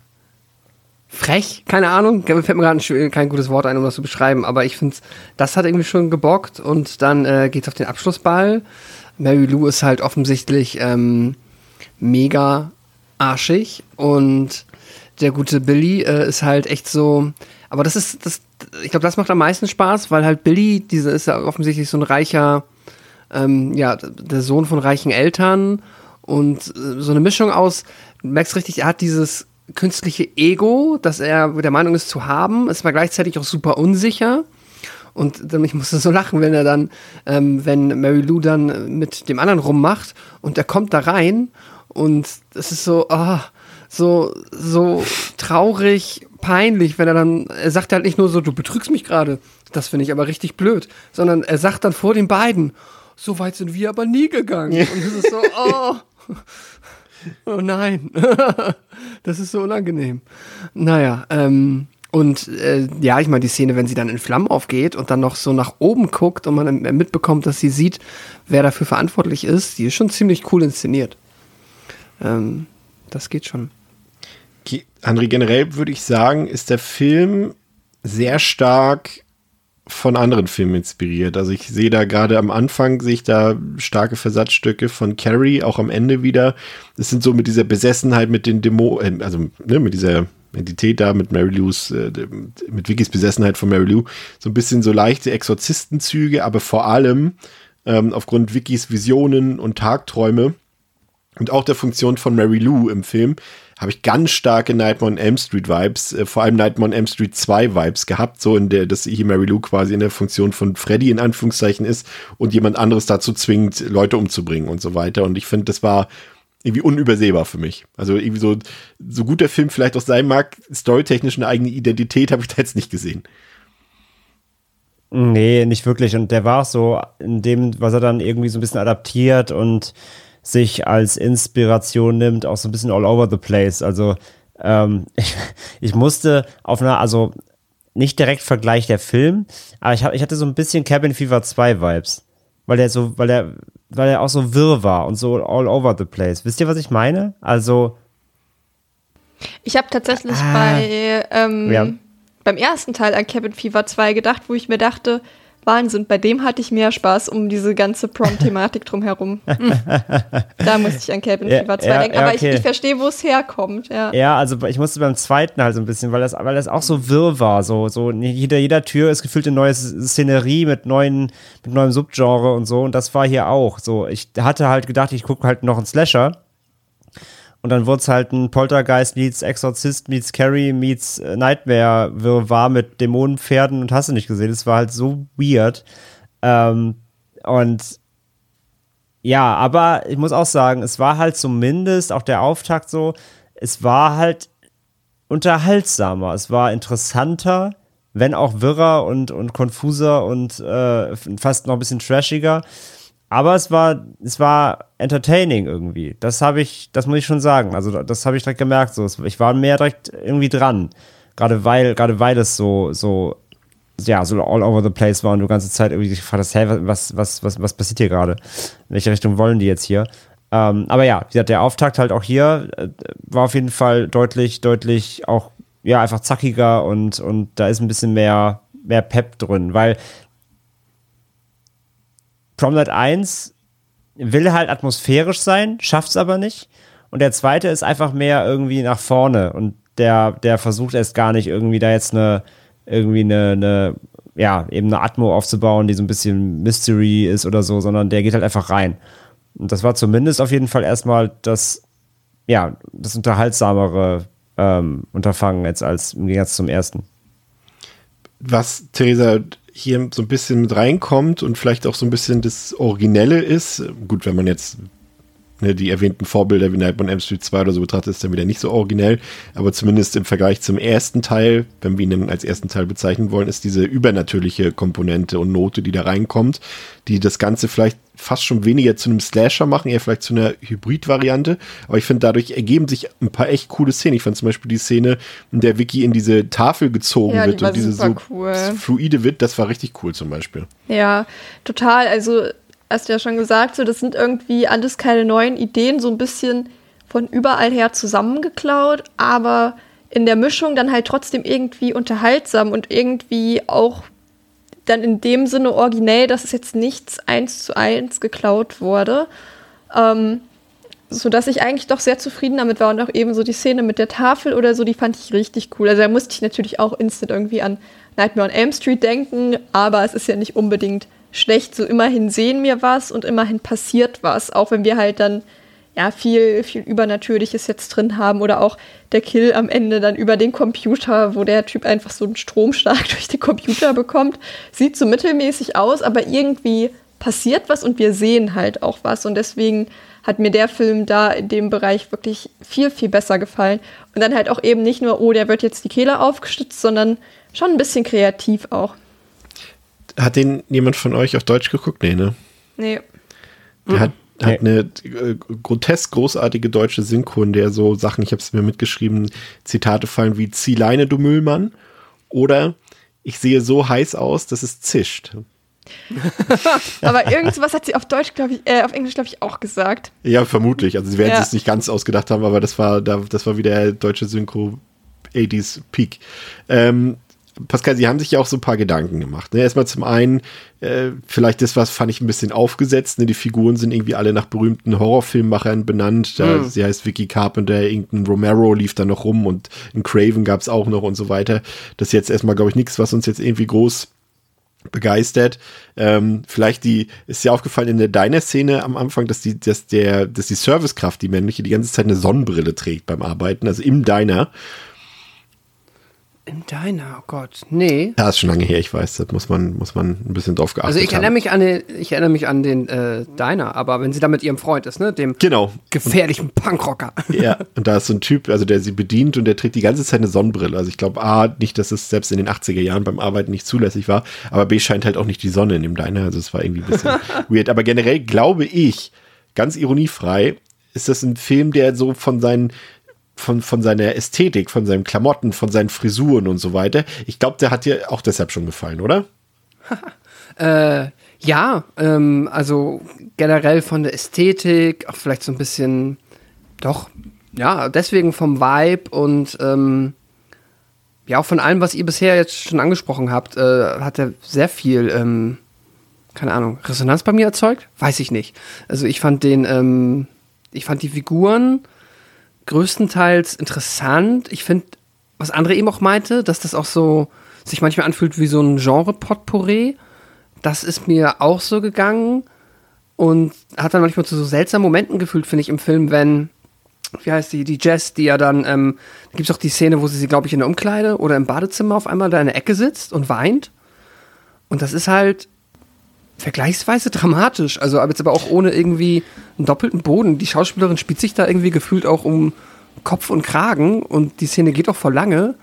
frech, keine Ahnung, fällt mir gerade kein gutes Wort ein, um das zu beschreiben, aber ich finde, das hat irgendwie schon gebockt und dann äh, geht's auf den Abschlussball. Mary Lou ist halt offensichtlich ähm, mega arschig und der gute Billy äh, ist halt echt so, aber das ist, das, ich glaube, das macht am meisten Spaß, weil halt Billy, dieser ist ja offensichtlich so ein reicher, ähm, ja, der Sohn von reichen Eltern und äh, so eine Mischung aus, du merkst richtig, er hat dieses künstliche Ego, das er der Meinung ist zu haben, ist aber gleichzeitig auch super unsicher. Und ich musste so lachen, wenn er dann, ähm, wenn Mary Lou dann mit dem anderen rummacht und er kommt da rein und es ist so, ah, so, so traurig, peinlich, wenn er dann, er sagt halt nicht nur so, du betrügst mich gerade, das finde ich aber richtig blöd, sondern er sagt dann vor den beiden, so weit sind wir aber nie gegangen. Und es ist so, oh, <laughs> oh nein, <laughs> das ist so unangenehm. Naja, ähm, und äh, ja, ich meine, die Szene, wenn sie dann in Flammen aufgeht und dann noch so nach oben guckt und man mitbekommt, dass sie sieht, wer dafür verantwortlich ist, die ist schon ziemlich cool inszeniert. Ähm, das geht schon. André, generell würde ich sagen, ist der Film sehr stark von anderen Filmen inspiriert. Also ich sehe da gerade am Anfang, sehe ich da starke Versatzstücke von Carrie, auch am Ende wieder. Das sind so mit dieser Besessenheit, mit den Demo, äh, also ne, mit dieser Entität da, mit Mary Lou's, äh, mit Vickys Besessenheit von Mary Lou, so ein bisschen so leichte Exorzistenzüge, aber vor allem ähm, aufgrund Vickys Visionen und Tagträume und auch der Funktion von Mary Lou im Film habe ich ganz starke Nightmare on Elm Street Vibes, äh, vor allem Nightmare on Elm Street 2 Vibes gehabt, so in der, dass hier Mary Lou quasi in der Funktion von Freddy in Anführungszeichen ist und jemand anderes dazu zwingt, Leute umzubringen und so weiter. Und ich finde, das war irgendwie unübersehbar für mich. Also irgendwie so, so gut der Film vielleicht auch sein mag, storytechnisch eine eigene Identität habe ich da jetzt nicht gesehen. Nee, nicht wirklich. Und der war auch so in dem, was er dann irgendwie so ein bisschen adaptiert und sich als Inspiration nimmt, auch so ein bisschen all over the place. Also ähm, <laughs> ich, ich musste auf einer, also nicht direkt Vergleich der Film, aber ich, hab, ich hatte so ein bisschen Cabin Fever 2 Vibes. Weil der so, weil der, weil er auch so wirr war und so all over the place. Wisst ihr, was ich meine? Also, Ich habe tatsächlich Ah. bei ähm, Ja. beim ersten Teil an Cabin Fever 2 gedacht, wo ich mir dachte, Wahnsinn, bei dem hatte ich mehr Spaß um diese ganze Prom-Thematik drumherum. <laughs> da musste ich an Cabin Ja, Fever 2 ja, denken. ja, Aber okay. ich, ich verstehe, wo es herkommt. Ja. Ja, also ich musste beim zweiten halt so ein bisschen, weil das, weil das auch so wirr war. So, so jeder, jeder Tür ist gefühlt eine neue Szenerie mit neuen, mit neuem Subgenre und so. Und das war hier auch. So, ich hatte halt gedacht, ich gucke halt noch einen Slasher. Und dann wurde es halt ein Poltergeist meets Exorzist meets Carrie meets äh, Nightmare war mit Dämonenpferden und hast du nicht gesehen. Es war halt so weird. Ähm, und ja, aber ich muss auch sagen, es war halt zumindest auch der Auftakt so, es war halt unterhaltsamer, es war interessanter, wenn auch wirrer und, und konfuser und äh, fast noch ein bisschen trashiger. Aber es war, es war entertaining irgendwie. Das habe ich, das muss ich schon sagen. Also das habe ich direkt gemerkt. So, ich war mehr direkt irgendwie dran. Gerade weil, gerade weil es so, so, ja, so all over the place war und du ganze Zeit irgendwie gefragt hast, hey, was, was, was, was passiert hier gerade? In welche Richtung wollen die jetzt hier? Ähm, aber ja, wie gesagt, der Auftakt halt auch hier äh, war auf jeden Fall deutlich, deutlich auch, ja, einfach zackiger und, und da ist ein bisschen mehr, mehr Pep drin, weil Prom Night 1 will halt atmosphärisch sein, schafft's aber nicht. Und der zweite ist einfach mehr irgendwie nach vorne und der, der versucht erst gar nicht irgendwie da jetzt eine, irgendwie eine, eine, ja, eben eine Atmo aufzubauen, die so ein bisschen Mystery ist oder so, sondern der geht halt einfach rein. Und das war zumindest auf jeden Fall erstmal das ja, das unterhaltsamere ähm, Unterfangen jetzt als im Gegensatz zum ersten. Was Theresa hier so ein bisschen mit reinkommt und vielleicht auch so ein bisschen das Originelle ist, gut, wenn man jetzt die erwähnten Vorbilder wie Nightmare on Elm Street 2 oder so betrachtet, ist dann wieder nicht so originell, aber zumindest im Vergleich zum ersten Teil, wenn wir ihn als ersten Teil bezeichnen wollen, ist diese übernatürliche Komponente und Note, die da reinkommt, die das Ganze vielleicht fast schon weniger zu einem Slasher machen, eher vielleicht zu einer Hybrid-Variante. Aber ich finde, dadurch ergeben sich ein paar echt coole Szenen. Ich fand zum Beispiel die Szene, in der Vicky in diese Tafel gezogen Ja, wird und diese so cool. fluide wird, das war richtig cool zum Beispiel. Ja, total. Also, hast du ja schon gesagt, so, das sind irgendwie alles keine neuen Ideen, so ein bisschen von überall her zusammengeklaut, aber in der Mischung dann halt trotzdem irgendwie unterhaltsam und irgendwie auch dann in dem Sinne originell, dass es jetzt nichts eins zu eins geklaut wurde. Ähm, so dass ich eigentlich doch sehr zufrieden damit war und auch eben so die Szene mit der Tafel oder so, die fand ich richtig cool. Also da musste ich natürlich auch instant irgendwie an Nightmare on Elm Street denken, aber es ist ja nicht unbedingt schlecht. So immerhin sehen wir was und immerhin passiert was, auch wenn wir halt dann ja viel, viel Übernatürliches jetzt drin haben oder auch der Kill am Ende dann über den Computer, wo der Typ einfach so einen Stromschlag <laughs> durch den Computer bekommt. Sieht so mittelmäßig aus, aber irgendwie passiert was und wir sehen halt auch was und deswegen hat mir der Film da in dem Bereich wirklich viel, viel besser gefallen. Und dann halt auch eben nicht nur, oh, der wird jetzt die Kehle aufgestützt, sondern schon ein bisschen kreativ auch. Hat den jemand von euch auf Deutsch geguckt? Nee, ne? Nee. Der hat, Nee. hat eine äh, grotesk großartige deutsche Synchro, in der so Sachen, ich habe es mir mitgeschrieben, Zitate fallen wie Zieh Leine, du Müllmann. Oder ich sehe so heiß aus, dass es zischt. <laughs> Aber irgendwas hat sie auf Deutsch, glaube ich, äh, auf Englisch, glaube ich, auch gesagt. Ja, vermutlich. Also sie werden Ja. es nicht ganz ausgedacht haben, aber das war, da, das war wieder deutsche Synchro 80s Peak. Ähm, Pascal, Sie haben sich ja auch so ein paar Gedanken gemacht. Ne? Erstmal zum einen, äh, vielleicht das, was fand ich ein bisschen aufgesetzt. Ne? Die Figuren sind irgendwie alle nach berühmten Horrorfilmmachern benannt. Da, Sie heißt Vicky Carpenter, irgendein Romero lief da noch rum und ein Craven gab es auch noch und so weiter. Das ist jetzt erstmal, glaube ich, nichts, was uns jetzt irgendwie groß begeistert. Ähm, vielleicht die, ist ja aufgefallen in der Diner-Szene am Anfang, dass die, dass der, dass die Servicekraft, die männliche, die ganze Zeit eine Sonnenbrille trägt beim Arbeiten, also im Diner. In deiner, oh Gott, nee. Ja, ist schon lange her, ich weiß, das muss man, muss man ein bisschen drauf geachtet Also ich erinnere haben. mich an den, ich erinnere mich an den äh, Diner, aber wenn sie da mit ihrem Freund ist, ne, dem Genau. gefährlichen Punkrocker. <laughs> Ja, und da ist so ein Typ, also der sie bedient und der trägt die ganze Zeit eine Sonnenbrille. Also ich glaube, A, nicht, dass es selbst in den 80er Jahren beim Arbeiten nicht zulässig war, aber B, scheint halt auch nicht die Sonne in dem Diner. Also es war irgendwie ein bisschen <laughs> weird. Aber generell glaube ich, ganz ironiefrei, ist das ein Film, der so von seinen von, von seiner Ästhetik, von seinen Klamotten, von seinen Frisuren und so weiter. Ich glaube, der hat dir auch deshalb schon gefallen, oder? <laughs> Äh, ja, ähm, also generell von der Ästhetik, auch vielleicht so ein bisschen, doch, ja, deswegen vom Vibe und ähm, ja, auch von allem, was ihr bisher jetzt schon angesprochen habt, äh, hat er sehr viel, ähm, keine Ahnung, Resonanz bei mir erzeugt? Weiß ich nicht. Also ich fand den, ähm, ich fand die Figuren größtenteils interessant. Ich finde, was André eben auch meinte, dass das auch so sich manchmal anfühlt wie so ein Genre-Potpourri. Das ist mir auch so gegangen und hat dann manchmal zu so seltsamen Momenten gefühlt, finde ich, im Film, wenn, wie heißt die, die Jess, die ja dann, ähm, da gibt es auch die Szene, wo sie, sie glaube ich, in der Umkleide oder im Badezimmer auf einmal da in der Ecke sitzt und weint. Und das ist halt vergleichsweise dramatisch. Also aber jetzt aber auch ohne irgendwie einen doppelten Boden. Die Schauspielerin spielt sich da irgendwie gefühlt auch um Kopf und Kragen und die Szene geht auch voll lange.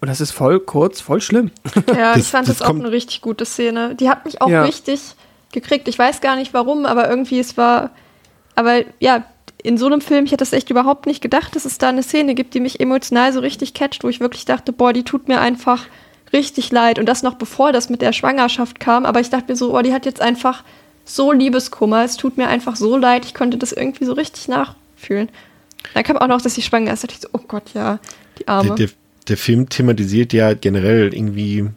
Und das ist voll kurz, voll schlimm. Ja, Das- ich fand das das, auch eine richtig gute Szene. Die hat mich auch Ja. richtig gekriegt. Ich weiß gar nicht warum, aber irgendwie es war. Aber ja, in so einem Film, ich hätte das echt überhaupt nicht gedacht, dass es da eine Szene gibt, die mich emotional so richtig catcht, wo ich wirklich dachte, boah, die tut mir einfach richtig leid. Und das noch bevor das mit der Schwangerschaft kam. Aber ich dachte mir so, boah, die hat jetzt einfach so Liebeskummer. Es tut mir einfach so leid. Ich konnte das irgendwie so richtig nachfühlen. Dann kam auch noch, dass sie schwanger ist. Da dachte ich so, oh Gott, ja, die Arme. Der, der, der Film thematisiert ja generell irgendwie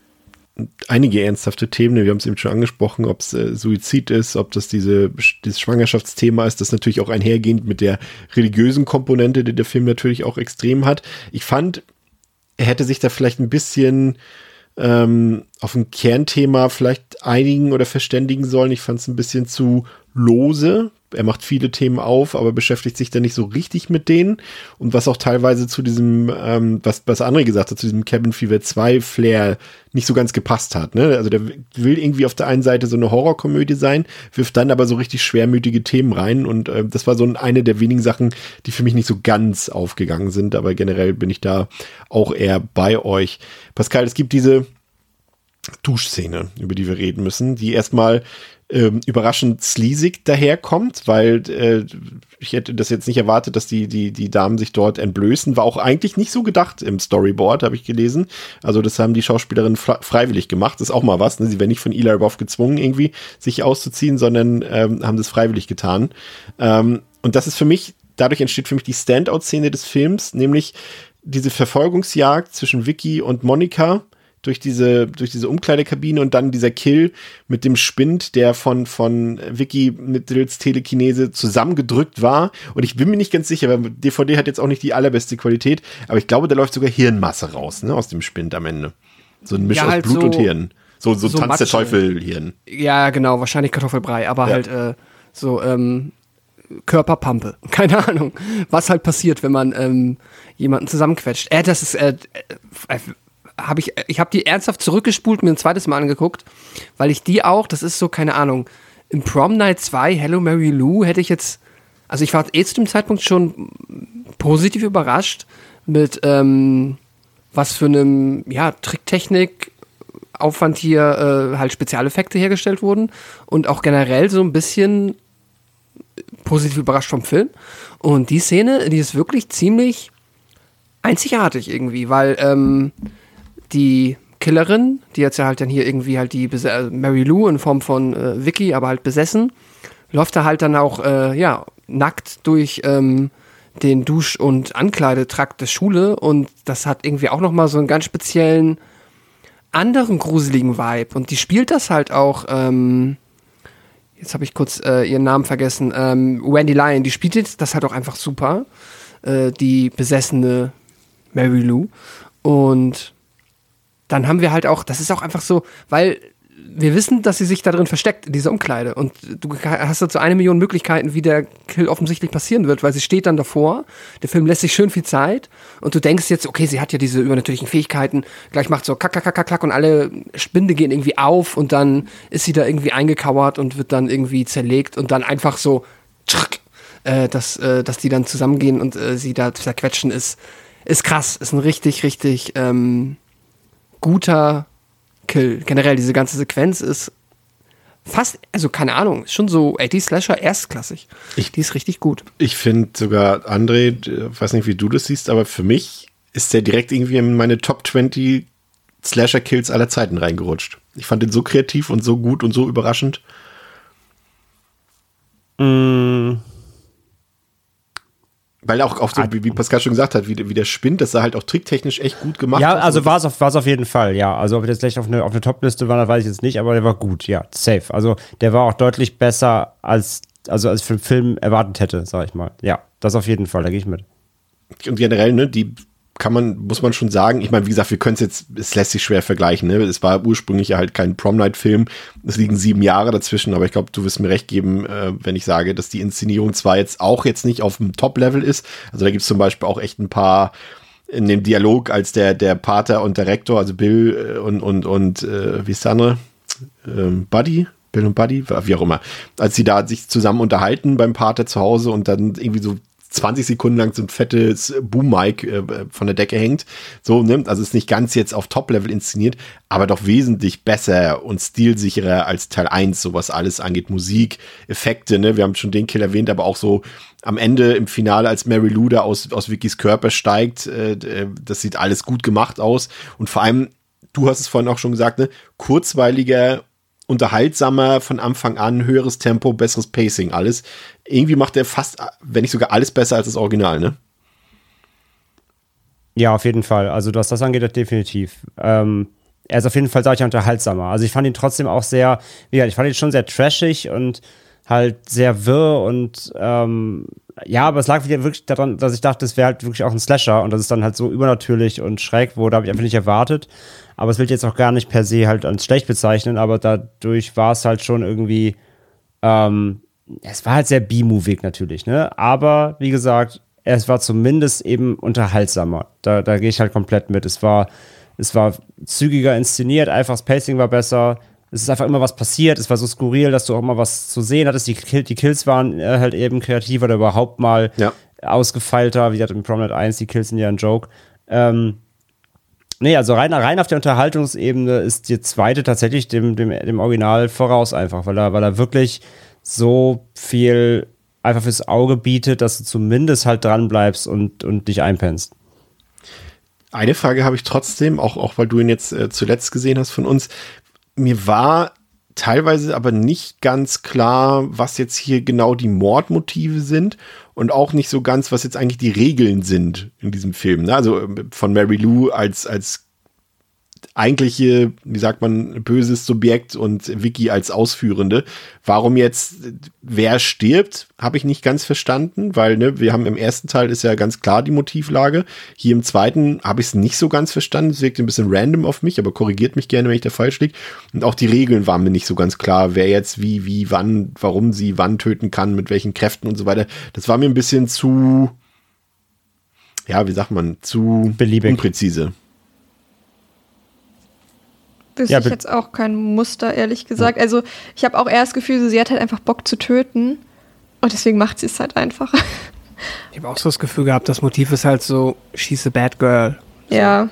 einige ernsthafte Themen. Wir haben es eben schon angesprochen, ob es äh, Suizid ist, ob das diese, dieses Schwangerschaftsthema ist, das natürlich auch einhergehend mit der religiösen Komponente, die der Film natürlich auch extrem hat. Ich fand, er hätte sich da vielleicht ein bisschen ähm, auf ein Kernthema vielleicht einigen oder verständigen sollen. Ich fand es ein bisschen zu lose. Er macht viele Themen auf, aber beschäftigt sich dann nicht so richtig mit denen. Und was auch teilweise zu diesem, ähm, was, was André gesagt hat, zu diesem Cabin Fever 2 Flair nicht so ganz gepasst hat. Ne? Also der will irgendwie auf der einen Seite so eine Horrorkomödie sein, wirft dann aber so richtig schwermütige Themen rein. Und äh, das war so eine der wenigen Sachen, die für mich nicht so ganz aufgegangen sind. Aber generell bin ich da auch eher bei euch. Pascal, es gibt diese Duschszene, über die wir reden müssen, die erstmal ähm, überraschend sleazig daherkommt, weil äh, ich hätte das jetzt nicht erwartet, dass die, die, die Damen sich dort entblößen. War auch eigentlich nicht so gedacht im Storyboard, habe ich gelesen. Also das haben die Schauspielerinnen freiwillig gemacht. Das ist auch mal was. Ne? Sie werden nicht von Eli Roth gezwungen, irgendwie sich auszuziehen, sondern ähm, haben das freiwillig getan. Ähm, und das ist für mich, dadurch entsteht für mich die Standout-Szene des Films, nämlich diese Verfolgungsjagd zwischen Vicky und Monika durch diese, durch diese Umkleidekabine und dann dieser Kill mit dem Spind, der von, von Vicky mittels Telekinese zusammengedrückt war. Und ich bin mir nicht ganz sicher, weil DVD hat jetzt auch nicht die allerbeste Qualität, aber ich glaube, da läuft sogar Hirnmasse raus, ne, aus dem Spind am Ende. So ein Misch ja, halt aus Blut so, und Hirn. So, so, so Tanz Matsche. der Teufel-Hirn. Ja, genau, wahrscheinlich Kartoffelbrei, aber ja. halt äh, so, ähm, Körperpampe. <laughs> Keine Ahnung, was halt passiert, wenn man ähm, jemanden zusammenquetscht. Äh, das ist, äh, äh, habe ich, ich habe die ernsthaft zurückgespult, mir ein zweites Mal angeguckt, weil ich die auch, das ist so, keine Ahnung, im Prom Night 2, Hello Mary Lou, hätte ich jetzt, also ich war eh zu dem Zeitpunkt schon positiv überrascht mit, ähm, was für einem, ja, Tricktechnik, Aufwand hier äh, halt Spezialeffekte hergestellt wurden und auch generell so ein bisschen positiv überrascht vom Film. Und die Szene, die ist wirklich ziemlich einzigartig irgendwie, weil ähm, die Killerin, die jetzt ja halt dann hier irgendwie halt die äh, Mary Lou in Form von äh, Vicky, aber halt besessen, läuft da halt dann auch, äh, ja, nackt durch ähm, den Dusch- und Ankleidetrakt der Schule und das hat irgendwie auch nochmal so einen ganz speziellen anderen gruseligen Vibe. Und die spielt das halt auch, ähm, jetzt habe ich kurz äh, ihren Namen vergessen, ähm, Wendy Lyon, die spielt das halt auch einfach super, äh, die besessene Mary Lou. Und dann haben wir halt auch, das ist auch einfach so, weil wir wissen, dass sie sich da drin versteckt, in dieser Umkleide. Und du hast dazu eine Million Möglichkeiten, wie der Kill offensichtlich passieren wird, weil sie steht dann davor. Der Film lässt sich schön viel Zeit. Und du denkst jetzt, okay, sie hat ja diese übernatürlichen Fähigkeiten. Gleich macht so kack, kack, kack, kack und alle Spinde gehen irgendwie auf und dann ist sie da irgendwie eingekauert und wird dann irgendwie zerlegt und dann einfach so, tschrk, äh, dass, äh, dass die dann zusammengehen und äh, sie da zerquetschen ist, ist krass. Ist ein richtig, richtig, ähm, guter Kill. Generell, diese ganze Sequenz ist fast, also keine Ahnung, ist schon so 80 Slasher erstklassig. Ich, Die ist richtig gut. Ich finde sogar, André, weiß nicht, wie du das siehst, aber für mich ist der direkt irgendwie in meine Top 20 Slasher-Kills aller Zeiten reingerutscht. Ich fand den so kreativ und so gut und so überraschend. Mm, weil auch, auch so, wie, wie Pascal schon gesagt hat, wie, wie der Spind, das sah halt auch tricktechnisch echt gut gemacht Ja, also war es auf, auf jeden Fall, ja. Also ob das gleich auf eine, auf eine Top-Liste war, das weiß ich jetzt nicht, aber der war gut, ja, safe. Also der war auch deutlich besser, als, also als für den Film erwartet hätte, sag ich mal. Ja, das auf jeden Fall, da gehe ich mit. Und generell, ne, die kann man, muss man schon sagen, ich meine, wie gesagt, wir können es jetzt, es lässt sich schwer vergleichen, ne? Es war ursprünglich ja halt kein Prom-Night-Film. Es liegen sieben Jahre dazwischen, aber ich glaube, du wirst mir recht geben, äh, wenn ich sage, dass die Inszenierung zwar jetzt auch jetzt nicht auf dem Top-Level ist. Also da gibt es zum Beispiel auch echt ein paar in dem Dialog, als der, der Pater und der Rektor, also Bill äh, und, und, und, äh, wie ist der andere? Ähm, Buddy? Bill und Buddy, wie auch immer, als sie da sich zusammen unterhalten beim Pater zu Hause und dann irgendwie so 20 Sekunden lang so ein fettes Boom-Mic äh, von der Decke hängt. So, ne? Also ist nicht ganz jetzt auf Top-Level inszeniert, aber doch wesentlich besser und stilsicherer als Teil 1, so was alles angeht. Musik, Effekte, ne? Wir haben schon den Kill erwähnt, aber auch so am Ende im Finale, als Mary Lou aus, aus Vickys Körper steigt, äh, das sieht alles gut gemacht aus. Und vor allem, du hast es vorhin auch schon gesagt, ne? Kurzweiliger unterhaltsamer von Anfang an, höheres Tempo, besseres Pacing, alles. Irgendwie macht er fast, wenn nicht sogar alles besser als das Original, ne? Ja, auf jeden Fall. Also, was das angeht, definitiv. Ähm, er ist auf jeden Fall, sag ich, unterhaltsamer. Also, ich fand ihn trotzdem auch sehr, gesagt, ich fand ihn schon sehr trashig und halt sehr wirr und ähm, ja, aber es lag wirklich daran, dass ich dachte, es wäre halt wirklich auch ein Slasher und dass es dann halt so übernatürlich und schräg wurde, habe ich einfach nicht erwartet. Aber es will ich jetzt auch gar nicht per se halt als schlecht bezeichnen, aber dadurch war es halt schon irgendwie, ähm, es war halt sehr B-movig natürlich, ne? Aber wie gesagt, es war zumindest eben unterhaltsamer. Da, da gehe ich halt komplett mit. Es war, es war zügiger inszeniert, einfach das Pacing war besser. Es ist einfach immer was passiert. Es war so skurril, dass du auch mal was zu sehen hattest. Die, Kill, die Kills waren äh, halt eben kreativer oder überhaupt mal Ja. ausgefeilter. Wie gesagt, im Promenade 1, die Kills sind ja ein Joke. Ähm, nee, also rein, rein auf der Unterhaltungsebene ist die zweite tatsächlich dem, dem, dem Original voraus einfach, weil er, weil er wirklich so viel einfach fürs Auge bietet, dass du zumindest halt dran bleibst und, und dich einpennst. Eine Frage habe ich trotzdem, auch, auch weil du ihn jetzt äh, zuletzt gesehen hast von uns. Mir war teilweise aber nicht ganz klar, was jetzt hier genau die Mordmotive sind und auch nicht so ganz, was jetzt eigentlich die Regeln sind in diesem Film. Ne? Also äh, von Mary Lou als, als eigentliche, wie sagt man, böses Subjekt und Vicky als Ausführende. Warum jetzt wer stirbt, habe ich nicht ganz verstanden, weil ne, wir haben im ersten Teil ist ja ganz klar die Motivlage. Hier im zweiten habe ich es nicht so ganz verstanden. Es wirkt ein bisschen random auf mich, aber korrigiert mich gerne, wenn ich da falsch liege. Und auch die Regeln waren mir nicht so ganz klar, wer jetzt wie, wie, wann, warum sie wann töten kann, mit welchen Kräften und so weiter. Das war mir ein bisschen zu, ja, wie sagt man, zu Beliebig. unpräzise. Wüsste Ja, ich jetzt auch kein Muster, ehrlich gesagt. Also ich habe auch eher das Gefühl, so, sie hat halt einfach Bock zu töten. Und deswegen macht sie es halt einfach. Ich habe auch so das Gefühl gehabt, das Motiv ist halt so, she's a bad girl. ja.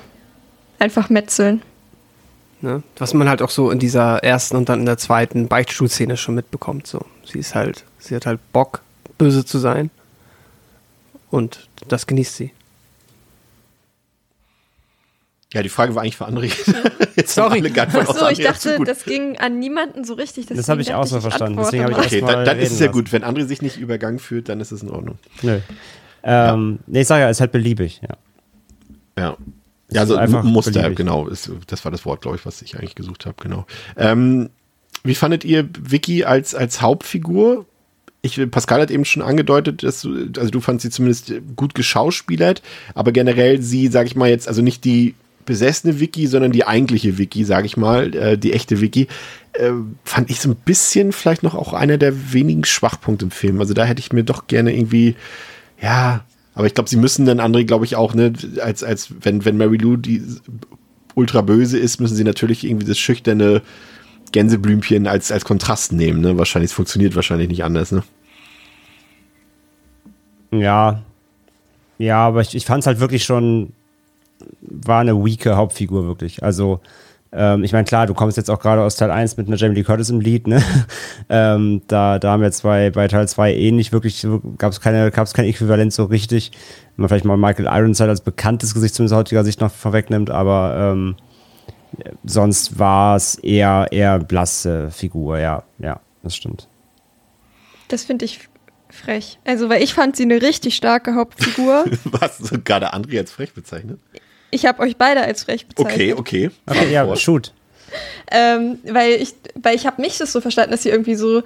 Einfach metzeln. Ne? Was man halt auch so in dieser ersten und dann in der zweiten Beichtstuhlszene schon mitbekommt. So. Sie ist halt, sie hat halt Bock, böse zu sein. Und das genießt sie. Ja, die Frage war eigentlich für André. <laughs> <laughs> Jetzt Sorry. Achso, ich dachte, gut. das ging an niemanden so richtig. Das habe ich auch so verstanden. Deswegen habe ich Okay, dann, dann ist es ja lassen. gut. Wenn André sich nicht übergangen fühlt, dann ist es in Ordnung. Nö. Ähm, Nee, ich sage ja, es ist halt beliebig, ja. Ja. Ja, also einfach Muster, beliebig. genau. Ist, das war das Wort, glaube ich, was ich eigentlich gesucht habe, genau. Ähm, wie fandet ihr Vicky als, als Hauptfigur? Ich, Pascal hat eben schon angedeutet, dass du, also du fandst sie zumindest gut geschauspielert, aber generell sie, sag ich mal jetzt, also nicht die besessene Vicky, sondern die eigentliche Vicky, sag ich mal, äh, die echte Vicky, äh, fand ich so ein bisschen vielleicht noch auch einer der wenigen Schwachpunkte im Film. Also da hätte ich mir doch gerne irgendwie, ja, aber ich glaube, sie müssen dann andere, glaube ich, auch, ne, als, als wenn, wenn Mary Lou die ultra böse ist, müssen sie natürlich irgendwie das schüchterne Gänseblümchen als, als Kontrast nehmen, ne? Wahrscheinlich, es funktioniert wahrscheinlich nicht anders, ne? Ja. Ja, aber ich, ich fand es halt wirklich schon, war eine weake Hauptfigur wirklich. Also, ähm, ich meine, klar, du kommst jetzt auch gerade aus Teil 1 mit einer Jamie Lee Curtis im Lied, ne? <laughs> ähm, da, da haben wir zwei, bei Teil 2 ähnlich wirklich, gab es keine, gab's kein Äquivalent so richtig. Wenn man vielleicht mal Michael Ironside als bekanntes Gesicht zumindest aus heutiger Sicht noch vorwegnimmt, aber ähm, sonst war es eher, eher blasse Figur, ja, ja, das stimmt. Das finde ich frech. Also, weil ich fand sie eine richtig starke Hauptfigur. <laughs> Was gerade André jetzt frech bezeichnet? Ich habe euch beide als frech Okay, bezeichnet. okay. Okay, ja, shoot. Ähm, weil ich, weil ich habe mich das so verstanden, dass sie irgendwie so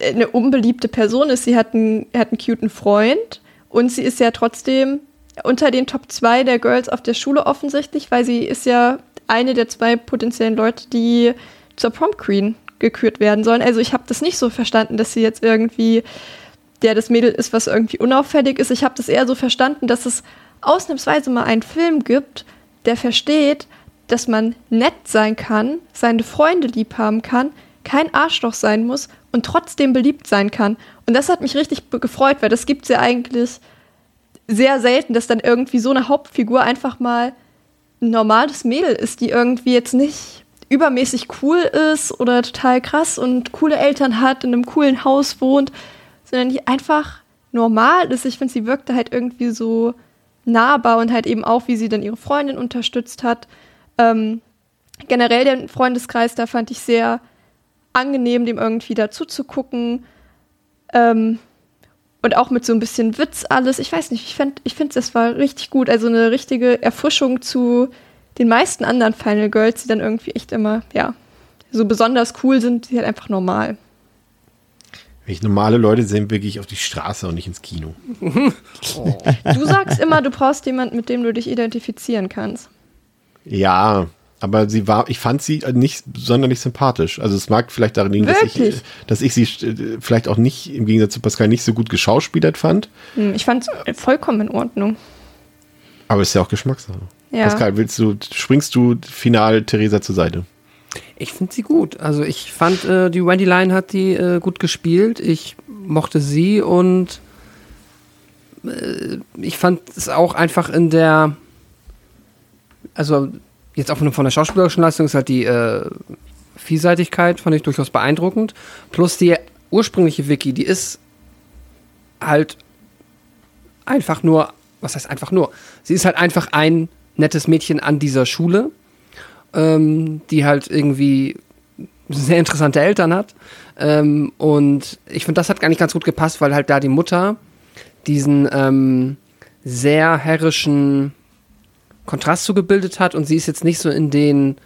eine unbeliebte Person ist. Sie hat einen, hat einen cuten Freund und sie ist ja trotzdem unter den Top 2 der Girls auf der Schule offensichtlich, weil sie ist ja eine der zwei potenziellen Leute, die zur Prom Queen gekürt werden sollen. Also ich habe das nicht so verstanden, dass sie jetzt irgendwie der das Mädel ist, was irgendwie unauffällig ist. Ich habe das eher so verstanden, dass es ausnahmsweise mal einen Film gibt, der versteht, dass man nett sein kann, seine Freunde lieb haben kann, kein Arschloch sein muss und trotzdem beliebt sein kann. Und das hat mich richtig gefreut, weil das gibt es ja eigentlich sehr selten, dass dann irgendwie so eine Hauptfigur einfach mal ein normales Mädel ist, die irgendwie jetzt nicht übermäßig cool ist oder total krass und coole Eltern hat, in einem coolen Haus wohnt, sondern die einfach normal ist. Ich finde, sie wirkte halt irgendwie so nahbar und halt eben auch, wie sie dann ihre Freundin unterstützt hat. Ähm, generell den Freundeskreis, da fand ich sehr angenehm, dem irgendwie dazu zu gucken. Ähm, und auch mit so ein bisschen Witz alles. Ich weiß nicht, ich finde, ich find, das war richtig gut. Also eine richtige Erfrischung zu den meisten anderen Final Girls, die dann irgendwie echt immer, ja, so besonders cool sind, die halt einfach normal. Wenn normale Leute sehen, wirklich auf die Straße und nicht ins Kino. <laughs> Du sagst immer, du brauchst jemanden, mit dem du dich identifizieren kannst. Ja, aber sie war, ich fand sie nicht sonderlich sympathisch. Also es mag vielleicht daran liegen, dass ich, dass ich sie äh, vielleicht auch nicht, im Gegensatz zu Pascal, nicht so gut geschauspielert fand. Hm, Ich fand es vollkommen in Ordnung. Aber ist ja auch Geschmackssache. Ja. Pascal, willst du, springst du final Theresa zur Seite? Ich finde sie gut. Also ich fand, äh, die Wendy Line hat die äh, gut gespielt. Ich mochte sie und äh, ich fand es auch einfach in der, also jetzt auch von von der schauspielerischen Leistung ist halt die äh, Vielseitigkeit, fand ich durchaus beeindruckend. Plus die ursprüngliche Vicky, die ist halt einfach nur, was heißt einfach nur? Sie ist halt einfach ein nettes Mädchen an dieser Schule ähm, die halt irgendwie sehr interessante Eltern hat. Ähm, und ich finde, das hat gar nicht ganz gut gepasst, weil halt da die Mutter diesen ähm, sehr herrischen Kontrast zugebildet hat und sie ist jetzt nicht so in den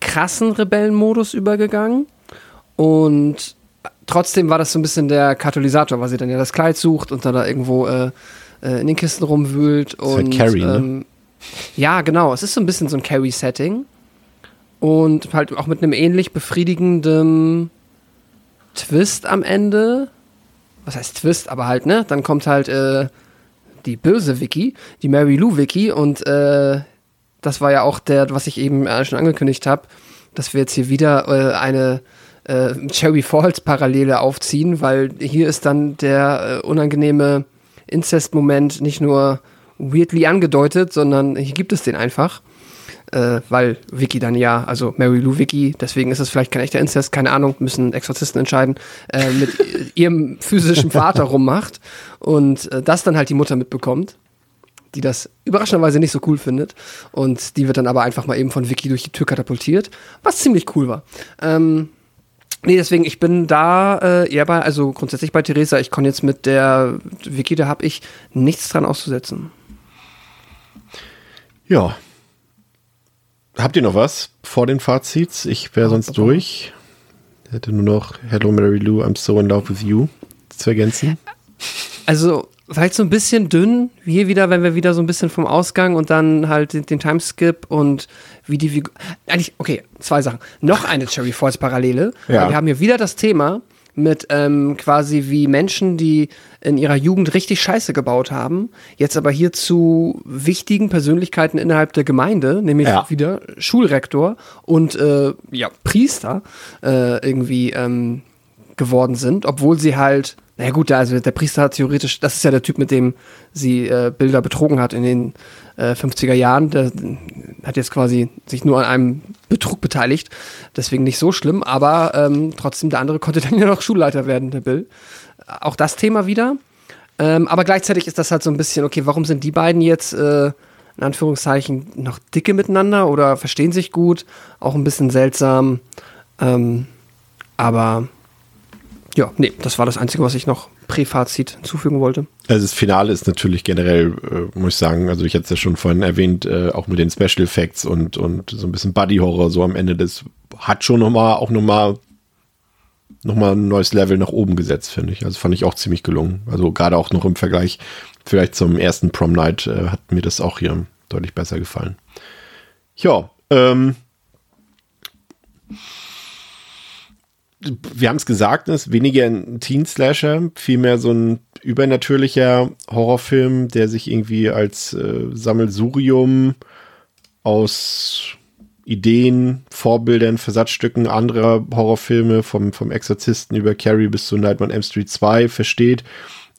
krassen Rebellenmodus übergegangen. Und trotzdem war das so ein bisschen der Katalysator, weil sie dann ja das Kleid sucht und dann da irgendwo äh, äh, in den Kisten rumwühlt. ist halt Und, Carrie, ne? ähm, Ja, genau. Es ist so ein bisschen so ein Carrie-Setting. Und halt auch mit einem ähnlich befriedigenden Twist am Ende. Was heißt Twist? Aber halt, ne? Dann kommt halt äh, die böse Vicky, die Mary Lou Vicky. Und äh, das war ja auch der, was ich eben äh, schon angekündigt habe, dass wir jetzt hier wieder äh, eine äh, Cherry Falls Parallele aufziehen, weil hier ist dann der äh, unangenehme Inzest-Moment nicht nur weirdly angedeutet, sondern hier gibt es den einfach. Äh, weil Vicky dann ja, also Mary Lou Vicky, deswegen ist es vielleicht kein echter Inzest, keine Ahnung, müssen Exorzisten entscheiden, äh, mit <laughs> ihrem physischen Vater rummacht und äh, das dann halt die Mutter mitbekommt, die das überraschenderweise nicht so cool findet und die wird dann aber einfach mal eben von Vicky durch die Tür katapultiert, was ziemlich cool war. Ähm, Nee, deswegen, ich bin da äh, eher bei, also grundsätzlich bei Theresa, ich kann jetzt mit der Vicky, da habe ich nichts dran auszusetzen. Ja. Habt ihr noch was vor den Fazits? Ich wäre sonst durch. Hätte nur noch Hello Mary Lou, I'm so in love with you zu ergänzen. Also, vielleicht so ein bisschen dünn, wie hier wieder, wenn wir wieder so ein bisschen vom Ausgang und dann halt den, den Timeskip und wie die Figur. Eigentlich, okay, zwei Sachen. Noch eine Cherry Falls Parallele. Ja. Wir haben hier wieder das Thema mit ähm, quasi wie Menschen, die in ihrer Jugend richtig Scheiße gebaut haben, jetzt aber hier zu wichtigen Persönlichkeiten innerhalb der Gemeinde, nämlich Ja. wieder Schulrektor und äh, ja, Priester äh, irgendwie ähm, geworden sind, obwohl sie halt, na gut, der- also der Priester hat theoretisch, das ist ja der Typ, mit dem sie äh, Bilder betrogen hat in den äh, 50er Jahren, der hat jetzt quasi sich nur an einem Betrug beteiligt, deswegen nicht so schlimm, aber ähm, trotzdem der andere konnte <laughs> dann ja noch Schulleiter werden, der Bill. Auch das Thema wieder. Ähm, aber gleichzeitig ist das halt so ein bisschen, okay, warum sind die beiden jetzt äh, in Anführungszeichen noch dicke miteinander oder verstehen sich gut? Auch ein bisschen seltsam. Ähm, aber ja, nee, das war das Einzige, was ich noch Präfazit hinzufügen wollte. Also das Finale ist natürlich generell, äh, muss ich sagen, also ich hatte es ja schon vorhin erwähnt, äh, auch mit den Special Effects und, und so ein bisschen Buddy Horror so am Ende, das hat schon nochmal, auch nochmal noch mal ein neues Level nach oben gesetzt, finde ich. Also fand ich auch ziemlich gelungen. Also gerade auch noch im Vergleich vielleicht zum ersten Prom Night äh, hat mir das auch hier deutlich besser gefallen. Ja, ähm, wir haben es gesagt, es ist weniger ein Teen-Slasher, vielmehr so ein übernatürlicher Horrorfilm, der sich irgendwie als äh, Sammelsurium aus Ideen, Vorbildern, Versatzstücken anderer Horrorfilme, vom, vom Exorzisten über Carrie bis zu Nightmare on M Street 2 versteht.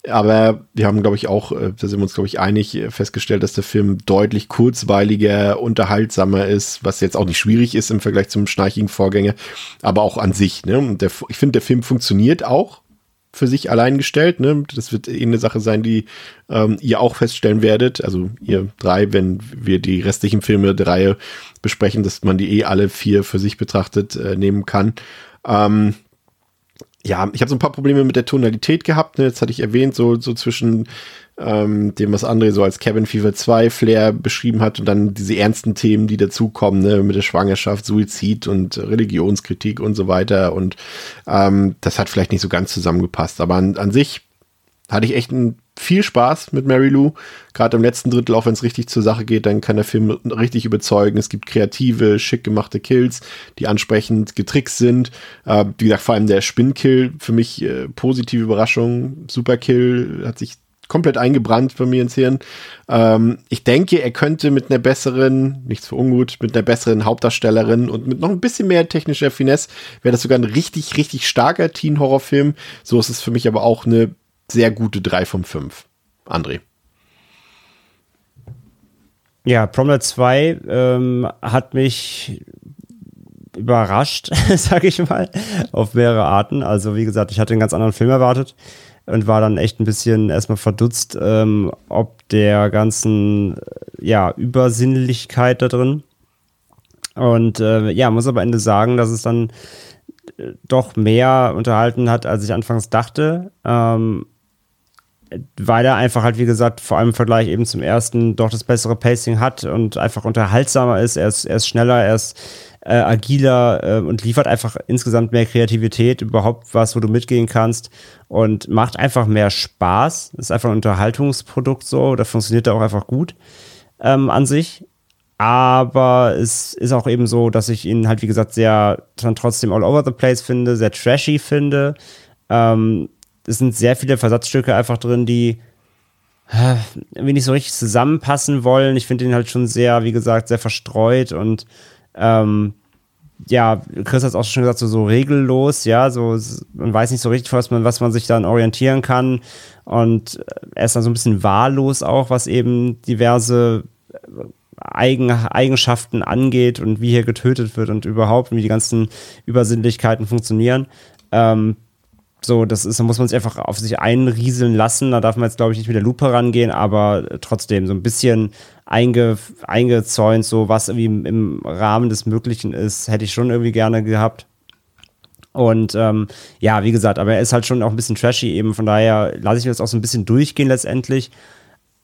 Aber wir haben, glaube ich, auch, äh, da sind wir uns, glaube ich, einig, äh, festgestellt, dass der Film deutlich kurzweiliger, unterhaltsamer ist, was jetzt auch nicht schwierig ist im Vergleich zum schnarchigen Vorgänger, aber auch an sich. Ne? Der, ich finde, der Film funktioniert auch für sich allein gestellt. Ne? Das wird eh eine Sache sein, die ähm, ihr auch feststellen werdet. Also ihr drei, wenn wir die restlichen Filme der Reihe besprechen, dass man die eh alle vier für sich betrachtet äh, nehmen kann. Ähm, ja, ich habe so ein paar Probleme mit der Tonalität gehabt. Ne? Jetzt hatte ich erwähnt, so, so zwischen ähm, dem, was André so als Cabin Fever 2 Flair beschrieben hat und dann diese ernsten Themen, die dazukommen, ne? mit der Schwangerschaft, Suizid und Religionskritik und so weiter. Und ähm, das hat vielleicht nicht so ganz zusammengepasst. Aber an, an sich hatte ich echt einen viel Spaß mit Mary Lou. Gerade im letzten Drittel, auch wenn es richtig zur Sache geht, dann kann der Film richtig überzeugen. Es gibt kreative, schick gemachte Kills, die ansprechend getrickst sind. Äh, wie gesagt, vor allem der Spinnkill für mich äh, positive Überraschung. Super Kill hat sich komplett eingebrannt bei mir ins Hirn. Ähm, ich denke, er könnte mit einer besseren, nichts für ungut, mit einer besseren Hauptdarstellerin und mit noch ein bisschen mehr technischer Finesse wäre das sogar ein richtig, richtig starker Teen-Horrorfilm. So ist es für mich aber auch eine sehr gute 3 von 5. André. Ja, Promenade 2 ähm, hat mich überrascht, <laughs> sage ich mal, auf mehrere Arten. Also wie gesagt, ich hatte einen ganz anderen Film erwartet und war dann echt ein bisschen erstmal verdutzt, ähm, ob der ganzen ja, Übersinnlichkeit da drin. Und äh, ja, muss aber Ende sagen, dass es dann äh, doch mehr unterhalten hat, als ich anfangs dachte. Ähm, weil er einfach halt, wie gesagt, vor allem im Vergleich eben zum ersten doch das bessere Pacing hat und einfach unterhaltsamer ist. Er ist, er ist schneller, er ist äh, agiler äh, und liefert einfach insgesamt mehr Kreativität, überhaupt was, wo du mitgehen kannst und macht einfach mehr Spaß. Ist einfach ein Unterhaltungsprodukt so, da funktioniert er auch einfach gut ähm, an sich. Aber es ist auch eben so, dass ich ihn halt, wie gesagt, sehr dann trotzdem all over the place finde, sehr trashy finde. Ähm, es sind sehr viele Versatzstücke einfach drin, die äh, irgendwie nicht so richtig zusammenpassen wollen. Ich finde ihn halt schon sehr, wie gesagt, sehr verstreut und ähm, ja, Chris hat es auch schon gesagt, so, so regellos, ja, so, man weiß nicht so richtig, was man, was man sich dann orientieren kann. Und er ist dann so ein bisschen wahllos auch, was eben diverse äh, Eigen, Eigenschaften angeht und wie hier getötet wird und überhaupt, wie die ganzen Übersinnlichkeiten funktionieren. Ähm, so, das ist, da muss man sich einfach auf sich einrieseln lassen. Da darf man jetzt, glaube ich, nicht mit der Lupe rangehen, aber trotzdem so ein bisschen einge, eingezäunt, so was irgendwie im, Rahmen des Möglichen ist, hätte ich schon irgendwie gerne gehabt. Und ähm, ja, wie gesagt, aber er ist halt schon auch ein bisschen trashy eben, von daher lasse ich mir das auch so ein bisschen durchgehen letztendlich.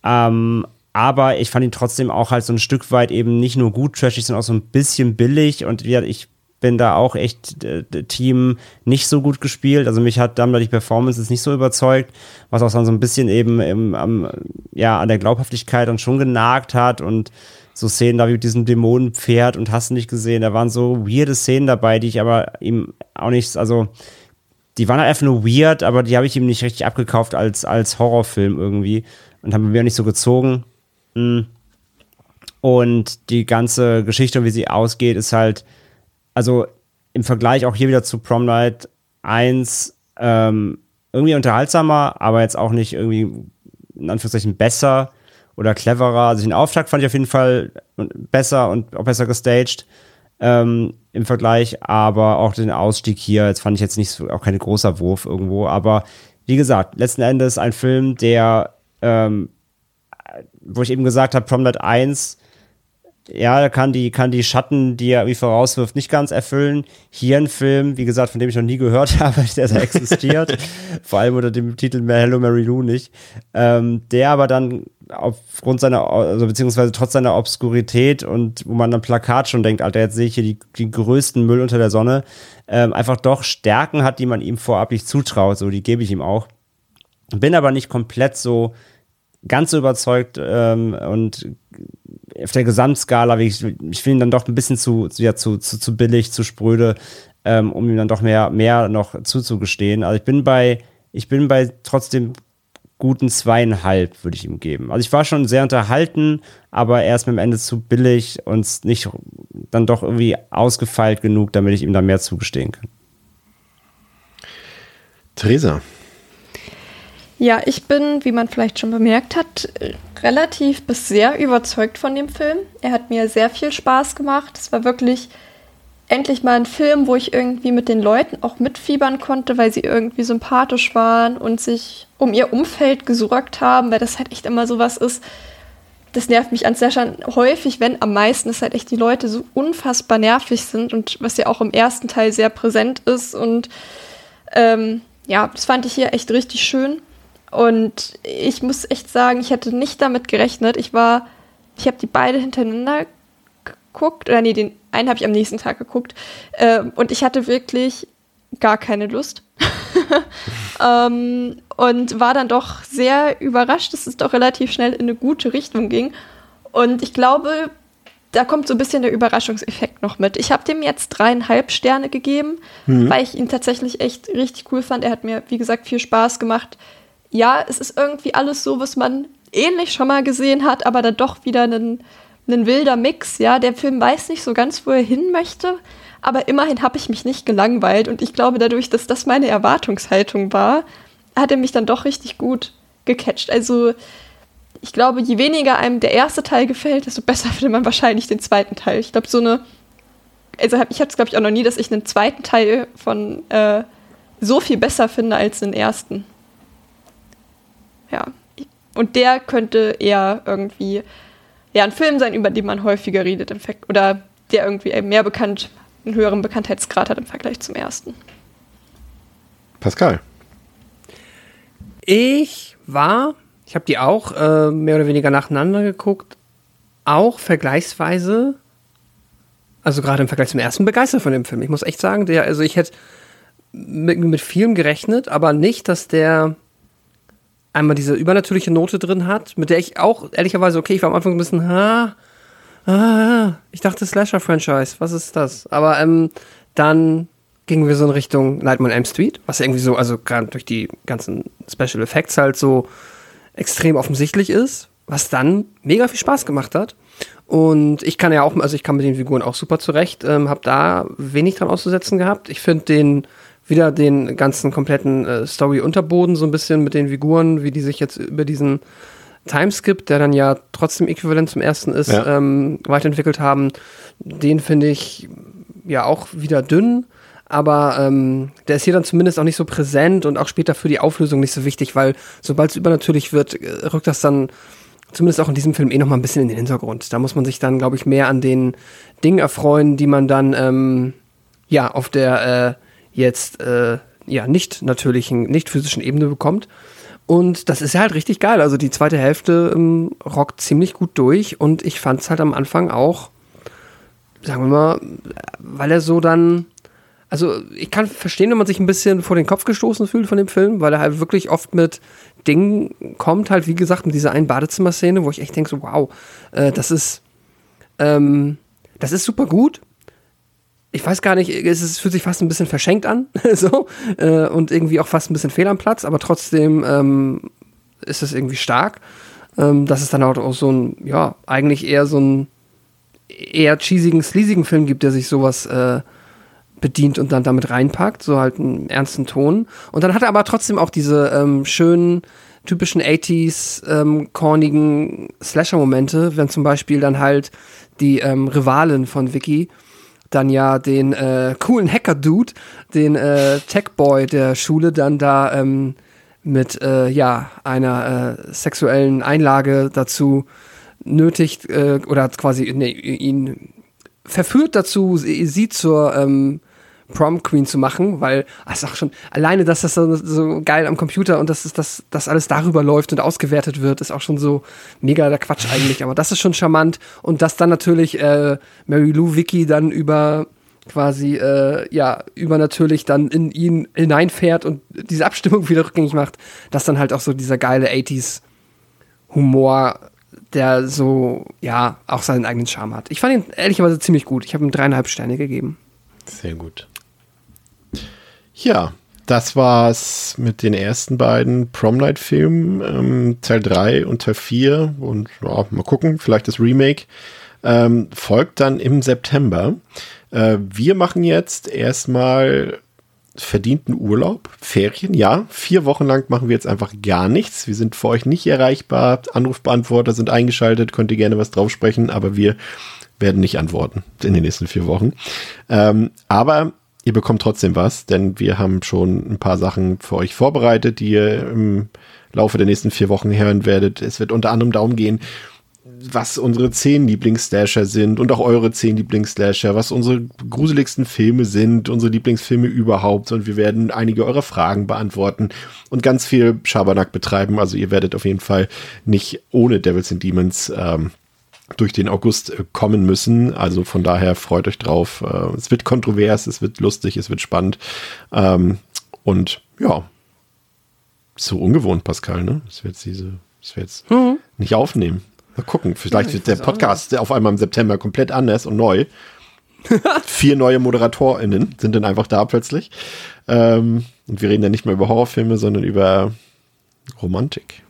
Ähm, aber ich fand ihn trotzdem auch halt so ein Stück weit eben nicht nur gut trashig, sondern auch so ein bisschen billig. Und ja, ich bin da auch echt äh, Team nicht so gut gespielt. Also mich hat dann die Performance nicht so überzeugt, was auch dann so ein bisschen eben im, am, ja, an der Glaubhaftigkeit dann schon genagt hat und so Szenen da wie mit diesem Dämonenpferd und hast nicht gesehen. Da waren so weirde Szenen dabei, die ich aber ihm auch nicht, also die waren halt einfach nur weird, aber die habe ich ihm nicht richtig abgekauft als, als Horrorfilm irgendwie und haben mir auch nicht so gezogen. Hm. Und die ganze Geschichte und wie sie ausgeht, ist halt, also im Vergleich auch hier wieder zu Prom Night 1 ähm, irgendwie unterhaltsamer, aber jetzt auch nicht irgendwie in Anführungszeichen besser oder cleverer. Also den Auftakt fand ich auf jeden Fall besser und auch besser gestaged ähm, im Vergleich, aber auch den Ausstieg hier, jetzt fand ich jetzt nicht so, auch kein großer Wurf irgendwo, aber wie gesagt, letzten Endes ein Film, der, ähm, wo ich eben gesagt habe, Prom Night 1 ja, er kann die, kann die Schatten, die er irgendwie vorauswirft, nicht ganz erfüllen. Hier ein Film, wie gesagt, von dem ich noch nie gehört <laughs> habe, der da existiert. <laughs> Vor allem unter dem Titel Hello Mary Lou nicht. Ähm, der aber dann aufgrund seiner, also beziehungsweise trotz seiner Obskurität und wo man am Plakat schon denkt, Alter, jetzt sehe ich hier die, die größten Müll unter der Sonne, ähm, einfach doch Stärken hat, die man ihm vorab nicht zutraut. So, die gebe ich ihm auch. Bin aber nicht komplett so ganz so überzeugt ähm, und auf der Gesamtskala, ich, ich finde ihn dann doch ein bisschen zu, ja, zu, zu, zu billig, zu spröde, ähm, um ihm dann doch mehr, mehr noch zuzugestehen. Also ich bin bei, ich bin bei trotzdem guten zweieinhalb, würde ich ihm geben. Also ich war schon sehr unterhalten, aber er ist mir am Ende zu billig und nicht dann doch irgendwie ausgefeilt genug, damit ich ihm da mehr zugestehen kann. Theresa, ja, ich bin, wie man vielleicht schon bemerkt hat, relativ bis sehr überzeugt von dem Film. Er hat mir sehr viel Spaß gemacht. Es war wirklich endlich mal ein Film, wo ich irgendwie mit den Leuten auch mitfiebern konnte, weil sie irgendwie sympathisch waren und sich um ihr Umfeld gesorgt haben, weil das halt echt immer sowas ist. Das nervt mich an Session häufig, wenn am meisten es halt echt die Leute so unfassbar nervig sind und was ja auch im ersten Teil sehr präsent ist. Und ähm, ja, das fand ich hier echt richtig schön. Und ich muss echt sagen, ich hätte nicht damit gerechnet. Ich war, ich habe die beide hintereinander geguckt, oder nee, den einen habe ich am nächsten Tag geguckt. Äh, und ich hatte wirklich gar keine Lust. <laughs> ähm, und war dann doch sehr überrascht, dass es doch relativ schnell in eine gute Richtung ging. Und ich glaube, da kommt so ein bisschen der Überraschungseffekt noch mit. Ich habe dem jetzt dreieinhalb Sterne gegeben, mhm. weil ich ihn tatsächlich echt richtig cool fand. Er hat mir, wie gesagt, viel Spaß gemacht. Ja, es ist irgendwie alles so, was man ähnlich schon mal gesehen hat, aber dann doch wieder ein, wilder Mix. Ja, der Film weiß nicht so ganz, wo er hin möchte, aber immerhin habe ich mich nicht gelangweilt und ich glaube, dadurch, dass das meine Erwartungshaltung war, hat er mich dann doch richtig gut gecatcht. Also ich glaube, je weniger einem der erste Teil gefällt, desto besser <laughs> findet man wahrscheinlich den zweiten Teil. Ich glaube, so eine. Also ich hatte es, glaube ich, auch noch nie, dass ich einen zweiten Teil von äh, so viel besser finde als den ersten. Ja. Und der könnte eher irgendwie ja, ein Film sein, über den man häufiger redet, im oder der irgendwie mehr bekannt, einen höheren Bekanntheitsgrad hat im Vergleich zum ersten. Pascal. Ich war ich habe die auch äh, mehr oder weniger nacheinander geguckt. Auch vergleichsweise, also gerade im Vergleich zum ersten, begeistert von dem Film. Ich muss echt sagen, der, also ich hätte mit, mit vielem gerechnet, aber nicht, dass der einmal diese übernatürliche Note drin hat, mit der ich auch ehrlicherweise, okay, ich war am Anfang ein bisschen, ha, ah, ich dachte Slasher-Franchise, was ist das? Aber ähm, dann gingen wir so in Richtung Nightmare on Elm Street, was irgendwie so, also gerade durch die ganzen Special Effects halt so extrem offensichtlich ist, was dann mega viel Spaß gemacht hat. Und ich kann ja auch, also ich kann mit den Figuren auch super zurecht, ähm, habe da wenig dran auszusetzen gehabt. Ich finde den wieder den ganzen kompletten äh, Story-Unterboden so ein bisschen mit den Figuren, wie die sich jetzt über diesen Timeskip, der dann ja trotzdem äquivalent zum ersten ist, ja. ähm, weiterentwickelt haben. Den finde ich ja auch wieder dünn aber ähm, der ist hier dann zumindest auch nicht so präsent und auch später für die Auflösung nicht so wichtig, weil sobald es übernatürlich wird, äh, rückt das dann zumindest auch in diesem Film eh noch mal ein bisschen in den Hintergrund. Da muss man sich dann, glaube ich, mehr an den Dingen erfreuen, die man dann ähm, ja auf der äh, jetzt äh, ja nicht natürlichen, nicht physischen Ebene bekommt. Und das ist halt richtig geil. Also die zweite Hälfte ähm, rockt ziemlich gut durch und ich fand es halt am Anfang auch, sagen wir mal, weil er so dann also ich kann verstehen, wenn man sich ein bisschen vor den Kopf gestoßen fühlt von dem Film, weil er halt wirklich oft mit Dingen kommt, halt wie gesagt, mit dieser einen Badezimmer-Szene, wo ich echt denke, so, wow, äh, das ist, ähm, das ist super gut. Ich weiß gar nicht, es, ist, fühlt sich fast ein bisschen verschenkt an, <laughs> so, äh, und irgendwie auch fast ein bisschen fehl am Platz, aber trotzdem ähm, ist es irgendwie stark. Ähm, dass es dann auch so ein, ja, eigentlich eher so ein eher cheesigen, sleasigen Film gibt, der sich sowas äh, bedient und dann damit reinpackt, so halt einen ernsten Ton. Und dann hat er aber trotzdem auch diese ähm, schönen, typischen 80s, ähm, cornigen Slasher-Momente, wenn zum Beispiel dann halt die ähm, Rivalin von Vicky dann ja den äh, coolen Hacker-Dude, den äh, Tech-Boy der Schule dann da ähm, mit äh, ja einer äh, sexuellen Einlage dazu nötigt äh, oder quasi nee, ihn verführt dazu, sie zur ähm, Prom Queen zu machen, weil es auch schon alleine, dass das so, so, geil am Computer und dass das, das alles darüber läuft und ausgewertet wird, ist auch schon so mega der Quatsch eigentlich. Aber das ist schon charmant und dass dann natürlich äh, Mary Lou Vicky dann über quasi äh, ja übernatürlich dann in ihn hineinfährt und diese Abstimmung wieder rückgängig macht, dass dann halt auch so dieser geile 80s Humor der so, ja, auch seinen eigenen Charme hat. Ich fand ihn ehrlicherweise ziemlich gut. Ich habe ihm dreieinhalb Sterne gegeben. Sehr gut. Ja, das war's mit den ersten beiden Prom Night Filmen, ähm, Teil 3 und Teil 4. Und ja, mal gucken, vielleicht das Remake. Ähm, folgt dann im September. Äh, wir machen jetzt erstmal verdienten Urlaub, Ferien, ja. Vier Wochen lang machen wir jetzt einfach gar nichts. Wir sind für euch nicht erreichbar. Anrufbeantworter sind eingeschaltet, könnt ihr gerne was drauf sprechen, aber wir werden nicht antworten in den nächsten vier Wochen. Ähm, aber ihr bekommt trotzdem was, denn wir haben schon ein paar Sachen für euch vorbereitet, die ihr im Laufe der nächsten vier Wochen hören werdet. Es wird unter anderem darum gehen, was unsere zehn Lieblingsslasher sind und auch eure zehn Lieblingsslasher, was unsere gruseligsten Filme sind, unsere Lieblingsfilme überhaupt und wir werden einige eurer Fragen beantworten und ganz viel Schabernack betreiben. Also ihr werdet auf jeden Fall nicht ohne Devils and Demons ähm, durch den August äh, kommen müssen. Also von daher freut euch drauf. Äh, es wird kontrovers, es wird lustig, es wird spannend. Ähm, und ja, so ungewohnt, Pascal, ne? Das wird diese, das wird jetzt Mhm. nicht aufnehmen. Mal gucken, vielleicht Ja, wird der Podcast auf einmal im September komplett anders und neu. <laughs> Vier neue ModeratorInnen sind dann einfach da plötzlich. Ähm, und wir reden dann nicht mehr über Horrorfilme, sondern über Romantik.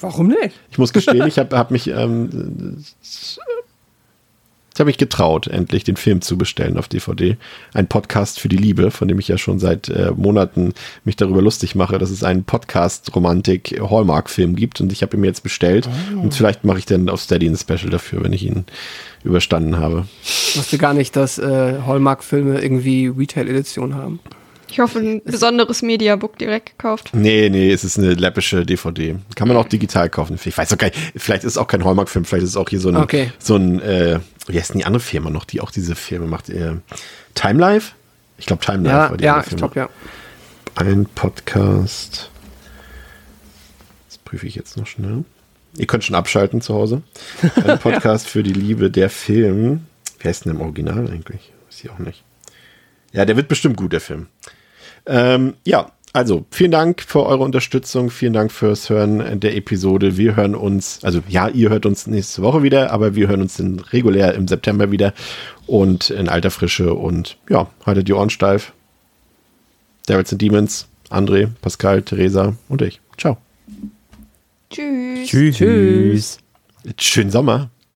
Warum nicht? Ich muss gestehen, ich habe hab mich, ähm, ich habe mich getraut, endlich den Film zu bestellen auf DVD. Ein Podcast für die Liebe, von dem ich ja schon seit äh, Monaten mich darüber lustig mache, dass es einen Podcast-Romantik-Hallmark-Film gibt und ich habe ihn mir jetzt bestellt und vielleicht mache ich dann auf Steady ein Special dafür, wenn ich ihn überstanden habe. Ich wusste gar nicht, dass äh, Hallmark-Filme irgendwie Retail-Edition haben. Ich hoffe, ein besonderes Mediabook direkt gekauft. Nee, nee, es ist eine läppische DVD. Kann man auch digital kaufen. Ich weiß auch gar nicht, vielleicht ist es auch kein Hallmark-Film, vielleicht ist es auch hier so ein, Okay. so ein, äh, wie heißt denn die andere Firma noch, die auch diese Filme macht? Äh, Time Life? Ich glaube, Time Life Ja, war die ja, andere ich Firma. glaube ja. Ein Podcast. Das prüfe ich jetzt noch schnell. Ihr könnt schon abschalten zu Hause. Ein <laughs> Podcast für die Liebe, der Film. Wer ist denn im Original eigentlich? Weiß ich auch nicht. Ja, der wird bestimmt gut, der Film. Ähm, ja, also vielen Dank für eure Unterstützung, vielen Dank fürs Hören der Episode. Wir hören uns, also ja, ihr hört uns nächste Woche wieder, aber wir hören uns dann regulär im September wieder und in alter Frische und ja, haltet die Ohren steif. Devils and Demons, André, Pascal, Theresa und ich. Ciao. Tschüss. Tschüss. Tschüss. Schönen Sommer.